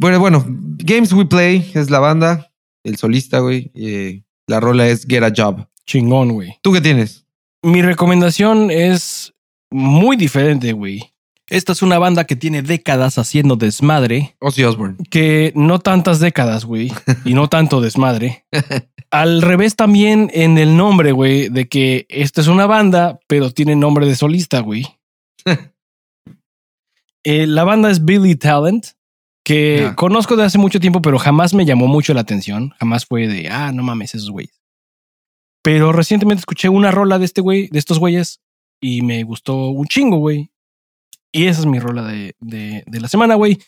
Bueno, bueno, Games We Play es la banda, el solista, güey. Eh, la rola es Get a Job. Chingón, güey. ¿Tú qué tienes? Mi recomendación es muy diferente, güey. Esta es una banda que tiene décadas haciendo desmadre. Ozzy Osbourne. Que no tantas décadas, güey. y no tanto desmadre. [laughs] Al revés también en el nombre, güey, de que esta es una banda, pero tiene nombre de solista, güey. [laughs] Eh, la banda es Billy Talent, que conozco de hace mucho tiempo, pero jamás me llamó mucho la atención. Jamás fue de, ah, no mames, esos güeyes. Pero recientemente escuché una rola de este güey, de estos güeyes, y me gustó un chingo, güey. Y esa es mi rola de, de, de la semana, güey.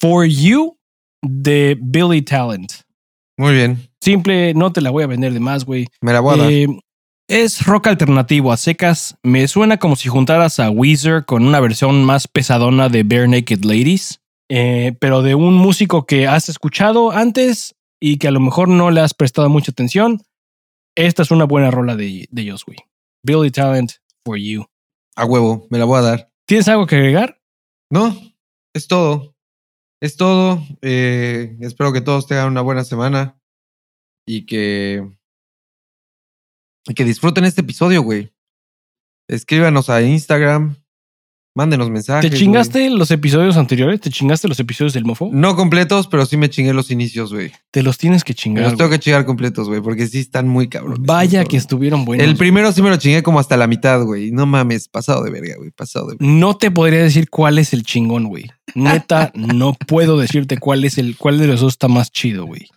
For You de Billy Talent. Muy bien. Simple, no te la voy a vender de más, güey. Me la voy a dar. Eh, es rock alternativo a secas. Me suena como si juntaras a Weezer con una versión más pesadona de Bare Naked Ladies, eh, pero de un músico que has escuchado antes y que a lo mejor no le has prestado mucha atención. Esta es una buena rola de, de güey. Billy Talent for You. A huevo, me la voy a dar. ¿Tienes algo que agregar? No, es todo. Es todo. Eh, espero que todos tengan una buena semana y que, y que disfruten este episodio, güey. Escríbanos a Instagram, Mándenos mensajes. ¿Te chingaste los episodios anteriores? ¿Te chingaste los episodios del mofo? No completos, pero sí me chingué los inicios, güey. Te los tienes que chingar. los tengo que chingar completos, güey, porque sí están muy cabrones. Vaya que estuvieron buenos. El primero sí me lo chingué como hasta la mitad, güey. No mames, pasado de verga, güey. Pasado de verga. No te podría decir cuál es el chingón, güey. Neta, no puedo decirte cuál es el, cuál de los dos está más chido, güey.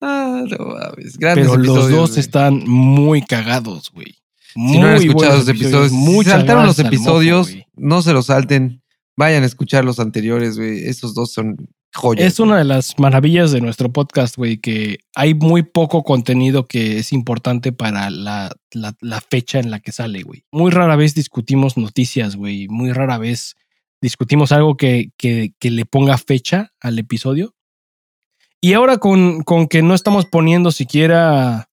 Ah, no mames. Grandes Pero los dos están muy cagados, güey. Si no han escuchado los episodios, saltaron los episodios, no se los salten. Vayan a escuchar los anteriores, güey. Esos dos son joyas. Es una de las maravillas de nuestro podcast, güey, que hay muy poco contenido que es importante para la, la, fecha en la que sale, güey. Muy rara vez discutimos noticias, güey. Muy rara vez discutimos algo que, que, que, le ponga fecha al episodio. Y ahora con, con que no estamos poniendo siquiera.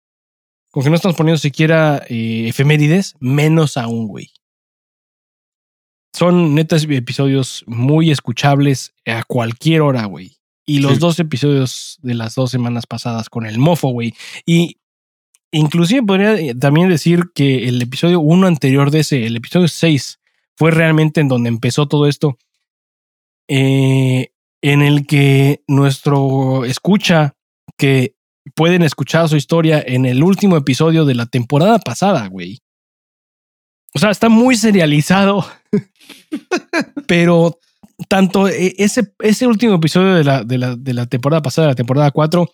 Con que no estamos poniendo siquiera eh, efemérides, menos aún, güey son netas episodios muy escuchables a cualquier hora, güey. Y los dos episodios de las dos semanas pasadas con el mofo, güey. Y inclusive podría eh, también decir que el episodio uno anterior de ese, el episodio 6, fue realmente en donde empezó todo esto. Eh, en el que nuestro escucha, que pueden escuchar su historia en el último episodio de la temporada pasada, güey. O sea, está muy serializado. [laughs] pero tanto eh, ese, ese último episodio de la, de, la, de la temporada pasada, la temporada 4,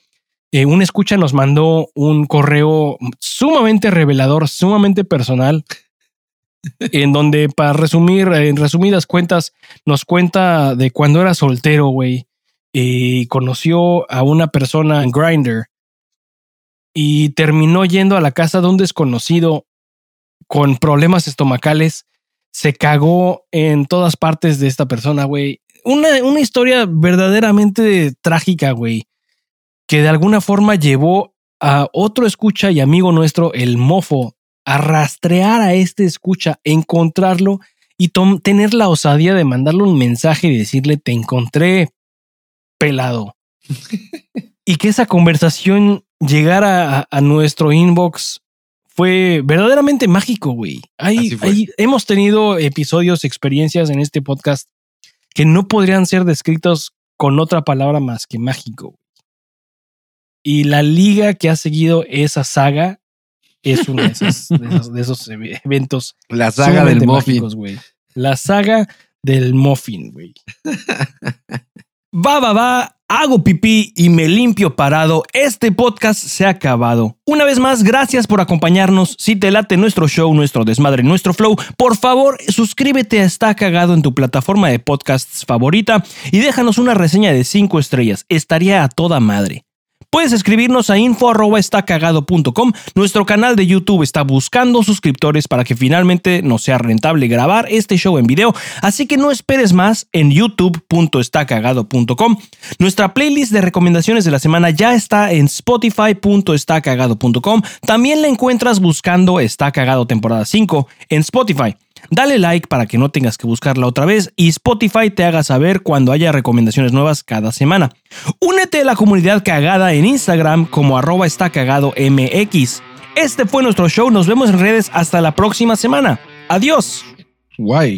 eh, un escucha nos mandó un correo sumamente revelador, sumamente personal, [laughs] en donde, para resumir, en resumidas cuentas, nos cuenta de cuando era soltero, güey, y conoció a una persona en Grinder y terminó yendo a la casa de un desconocido con problemas estomacales, se cagó en todas partes de esta persona, güey. Una, una historia verdaderamente trágica, güey, que de alguna forma llevó a otro escucha y amigo nuestro, el mofo, a rastrear a este escucha, encontrarlo y tener la osadía de mandarle un mensaje y decirle, te encontré pelado. [laughs] y que esa conversación llegara a nuestro inbox fue verdaderamente mágico, güey. hemos tenido episodios, experiencias en este podcast que no podrían ser descritos con otra palabra más que mágico. Y la liga que ha seguido esa saga es uno [laughs] de esos, eventos. La saga del muffin. La saga del muffin, güey. [laughs] Va, va, va hago pipí y me limpio parado, este podcast se ha acabado. Una vez más, gracias por acompañarnos. Si te late nuestro show, nuestro desmadre, nuestro flow, por favor suscríbete a Está Cagado en tu plataforma de podcasts favorita y déjanos una reseña de 5 estrellas. Estaría a toda madre. Puedes escribirnos a info.estacagado.com. Nuestro canal de YouTube está buscando suscriptores para que finalmente nos sea rentable grabar este show en video, así que no esperes más en youtube.estacagado.com. Nuestra playlist de recomendaciones de la semana ya está en spotify.estacagado.com. También la encuentras buscando Está Cagado temporada 5 en Spotify. Dale like para que no tengas que buscarla otra vez y Spotify te haga saber cuando haya recomendaciones nuevas cada semana. Únete a la comunidad cagada en Instagram como arroba está cagado. Este fue nuestro show. Nos vemos en redes hasta la próxima semana. Adiós. Guay.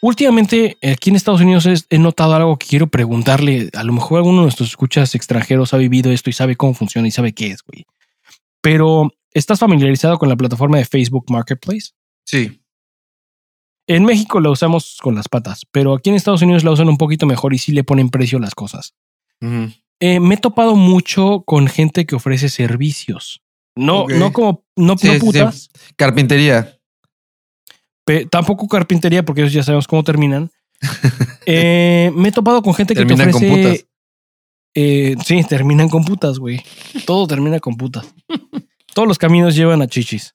Últimamente, aquí en Estados Unidos he notado algo que quiero preguntarle. A lo mejor alguno de nuestros escuchas extranjeros ha vivido esto y sabe cómo funciona y sabe qué es, güey. Pero, ¿estás familiarizado con la plataforma de Facebook Marketplace? Sí. En México la usamos con las patas, pero aquí en Estados Unidos la usan un poquito mejor y sí le ponen precio a las cosas. Eh, me he topado mucho con gente que ofrece servicios. No, no como, no, putas. Carpintería tampoco carpintería, porque ellos ya sabemos cómo terminan. [laughs] Eh, me he topado con gente que te ofrece. Con putas. Eh, sí, terminan con putas, güey. Todo termina con putas. Todos los caminos llevan a chichis.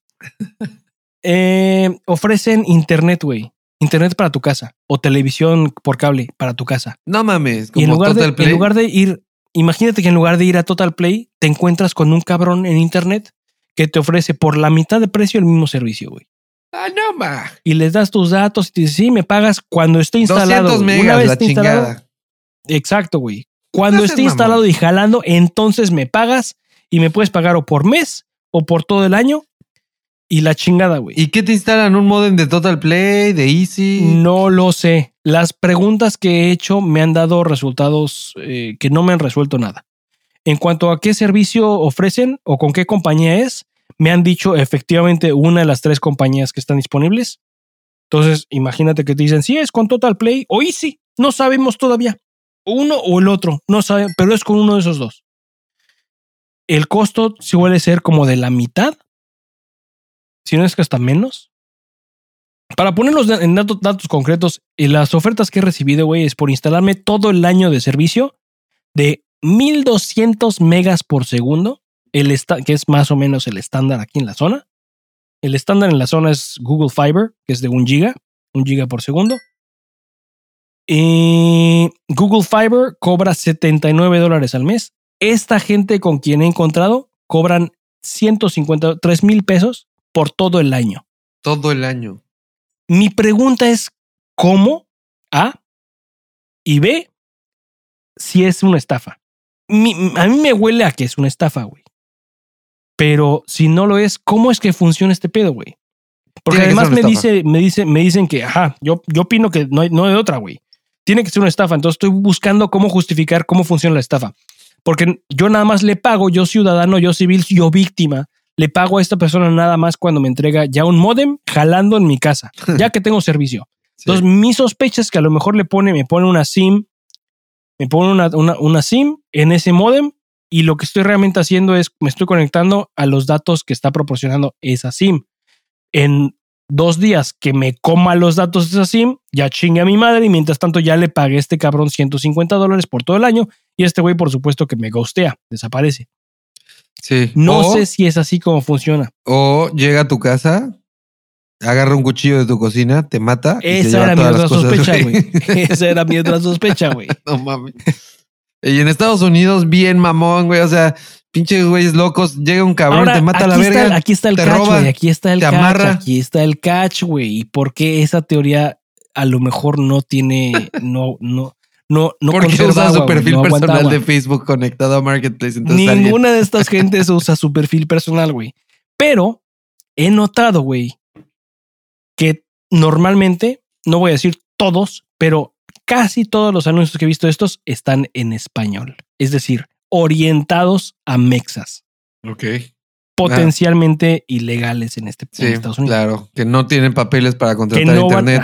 Eh, ofrecen internet, güey. Internet para tu casa o televisión por cable para tu casa. No mames. y en lugar, de, en lugar de ir, imagínate que en lugar de ir a Total Play, te encuentras con un cabrón en internet que te ofrece por la mitad de precio el mismo servicio, güey. Ah, no, ma. Y les das tus datos y te dices, sí, me pagas cuando esté instalado. 200 megas, Una vez la chingada. Exacto, güey. Cuando esté instalado y jalando, entonces me pagas y me puedes pagar o por mes o por todo el año y la chingada, güey. ¿Y qué te instalan? ¿Un modem de Total Play, de Easy? No lo sé. Las preguntas que he hecho me han dado resultados eh, que no me han resuelto nada. En cuanto a qué servicio ofrecen o con qué compañía es, me han dicho efectivamente una de las tres compañías que están disponibles. Entonces, imagínate que te dicen, sí, es con Total Play o Easy. No sabemos todavía. Uno o el otro, no saben, pero es con uno de esos dos. El costo suele ser como de la mitad, si no es que hasta menos. Para ponerlos en datos, concretos, y las ofertas que he recibido, güey, es por instalarme todo el año de servicio de 1200 megas por segundo el que es más o menos el estándar aquí en la zona. El estándar en la zona es Google Fiber, que es de un giga, un giga por segundo. Y Google Fiber cobra 79 dólares al mes. Esta gente con quien he encontrado cobran 153 mil pesos por todo el año. Todo el año. Mi pregunta es, ¿cómo? A. Y B, si es una estafa. a mí me huele a que es una estafa, güey. Pero si no lo es, ¿cómo es que funciona este pedo, güey? Porque además me dice, me dice, me dicen que, ajá, yo, yo opino que no hay, no hay otra, güey. Tiene que ser una estafa. Entonces estoy buscando cómo justificar cómo funciona la estafa. Porque yo nada más le pago, yo ciudadano, yo civil, yo víctima, le pago a esta persona nada más cuando me entrega ya un modem jalando en mi casa, [laughs] ya que tengo servicio. Entonces, mi sospecha es que a lo mejor le pone, me pone una SIM, me pone una, una, una SIM en ese modem y lo que estoy realmente haciendo es me estoy conectando a los datos que está proporcionando esa SIM. En dos días que me coma los datos de esa SIM, ya chingue a mi madre y mientras tanto ya le pagué a este cabrón 150 dólares por todo el año y este güey por supuesto que me ghostea, desaparece. Sí. No sé si es así como funciona. O llega a tu casa, agarra un cuchillo de tu cocina, te mata. [laughs] Esa era mi otra sospecha, güey. Esa era mi otra sospecha, güey. no mames. Y en Estados Unidos, bien mamón, güey. O sea, pinches güeyes locos. Llega un cabrón, te mata la verga. aquí está el catch, güey. Aquí está el te catch. Amarra. Aquí está el catch, güey. ¿Y por qué esa teoría a lo mejor no tiene, [laughs] no, no, no, no Porque usa su perfil personal de Facebook conectado a Marketplace. Ninguna de estas [laughs] gentes usa su perfil personal, güey. Pero he notado, güey, que normalmente, no voy a decir todos, pero casi todos los anuncios que he visto estos están en español. Es decir, orientados a mexas. Ok. Potencialmente ilegales en este sí, Estados Unidos. Claro, que no tienen papeles para contratar internet.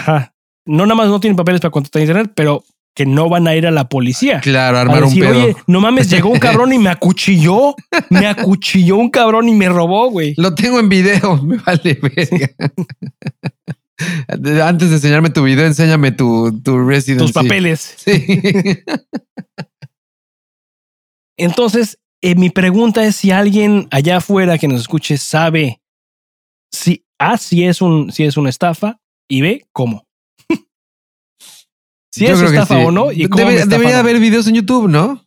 No nada más no tienen papeles para contratar internet, pero que no van a ir a la policía. Claro, armar un pedo. Oye, no mames, llegó un cabrón y me acuchilló. [laughs] Me acuchilló un cabrón y me robó, güey. Lo tengo en video, [laughs] me vale verga. [laughs] [laughs] Antes de enseñarme tu video, enséñame tu, tu residency. Tus papeles. [laughs] Sí. Entonces, eh, mi pregunta es si alguien allá afuera que nos escuche sabe si A, si es, un, si es una estafa y B, cómo. [laughs] si es estafa o no. Y cómo debería haber videos en YouTube, ¿no?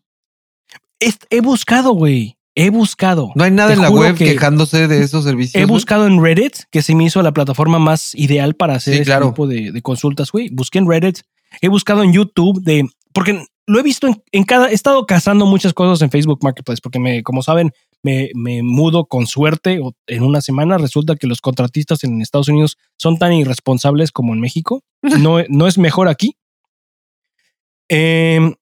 he buscado, güey. He buscado. No hay nada en la web quejándose de esos servicios. He buscado en Reddit, que se me hizo la plataforma más ideal para hacer este tipo de, de, consultas, güey. Busqué en Reddit. He buscado en YouTube de. Porque lo he visto en, cada. He estado cazando muchas cosas en Facebook Marketplace, porque me, como saben, me, me mudo con suerte en una semana. Resulta que los contratistas en Estados Unidos son tan irresponsables como en México. [laughs] No, no es mejor aquí. Eh,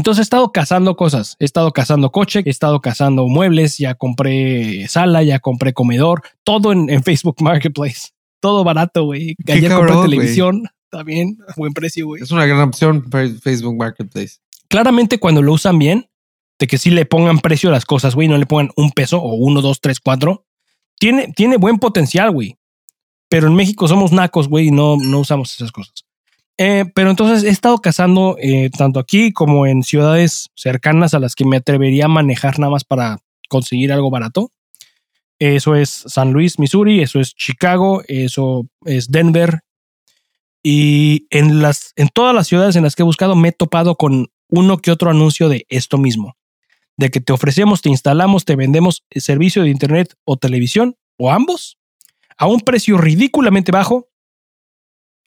entonces he estado cazando cosas, he estado cazando coche, he estado cazando muebles, ya compré sala, ya compré comedor, todo en, Facebook [laughs] Marketplace. Todo barato, güey. Ayer compré televisión, también, a buen precio, güey. Es una gran opción Facebook Marketplace. Claramente cuando lo usan bien, de que sí le pongan precio a las cosas, güey, no le pongan un peso o uno, dos, tres, cuatro, tiene, tiene buen potencial, güey. Pero en México somos nacos, güey, y no, no usamos esas cosas. Eh, pero entonces he estado cazando eh, tanto aquí como en ciudades cercanas a las que me atrevería a manejar nada más para conseguir algo barato. Eso es San Luis, Missouri, eso es Chicago, eso es Denver. Y en, las, en todas las ciudades en las que he buscado me he topado con uno que otro anuncio de esto mismo. De que te ofrecemos, te instalamos, te vendemos servicio de internet o televisión o ambos a un precio ridículamente bajo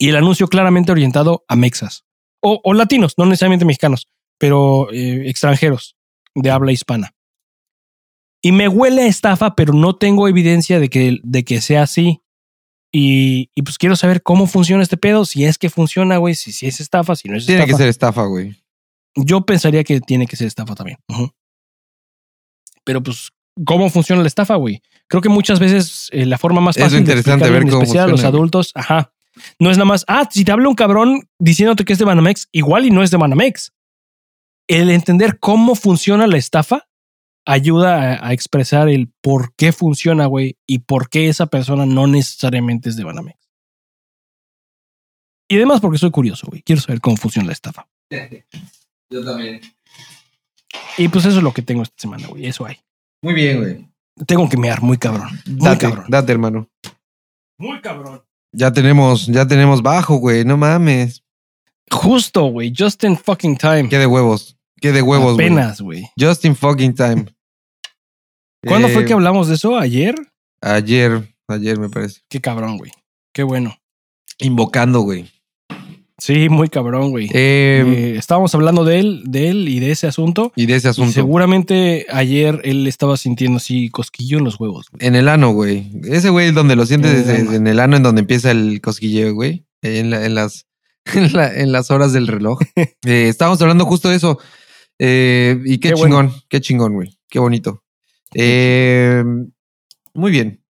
y el anuncio claramente orientado a mexas o, latinos, no necesariamente mexicanos, pero eh, extranjeros de habla hispana. Y me huele a estafa, pero no tengo evidencia de que, de que sea así. Y, pues quiero saber cómo funciona este pedo, si es que funciona, güey, si, si es estafa, si no es estafa. Tiene que ser estafa, güey. Yo pensaría que tiene que ser estafa también. Pero pues, ¿cómo funciona la estafa, güey? Creo que muchas veces eh, la forma más fácil es interesante de ver en especial a los adultos, ajá, no es nada más, ah, si te habla un cabrón diciéndote que es de Banamex, igual y no es de Banamex. El entender cómo funciona la estafa ayuda a, expresar el por qué funciona, güey, y por qué esa persona no necesariamente es de Banamex. Y además porque soy curioso, güey. Quiero saber cómo funciona la estafa. [laughs] Yo también. Y pues eso es lo que tengo esta semana, güey. Eso hay. Muy bien, güey. Tengo que mear muy cabrón. Muy date, cabrón. Date, hermano. Muy cabrón. Ya tenemos, ya tenemos bajo, güey. No mames. Justo, güey. Just in fucking time. Qué de huevos. Qué de huevos, güey. Apenas, güey. Just in fucking time. [laughs] ¿Cuándo fue eh, que hablamos de eso? ¿Ayer? Ayer, ayer me parece. Qué cabrón, güey. Qué bueno. Invocando, güey. Sí, muy cabrón, güey. Em, eh, estábamos hablando de él, de él y de ese asunto. Y de ese asunto. seguramente ayer él estaba sintiendo así cosquillo en los huevos. En el ano, güey. Ese güey donde lo sientes en el ano, en donde empieza el cosquilleo, güey. En, las, [laughs] en, las horas del reloj. [laughs] Eh, estábamos hablando justo de eso. Eh, y qué, chingón, qué chingón, güey. Qué bonito. muy bien.